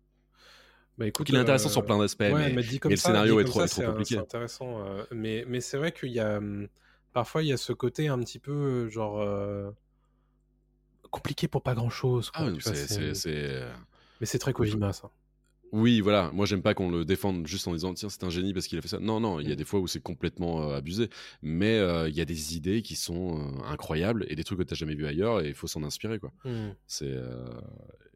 Bah, écoute, il est intéressant euh, sur plein d'aspects, ouais, mais, le scénario est trop, ça, est trop c'est un- compliqué. C'est intéressant, euh, mais, mais c'est vrai qu'il y a hum, parfois il y a ce côté un petit peu euh, genre euh, compliqué pour pas grand chose. Ah, c'est- Mais c'est très Kojima ça. Oui, voilà. Moi, j'aime pas qu'on le défende juste en disant tiens, c'est un génie parce qu'il a fait ça. Non, non. Il y a Mm. des fois où c'est complètement euh, abusé, mais euh, il y a des idées qui sont euh, incroyables et des trucs que t'as jamais vu ailleurs et il faut s'en inspirer, quoi. Hmm. C'est euh,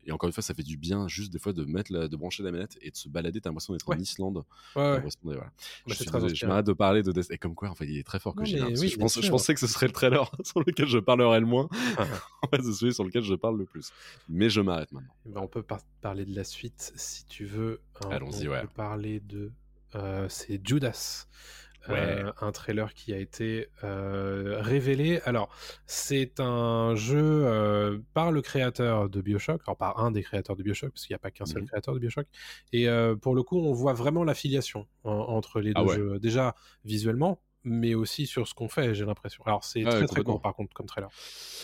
et encore une fois, ça fait du bien juste des fois de mettre, la... de brancher la manette et de se balader. T'as l'impression d'être en. Islande. Ouais, ouais. voilà. Bah, je m'arrête de parler de Death. Et comme quoi, en fait, il est très fort que j'ai. oui, je, pense- je pensais que ce serait le trailer (laughs) sur lequel je parlerais le moins. (laughs) (laughs) en fait, c'est celui sur lequel je parle le plus. Mais je m'arrête maintenant. Eh ben, on peut par- parler de la suite si tu veux. hein. Allons-y, on ouais. peut parler de. euh, c'est Judas. Ouais. Euh, un trailer qui a été euh, révélé. Alors, c'est un jeu euh, par le créateur de Bioshock, alors par un des créateurs de Bioshock, parce qu'il n'y a pas qu'un seul Mhm. créateur de Bioshock. Et pour le coup, on voit vraiment l'affiliation en- entre les deux Ah ouais. jeux. Déjà visuellement, mais aussi sur ce qu'on fait, j'ai l'impression. Alors, c'est Ah ouais, très très court par contre comme trailer.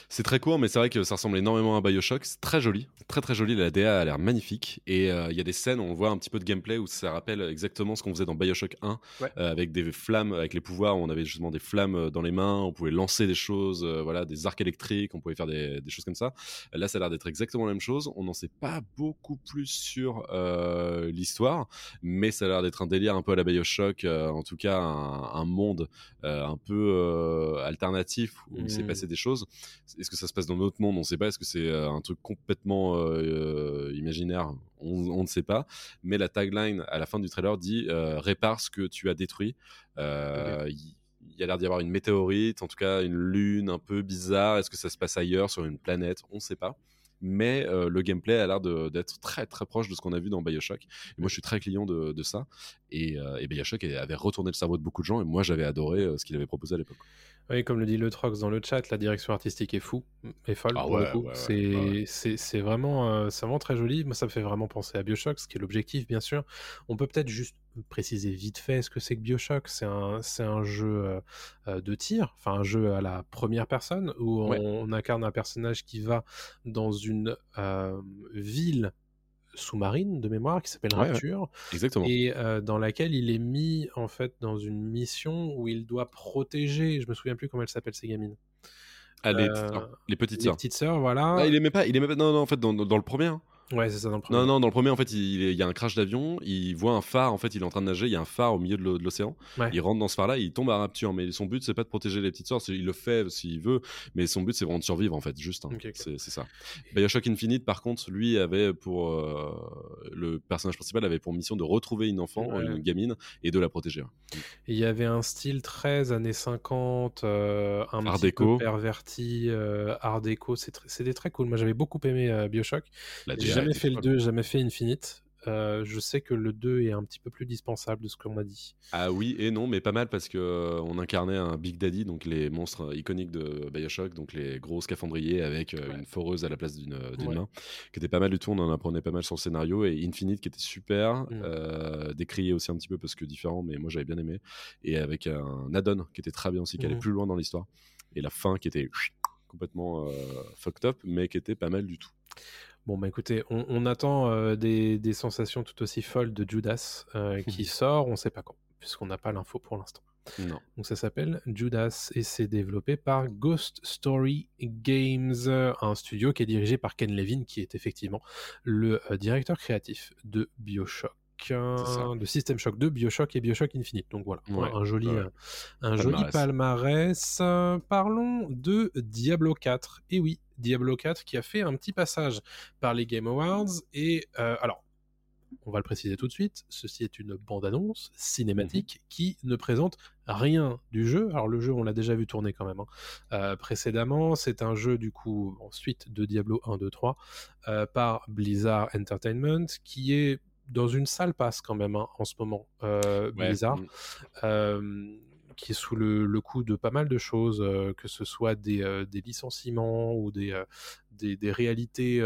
C'est très court, mais c'est vrai que ça ressemble énormément à Bioshock. C'est très joli, très très joli. La DA a l'air magnifique. Et euh, il y a des scènes où on voit un petit peu de gameplay où ça rappelle exactement ce qu'on faisait dans Bioshock 1, Ouais. euh, avec des flammes, avec les pouvoirs. où On avait justement des flammes euh, dans les mains, on pouvait lancer des choses, euh, voilà, des arcs électriques, on pouvait faire des, des choses comme ça. Là, ça a l'air d'être exactement la même chose. On n'en sait pas beaucoup plus sur l'histoire, mais ça a l'air d'être un délire un peu à la Bioshock, en tout cas un, un monde un peu euh, alternatif où il s'est Mm. passé des choses. Est-ce que ça se passe dans notre monde? On ne sait pas. Est-ce que c'est euh, un truc complètement euh, imaginaire? On, on ne sait pas. Mais la tagline à la fin du trailer dit euh, répare ce que tu as détruit. Euh, Il y a l'air d'y avoir une météorite, en tout cas une lune un peu bizarre. Est-ce que ça se passe ailleurs, sur une planète? On ne sait pas. Mais euh, le gameplay a l'air d'être très très proche de ce qu'on a vu dans Bioshock. Et moi, je suis très client de, de ça. Et, euh, et Bioshock avait retourné le cerveau de beaucoup de gens. Et moi, j'avais adoré euh, ce qu'il avait proposé à l'époque. Oui, comme le dit le Trox dans le chat, la direction artistique est fou, est folle Ah pour ouais, le coup. ouais, ouais, c'est ouais. c'est- c'est vraiment, euh, vraiment très joli. Moi, ça me fait vraiment penser à Bioshock, ce qui est l'objectif, bien sûr. On peut peut-être juste préciser vite fait ce que c'est que Bioshock. C'est un, c'est un jeu euh, euh, de tir, enfin un jeu à la première personne où on incarne un personnage qui va dans une euh, ville sous-marine de mémoire qui s'appelle Ouais, ouais. Rapture Exactement. et euh, dans laquelle il est mis en fait dans une mission où il doit protéger, je me souviens plus comment elle s'appelle ces gamines, Ah, les, euh, non, les petites les sœurs. petites sœurs, voilà. Ah, il aimait pas, il aimait pas. Non, non, en fait, dans, dans le premier. hein. Ouais, c'est ça dans le premier. Non, non, dans le premier, en fait, il, il y a un crash d'avion. Il voit un phare. En fait, il est en train de nager. Il y a un phare au milieu de l'o- de l'océan. Ouais. Il rentre dans ce phare-là. Il tombe à Rapture. Mais son but, c'est pas de protéger les petites sœurs. Il le fait s'il veut. Mais son but, c'est vraiment de survivre, en fait. Juste. hein. C'est ça. Bioshock Infinite, par contre, lui avait pour. euh, le personnage principal avait pour mission de retrouver une enfant, Ouais. une gamine, et de la protéger. Il y avait un style très années 50, euh, un Art petit déco. peu perverti, euh, art déco. C'est C'était très cool. Moi, j'avais beaucoup aimé Bioshock. La jamais fait le folle. 2, jamais fait Infinite. Euh, je sais que le 2 est un petit peu plus dispensable de ce qu'on m'a dit. Ah oui et non, mais pas mal parce que euh, on incarnait un Big Daddy, donc les monstres iconiques de Bioshock, donc les gros scaphandriers avec euh, une foreuse à la place d'une d'une Ouais. main, qui était pas mal du tout. On en apprenait pas mal sur le scénario et Infinite qui était super, Mm. euh, décrié aussi un petit peu parce que différent, mais moi j'avais bien aimé. Et avec un add-on qui était très bien aussi, qui allait Mhm. plus loin dans l'histoire. Et la fin qui était complètement euh, fucked up, mais qui était pas mal du tout. Bon, bah écoutez, on, on attend euh, des, des sensations tout aussi folles de Judas euh, (laughs) qui sort, on sait pas quand, puisqu'on n'a pas l'info pour l'instant. Non. Donc ça s'appelle Judas et c'est développé par Ghost Story Games, euh, un studio qui est dirigé par Ken Levine, qui est effectivement le euh, directeur créatif de Bioshock. De System Shock 2, Bioshock et Bioshock Infinite. Donc voilà, Ouais, un joli, ouais. euh, un joli Palmarès. Euh, parlons de Diablo 4. Et oui, Diablo 4 qui a fait un petit passage par les Game Awards. Et euh, alors, on va le préciser tout de suite, ceci est une bande-annonce cinématique qui ne présente rien du jeu. Alors le jeu, on l'a déjà vu tourner quand même hein. Euh, précédemment. C'est un jeu du coup ensuite de Diablo 1, 2, 3 euh, par Blizzard Entertainment qui est dans une sale passe quand même hein, en ce moment. Euh, Ouais. Blizzard Mm. euh, qui est sous le, le coup de pas mal de choses, euh, que ce soit des, euh, des licenciements ou des, euh, des, des réalités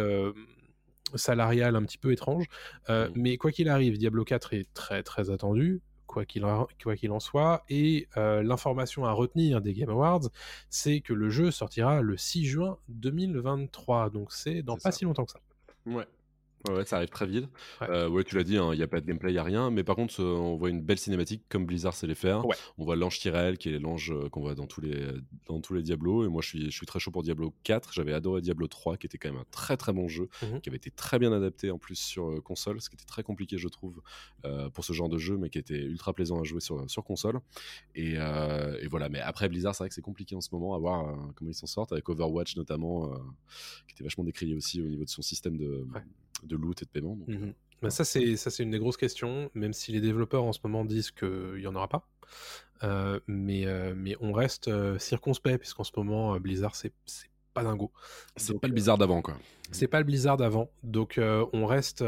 salariales un petit peu étranges. Euh, Mm. Mais quoi qu'il arrive, Diablo 4 est très très attendu. Quoi qu'il en, quoi qu'il en soit, et l'information à retenir des Game Awards, c'est que le jeu sortira le 6 juin 2023, donc c'est dans pas ça. si longtemps que ça. Ouais. Ouais, ouais, ça arrive très vite. Ouais. Euh, ouais, tu l'as dit, il n'y a pas de gameplay, il n'y a rien. Mais par contre, euh, on voit une belle cinématique comme Blizzard sait les faire. Ouais. On voit l'ange Tyrell, qui est l'ange euh, qu'on voit dans tous les, dans tous les Diablos. Et moi, je suis, je suis très chaud pour Diablo 4. J'avais adoré Diablo 3, qui était quand même un très très bon jeu, Mhm. qui avait été très bien adapté en plus sur euh, console, ce qui était très compliqué, je trouve, pour ce genre de jeu, mais qui était ultra plaisant à jouer sur, sur console. Et, et voilà. Mais après, Blizzard, c'est vrai que c'est compliqué en ce moment à voir comment ils s'en sortent, avec Overwatch notamment, qui était vachement décrié aussi au niveau de son système de, Ouais. De loot et de paiement. Donc. Bah, ça, c'est ça, c'est une des grosses questions, même si les développeurs en ce moment disent qu'il n'y en aura pas. Euh, mais, euh, mais on reste euh, circonspect, puisqu'en ce moment, Blizzard, c'est pas dingo. C'est pas le bizarre d'avant, quoi. C'est pas le Blizzard d'avant, donc on reste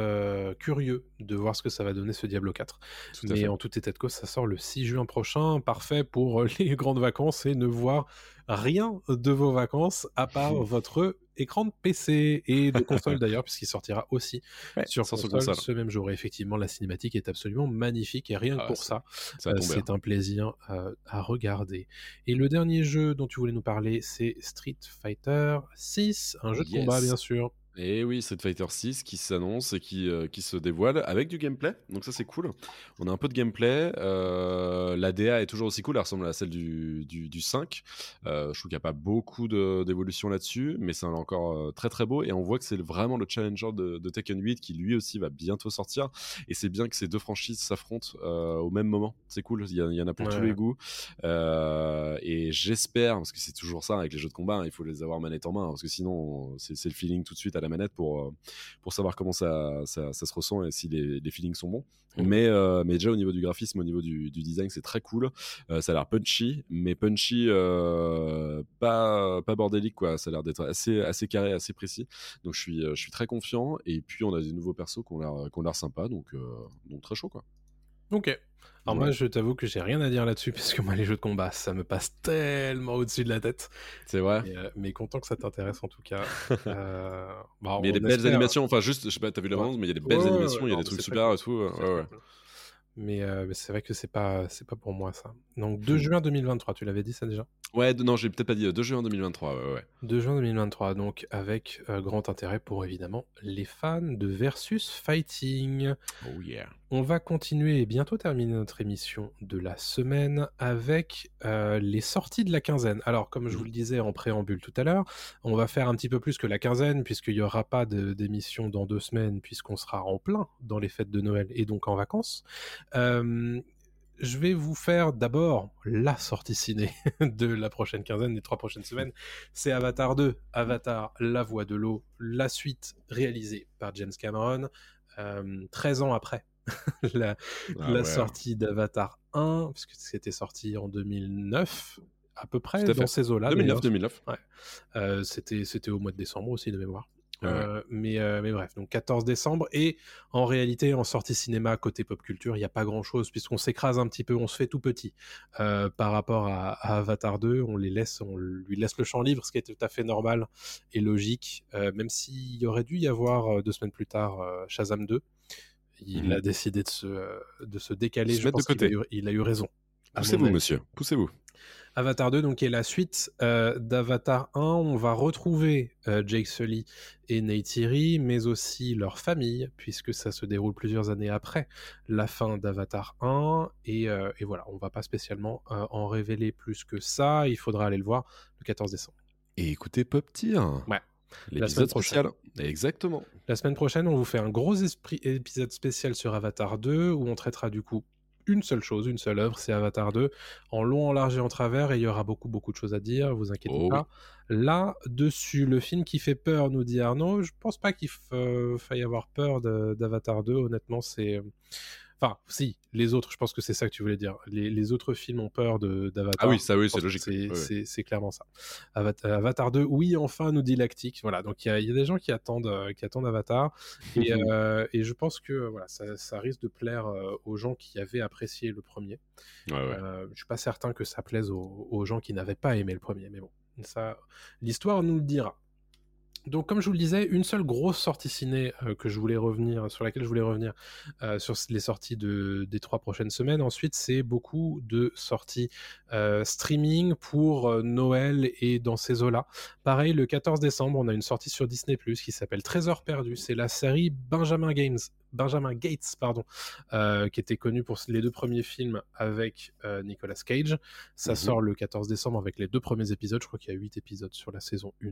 curieux de voir ce que ça va donner ce Diablo 4. Tout Mais en tout état de cause, ça sort le 6 juin prochain, parfait pour (laughs) les grandes vacances et ne voir rien de vos vacances à part (laughs) votre écran de PC et de console (laughs) d'ailleurs, puisqu'il sortira aussi Ouais, sur console, console. ce même jour. Et effectivement, la cinématique est absolument magnifique et rien que Ah, pour ça, euh, c'est hein. un plaisir euh, à regarder. Et le dernier jeu dont tu voulais nous parler, c'est Street Fighter 6, un jeu de combat bien sûr. Et oui, Street Fighter 6 qui s'annonce et qui, euh, qui se dévoile avec du gameplay. Donc ça c'est cool. On a un peu de gameplay. Euh, la DA est toujours aussi cool. Elle ressemble à celle du, du, du 5. Euh, je trouve qu'il n'y a pas beaucoup d'évolution là-dessus, mais c'est encore très très beau. Et on voit que c'est vraiment le challenger de, de Tekken 8 qui lui aussi va bientôt sortir. Et c'est bien que ces deux franchises s'affrontent au même moment. C'est cool. Il y, en a pour Ouais, tous les goûts. Et j'espère, parce que c'est toujours ça avec les jeux de combat, hein, il faut les avoir manette en main, parce que sinon c'est c'est le feeling tout de suite à la manette pour, euh, pour savoir comment ça, ça, ça se ressent et si les, les feelings sont bons. Mhm. Mais, euh, mais déjà au niveau du graphisme, au niveau du, du design, c'est très cool. Euh, ça a l'air punchy, mais punchy euh, pas, pas bordélique, quoi. Ça a l'air d'être assez, assez carré, assez précis. Donc je suis, je suis très confiant. Et puis on a des nouveaux persos qui ont l'air sympas, donc, donc très chaud, quoi. Ok. Alors Ouais. moi, je t'avoue que j'ai rien à dire là-dessus, (laughs) parce que moi, les jeux de combat, ça me passe tellement au-dessus de la tête. C'est vrai. Mais, euh, mais content que ça t'intéresse en tout cas. (laughs) Euh, bah, Mais il y a des belles animations, enfin juste, je sais pas, t'as vu la Ouais. mais il y a des belles Ouais, animations, il y a non, des trucs super et tout. Mais, euh, mais c'est vrai que c'est pas c'est pas pour moi ça. Donc 2 Hmm. juin 2023, tu l'avais dit ça déjà? Ouais, non, j'ai peut-être pas dit euh, 2 juin 2023, ouais, ouais. 2 juin 2023, donc avec euh, grand intérêt pour évidemment les fans de Versus Fighting. Oh yeah. On va continuer et bientôt terminer notre émission de la semaine avec euh, les sorties de la quinzaine. Alors, comme je vous le disais en préambule tout à l'heure, on va faire un petit peu plus que la quinzaine, puisqu'il n'y aura pas de- d'émission dans deux semaines, puisqu'on sera en plein dans les fêtes de Noël et donc en vacances. Euh, je vais vous faire d'abord la sortie ciné (laughs) de la prochaine quinzaine, des trois prochaines semaines. C'est Avatar 2, Avatar, La Voix de l'eau, la suite réalisée par James Cameron, euh, 13 ans après (laughs) la, Ah la ouais. sortie d'Avatar 1, puisque c'était sorti en 2009, à peu près, à dans ces eaux-là. 2009, d'ailleurs. 2009. Euh, c'était, c'était au mois de décembre aussi, de mémoire. Ouais, Euh, mais, euh, mais bref, donc 14 décembre. Et en réalité, en sortie cinéma, côté pop culture, il n'y a pas grand chose, puisqu'on s'écrase un petit peu, on se fait tout petit euh, par rapport à, à Avatar 2. On les laisse, on lui laisse le champ libre, ce qui est tout à fait normal et logique, même s'il y aurait dû y avoir deux semaines plus tard Shazam 2. Il Mhm. a décidé de se, de se décaler. Se Je de pense qu'il a, côté. eu- il a eu raison. Poussez-vous, monsieur. Poussez-vous. Avatar 2, donc, qui est la suite euh, d'Avatar 1. On va retrouver euh, Jake Sully et Neytiri, mais aussi leur famille, puisque ça se déroule plusieurs années après la fin d'Avatar 1. Et, euh, et voilà, on va pas spécialement euh, en révéler plus que ça. Il faudra aller le voir le 14 décembre. Et écoutez Pop Tier. Ouais. La L'épisode semaine prochaine. spécial. Exactement. La semaine prochaine, on vous fait un gros esprit- épisode spécial sur Avatar 2 où on traitera du coup une seule chose, une seule œuvre, c'est Avatar 2, en long, en large et en travers, et il y aura beaucoup, beaucoup de choses à dire, vous inquiétez Oh pas. Là, dessus, le film qui fait peur, nous dit Arnaud, je pense pas qu'il fa- faille avoir peur d'Avatar 2, honnêtement, c'est... Enfin, si, les autres, je pense que c'est ça que tu voulais dire. Les, les autres films ont peur d'Avatar. Ah oui, ça, oui, c'est logique. C'est Ouais, clairement ça. Avatar, Avatar 2, oui, enfin, nous dit Lactique. Voilà, donc il y, a- il y a des gens qui attendent, euh, qui attendent Avatar. Et, (laughs) euh, et je pense que voilà, ça, ça risque de plaire euh, aux gens qui avaient apprécié le premier. Ouais, ouais. Euh, je suis pas certain que ça plaise aux, aux gens qui n'avaient pas aimé le premier, mais bon, ça, l'histoire nous le dira. Donc, comme je vous le disais, une seule grosse sortie ciné euh, que je voulais revenir, sur laquelle je voulais revenir euh, sur les sorties de, des trois prochaines semaines. Ensuite, c'est beaucoup de sorties euh, streaming pour Noël et dans ces eaux-là. Pareil, le 14 décembre, on a une sortie sur Disney Plus qui s'appelle Trésor perdu. C'est la série Benjamin Games. Benjamin Gates, pardon, euh, qui était connu pour les deux premiers films avec euh, Nicolas Cage. Ça Mhm. sort le 14 décembre avec les deux premiers épisodes. Je crois qu'il y a 8 épisodes sur la saison 1.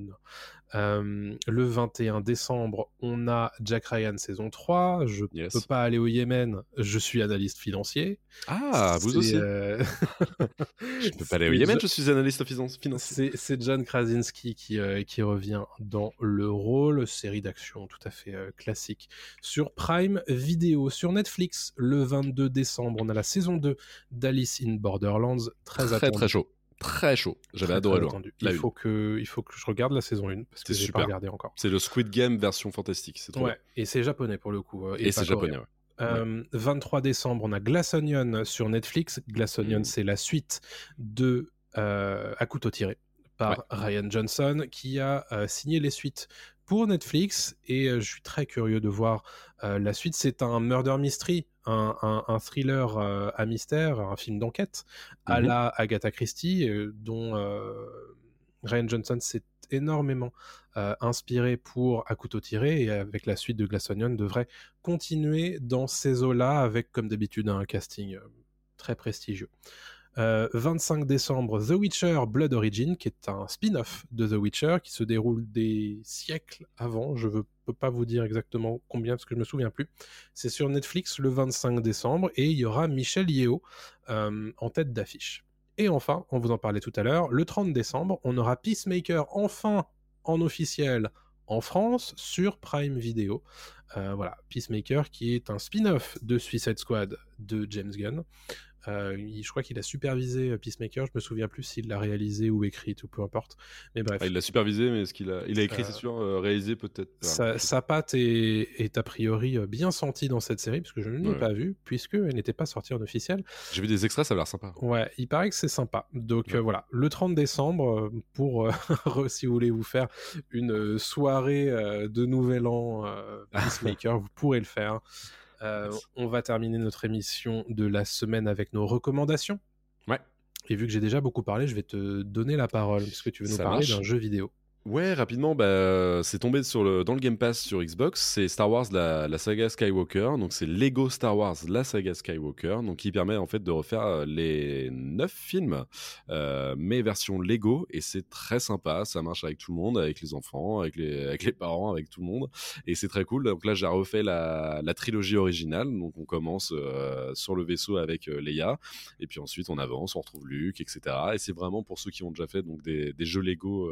Euh, le 21 décembre, on a Jack Ryan saison 3. Je Yes. peux pas aller au Yémen. Je suis analyste financier. Ah, vous aussi. (laughs) (laughs) Je peux pas aller au Yémen, je suis analyste finan- financier. c'est John Krasinski qui, qui revient dans le rôle, série d'action tout à fait classique sur Prime Video. Sur Netflix, le 22 décembre, on a la saison 2 d'Alice in Borderlands, très, Très, très chaud. Très chaud. J'avais adoré. La Il une. faut, que, il faut que je regarde la saison 1 parce que j'ai pas regardé encore. C'est le Squid Game version fantastique. C'est trop Ouais, et c'est japonais pour le coup. euh. Et c'est japonais, ouais. Euh, 23 décembre, on a Glass Onion sur Netflix. Glass Onion, Mm. c'est la suite de euh, À couteau tiré par Ryan Johnson qui a euh, signé les suites pour Netflix et euh, je suis très curieux de voir euh, la suite. C'est un murder mystery, un, un- un thriller euh, à mystère, un film d'enquête à Mhm. la Agatha Christie dont Ryan Johnson s'est énormément euh, inspiré pour À couteau tiré et avec la suite de Glass Onion devrait continuer dans ces eaux-là avec comme d'habitude un casting euh, très prestigieux. Euh, 25 décembre, The Witcher Blood Origin, qui est un spin-off de The Witcher qui se déroule des siècles avant. Je ne peux pas vous dire exactement combien parce que je me souviens plus. C'est sur Netflix le 25 décembre et il y aura Michel Yeo euh, en tête d'affiche. Et enfin, on vous en parlait tout à l'heure, le 30 décembre, on aura Peacemaker enfin en officiel en France sur Prime Video. Euh, voilà, Peacemaker qui est un spin-off de Suicide Squad de James Gunn. Euh, il- je crois qu'il a supervisé euh, Peacemaker, je me souviens plus s'il l'a réalisé ou écrit ou peu importe. Mais bref, Ah, il l'a supervisé, mais ce qu'il a, il a écrit, Euh, c'est sûr, euh, réalisé peut-être. sa, sa patte est, est a priori bien sentie dans cette série, parce que je ne l'ai Ouais. pas vue, puisqu'elle n'était pas sortie en officiel. J'ai vu des extraits, ça a l'air sympa. Ouais, il paraît que c'est sympa. Donc Ouais. voilà, le 30 décembre, pour, (laughs) si vous voulez vous faire une soirée de Nouvel An (laughs) Peacemaker, vous pourrez le faire. Euh, on va terminer notre émission de la semaine avec nos recommandations. Ouais. Et vu que j'ai déjà beaucoup parlé, je vais te donner la parole, puisque tu veux nous Ça parler d'un jeu vidéo. Ouais, rapidement, bah, c'est tombé sur le, dans le Game Pass sur Xbox. C'est Star Wars, la, la saga Skywalker. Donc, c'est Lego Star Wars, la saga Skywalker. Donc, qui permet en fait de refaire euh, les neuf films, euh, mais version Lego. Et c'est très sympa. Ça marche avec tout le monde, avec les enfants, avec les, avec les parents, avec tout le monde. Et c'est très cool. Donc là, j'ai refait la, la trilogie originale. Donc, on commence euh, sur le vaisseau avec euh, Leia. Et puis ensuite, on avance, on retrouve Luke, etc. Et c'est vraiment pour ceux qui ont déjà fait donc, des, des jeux Lego.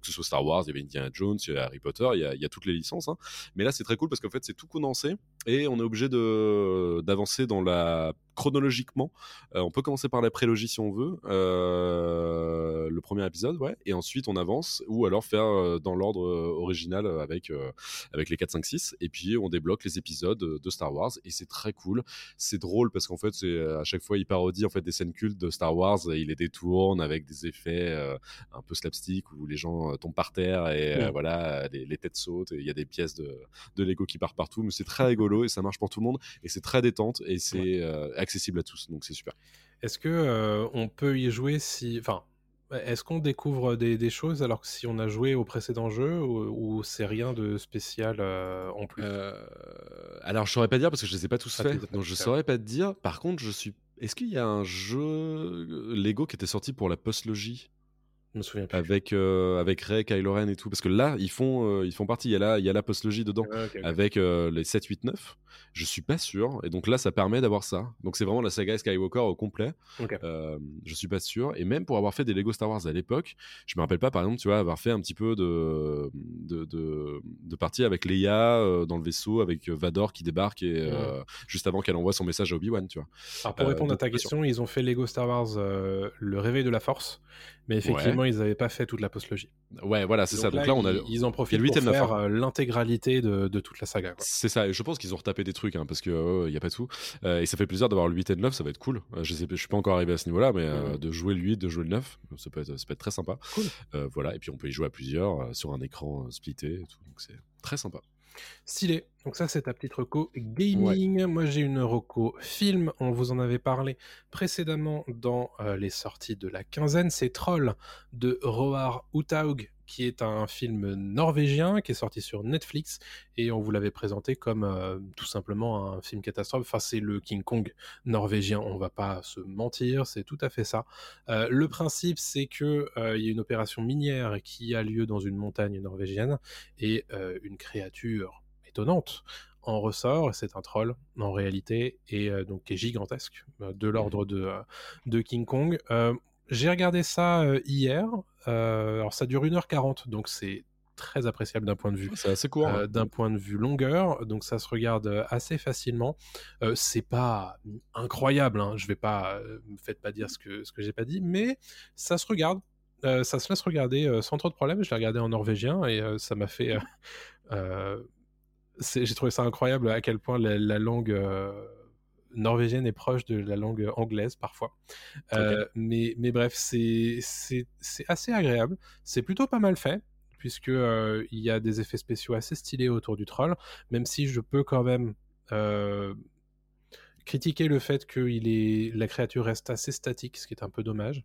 Que ce soit Star Wars, il y avait Indiana Jones, il y a Harry Potter, il y a, toutes les licences. hein. Mais là, c'est très cool parce qu'en fait, c'est tout condensé et on est obligé d'avancer dans la chronologiquement. Euh, on peut commencer par la prélogie si on veut. Euh, le premier épisode, ouais, et ensuite on avance, ou alors faire euh, dans l'ordre original avec, avec les 4, 5, 6, et puis on débloque les épisodes de Star Wars, et c'est très cool. C'est drôle parce qu'en fait, c'est à chaque fois, il parodie en fait des scènes cultes de Star Wars, et il les détourne avec des effets euh, un peu slapstick où les gens euh, tombent par terre et euh, voilà, les, les têtes sautent, et il y a des pièces de, de Lego qui partent partout, mais c'est très rigolo et ça marche pour tout le monde, et c'est très détente, et c'est accessible à tous, donc c'est super. Est-ce que euh, on peut y jouer si, enfin, est-ce qu'on découvre des, des choses alors que si on a joué au précédent jeu ou, ou c'est rien de spécial euh, en plus? Euh, alors, je saurais pas dire parce que je les ai pas tous Ah, faits, donc je saurais pas te dire. Par contre, je suis. Est-ce qu'il y a un jeu Lego qui était sorti pour la postlogie? Je me souviens plus. avec euh, avec Ray, Kylo Ren et tout Parce que là, ils font euh, ils font partie. Il y a la il y a la postlogie dedans ok. avec euh, les 7, 8, 9. Je suis pas sûr. Et donc là, ça permet d'avoir ça. Donc c'est vraiment la saga Skywalker au complet. Ok. Euh, je suis pas sûr. Et même pour avoir fait des Lego Star Wars à l'époque, je me rappelle pas, par exemple, tu vois, avoir fait un petit peu de de, de, de partie avec Leia euh, dans le vaisseau, avec Vador qui débarque et euh, juste avant qu'elle envoie son message à Obi Wan, tu vois. Alors pour Euh, répondre à ta question, ils ont fait Lego Star Wars euh, le réveil de la Force, mais effectivement ils n'avaient pas fait toute la postlogie. Ouais, voilà, c'est ça. Donc là, on a. ils, en profitent pour 8 et le 9, faire euh, l'intégralité de, de toute la saga. C'est ça, et je pense qu'ils ont retapé des trucs, hein, parce que il y a pas tout. Euh, et ça fait plaisir d'avoir le 8 et le 9, ça va être cool. Euh, je, sais, je suis pas encore arrivé à ce niveau-là, mais euh, de jouer le 8, de jouer le 9, ça peut être, ça peut être très sympa. Cool. Voilà, et puis on peut y jouer à plusieurs sur un écran splitté et tout, donc c'est très sympa. Stylé. Donc ça, c'est ta petite reco gaming. Moi, j'ai une reco film. On vous en avait parlé précédemment dans euh, les sorties de la quinzaine. C'est Troll de Roar Uthaug, qui est un film norvégien qui est sorti sur Netflix et on vous l'avait présenté comme euh, tout simplement un film catastrophe. Enfin, c'est le King Kong norvégien. On va pas se mentir, c'est tout à fait ça. Euh, le principe, c'est que euh, il y a une opération minière qui a lieu dans une montagne norvégienne et euh, une créature étonnante en ressort, c'est un troll en réalité, et euh, donc qui est gigantesque, euh, de l'ordre de, euh, de King Kong. Euh, J'ai regardé ça hier, alors ça dure 1h40, donc c'est très appréciable d'un point de vue C'est assez court. hein. d'un point de vue longueur, donc ça se regarde assez facilement. Euh, c'est pas incroyable, hein, je vais pas, me faites pas dire ce que ce que j'ai pas dit, mais ça se regarde, Euh, ça se laisse regarder euh, sans trop de problème. Je l'ai regardé en norvégien et ça m'a fait, j'ai trouvé ça incroyable à quel point la, la langue euh, norvégienne est proche de la langue anglaise parfois. Euh, mais, mais bref, c'est assez agréable. C'est plutôt pas mal fait puisque euh, il y a des effets spéciaux assez stylés autour du troll, même si je peux quand même euh, critiquer le fait que il est, la créature reste assez statique, ce qui est un peu dommage.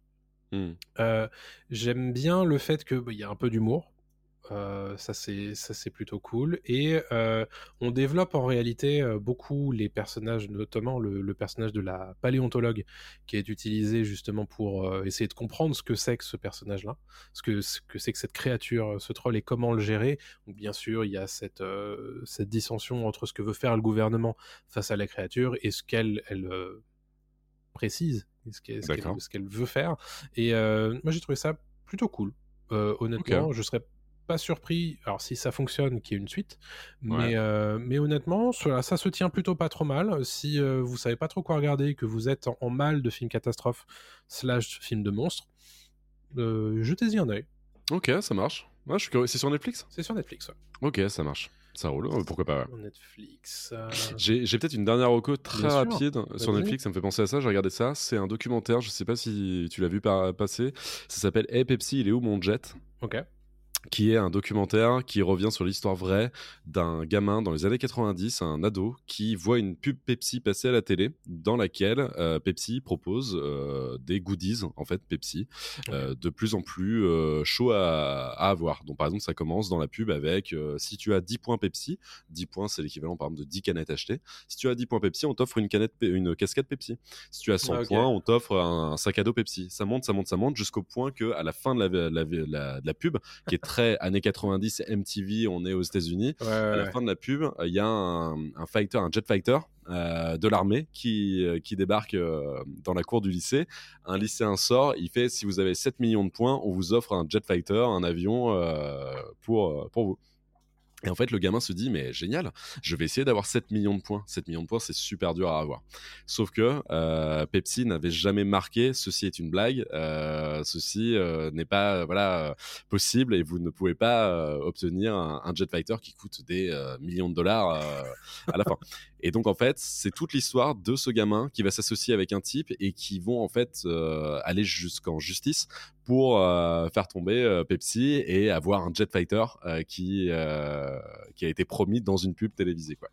Euh, J'aime bien le fait que bah, y a un peu d'humour. Euh, ça c'est ça c'est plutôt cool. Et euh, on développe en réalité euh, beaucoup les personnages notamment le, le personnage de la paléontologue qui est utilisé justement pour essayer de comprendre ce que c'est que ce personnage là ce que ce que c'est que cette créature ce troll et comment le gérer. Donc bien sûr il y a cette cette dissension entre ce que veut faire le gouvernement face à la créature et ce qu'elle elle précise ce qu'elle ce qu'elle veut faire. Et moi j'ai trouvé ça plutôt cool. Honnêtement je serais pas surpris alors si ça fonctionne qu'il y ait une suite mais, euh, mais honnêtement ça, ça se tient plutôt pas trop mal si euh, vous savez pas trop quoi regarder que vous êtes en, en mal de film catastrophe slash film de monstre euh, jetez-y un œil Ok, ça marche. Ouais, je suis curieux. C'est sur Netflix? C'est sur Netflix ouais. Ok, ça marche. Ça roule. Pourquoi pas ouais. Netflix euh, J'ai peut-être une dernière reco très Bien sûr. rapide sur. Netflix, ça me fait penser à ça, j'ai regardé ça, c'est un documentaire, je sais pas si tu l'as vu par- passer, ça s'appelle Hey Pepsi, il est où mon jet? Ok qui est un documentaire qui revient sur l'histoire vraie d'un gamin dans les années 90, un ado, qui voit une pub Pepsi passer à la télé, dans laquelle euh, Pepsi propose euh, des goodies, en fait, Pepsi, euh, de plus en plus chaud à, à avoir. Donc, par exemple, ça commence dans la pub avec si tu as 10 points Pepsi, 10 points, c'est l'équivalent, par exemple, de 10 canettes achetées. Si tu as 10 points Pepsi, on t'offre une, canette, une casquette Pepsi. Si tu as 100 Ah, ok. points, on t'offre un, un sac à dos Pepsi. Ça monte, ça monte, ça monte, jusqu'au point que à la fin de la, la, la- de la pub, qui est très années 90, MTV, on est aux États-Unis, ouais, à la ouais. fin de la pub, euh, il y a un, un fighter, un jet fighter euh, de l'armée qui, euh, qui débarque euh, dans la cour du lycée. Un lycéen sort, il fait si vous avez 7 millions de points, on vous offre un jet fighter, un avion euh, pour, pour vous. Et en fait, le gamin se dit, mais génial, je vais essayer d'avoir 7 millions de points. 7 millions de points, c'est super dur à avoir. Sauf que euh, Pepsi n'avait jamais marqué, ceci est une blague, euh, ceci euh, n'est pas euh, voilà euh, possible et vous ne pouvez pas euh, obtenir un, un jet fighter qui coûte des millions de dollars à la fin. Et donc, en fait, c'est toute l'histoire de ce gamin qui va s'associer avec un type et qui vont en fait euh, aller jusqu'en justice pour euh, faire tomber euh, Pepsi et avoir un jet fighter qui, qui a été promis dans une pub télévisée. Quoi.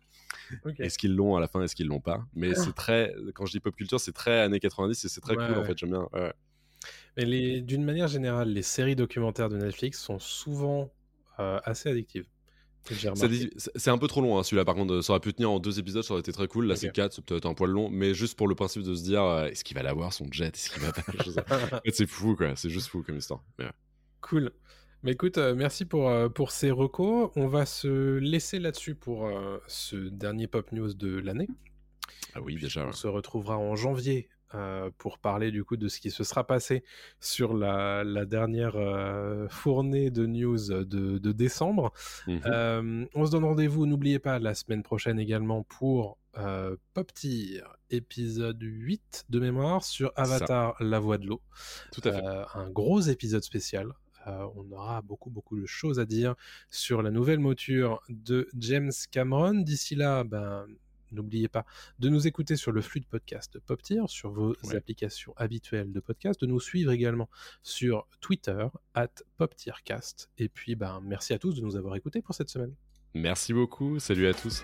Est-ce qu'ils l'ont à la fin, est-ce qu'ils l'ont pas? Mais c'est très, quand je dis pop culture, c'est très années 90 et c'est très Ouais, cool en fait, j'aime bien. ouais. Mais d'une manière générale, les séries documentaires de Netflix sont souvent euh, assez addictives. C'est un peu trop long hein, celui-là par contre, ça aurait pu tenir en deux épisodes, ça aurait été très cool. Là c'est quatre, c'est peut-être un poil long, mais juste pour le principe de se dire euh, est-ce qu'il va l'avoir son jet, est-ce qu'il va pas (laughs) c'est fou quoi, c'est juste fou comme histoire. Mais ouais. Cool. Mais écoute, euh, merci pour, euh, pour ces recos. On va se laisser là-dessus pour euh, ce dernier Pop News de l'année. Ah oui, Puis déjà. On ouais. se retrouvera en janvier euh, pour parler du coup de ce qui se sera passé sur la, la dernière euh, fournée de news de, de décembre. Mhm. Euh, on se donne rendez-vous, n'oubliez pas, la semaine prochaine également pour euh, Pop Tier, épisode 8 de mémoire sur Ça. Avatar, la voix de l'eau. Tout à fait. Un gros épisode spécial. Euh, on aura beaucoup, beaucoup de choses à dire sur la nouvelle mouture de James Cameron. D'ici là, ben, n'oubliez pas de nous écouter sur le flux de podcast de PopTier, sur vos Ouais. applications habituelles de podcast, de nous suivre également sur Twitter, at PopTiercast. Et puis, ben, merci à tous de nous avoir écoutés pour cette semaine. Merci beaucoup, salut à tous.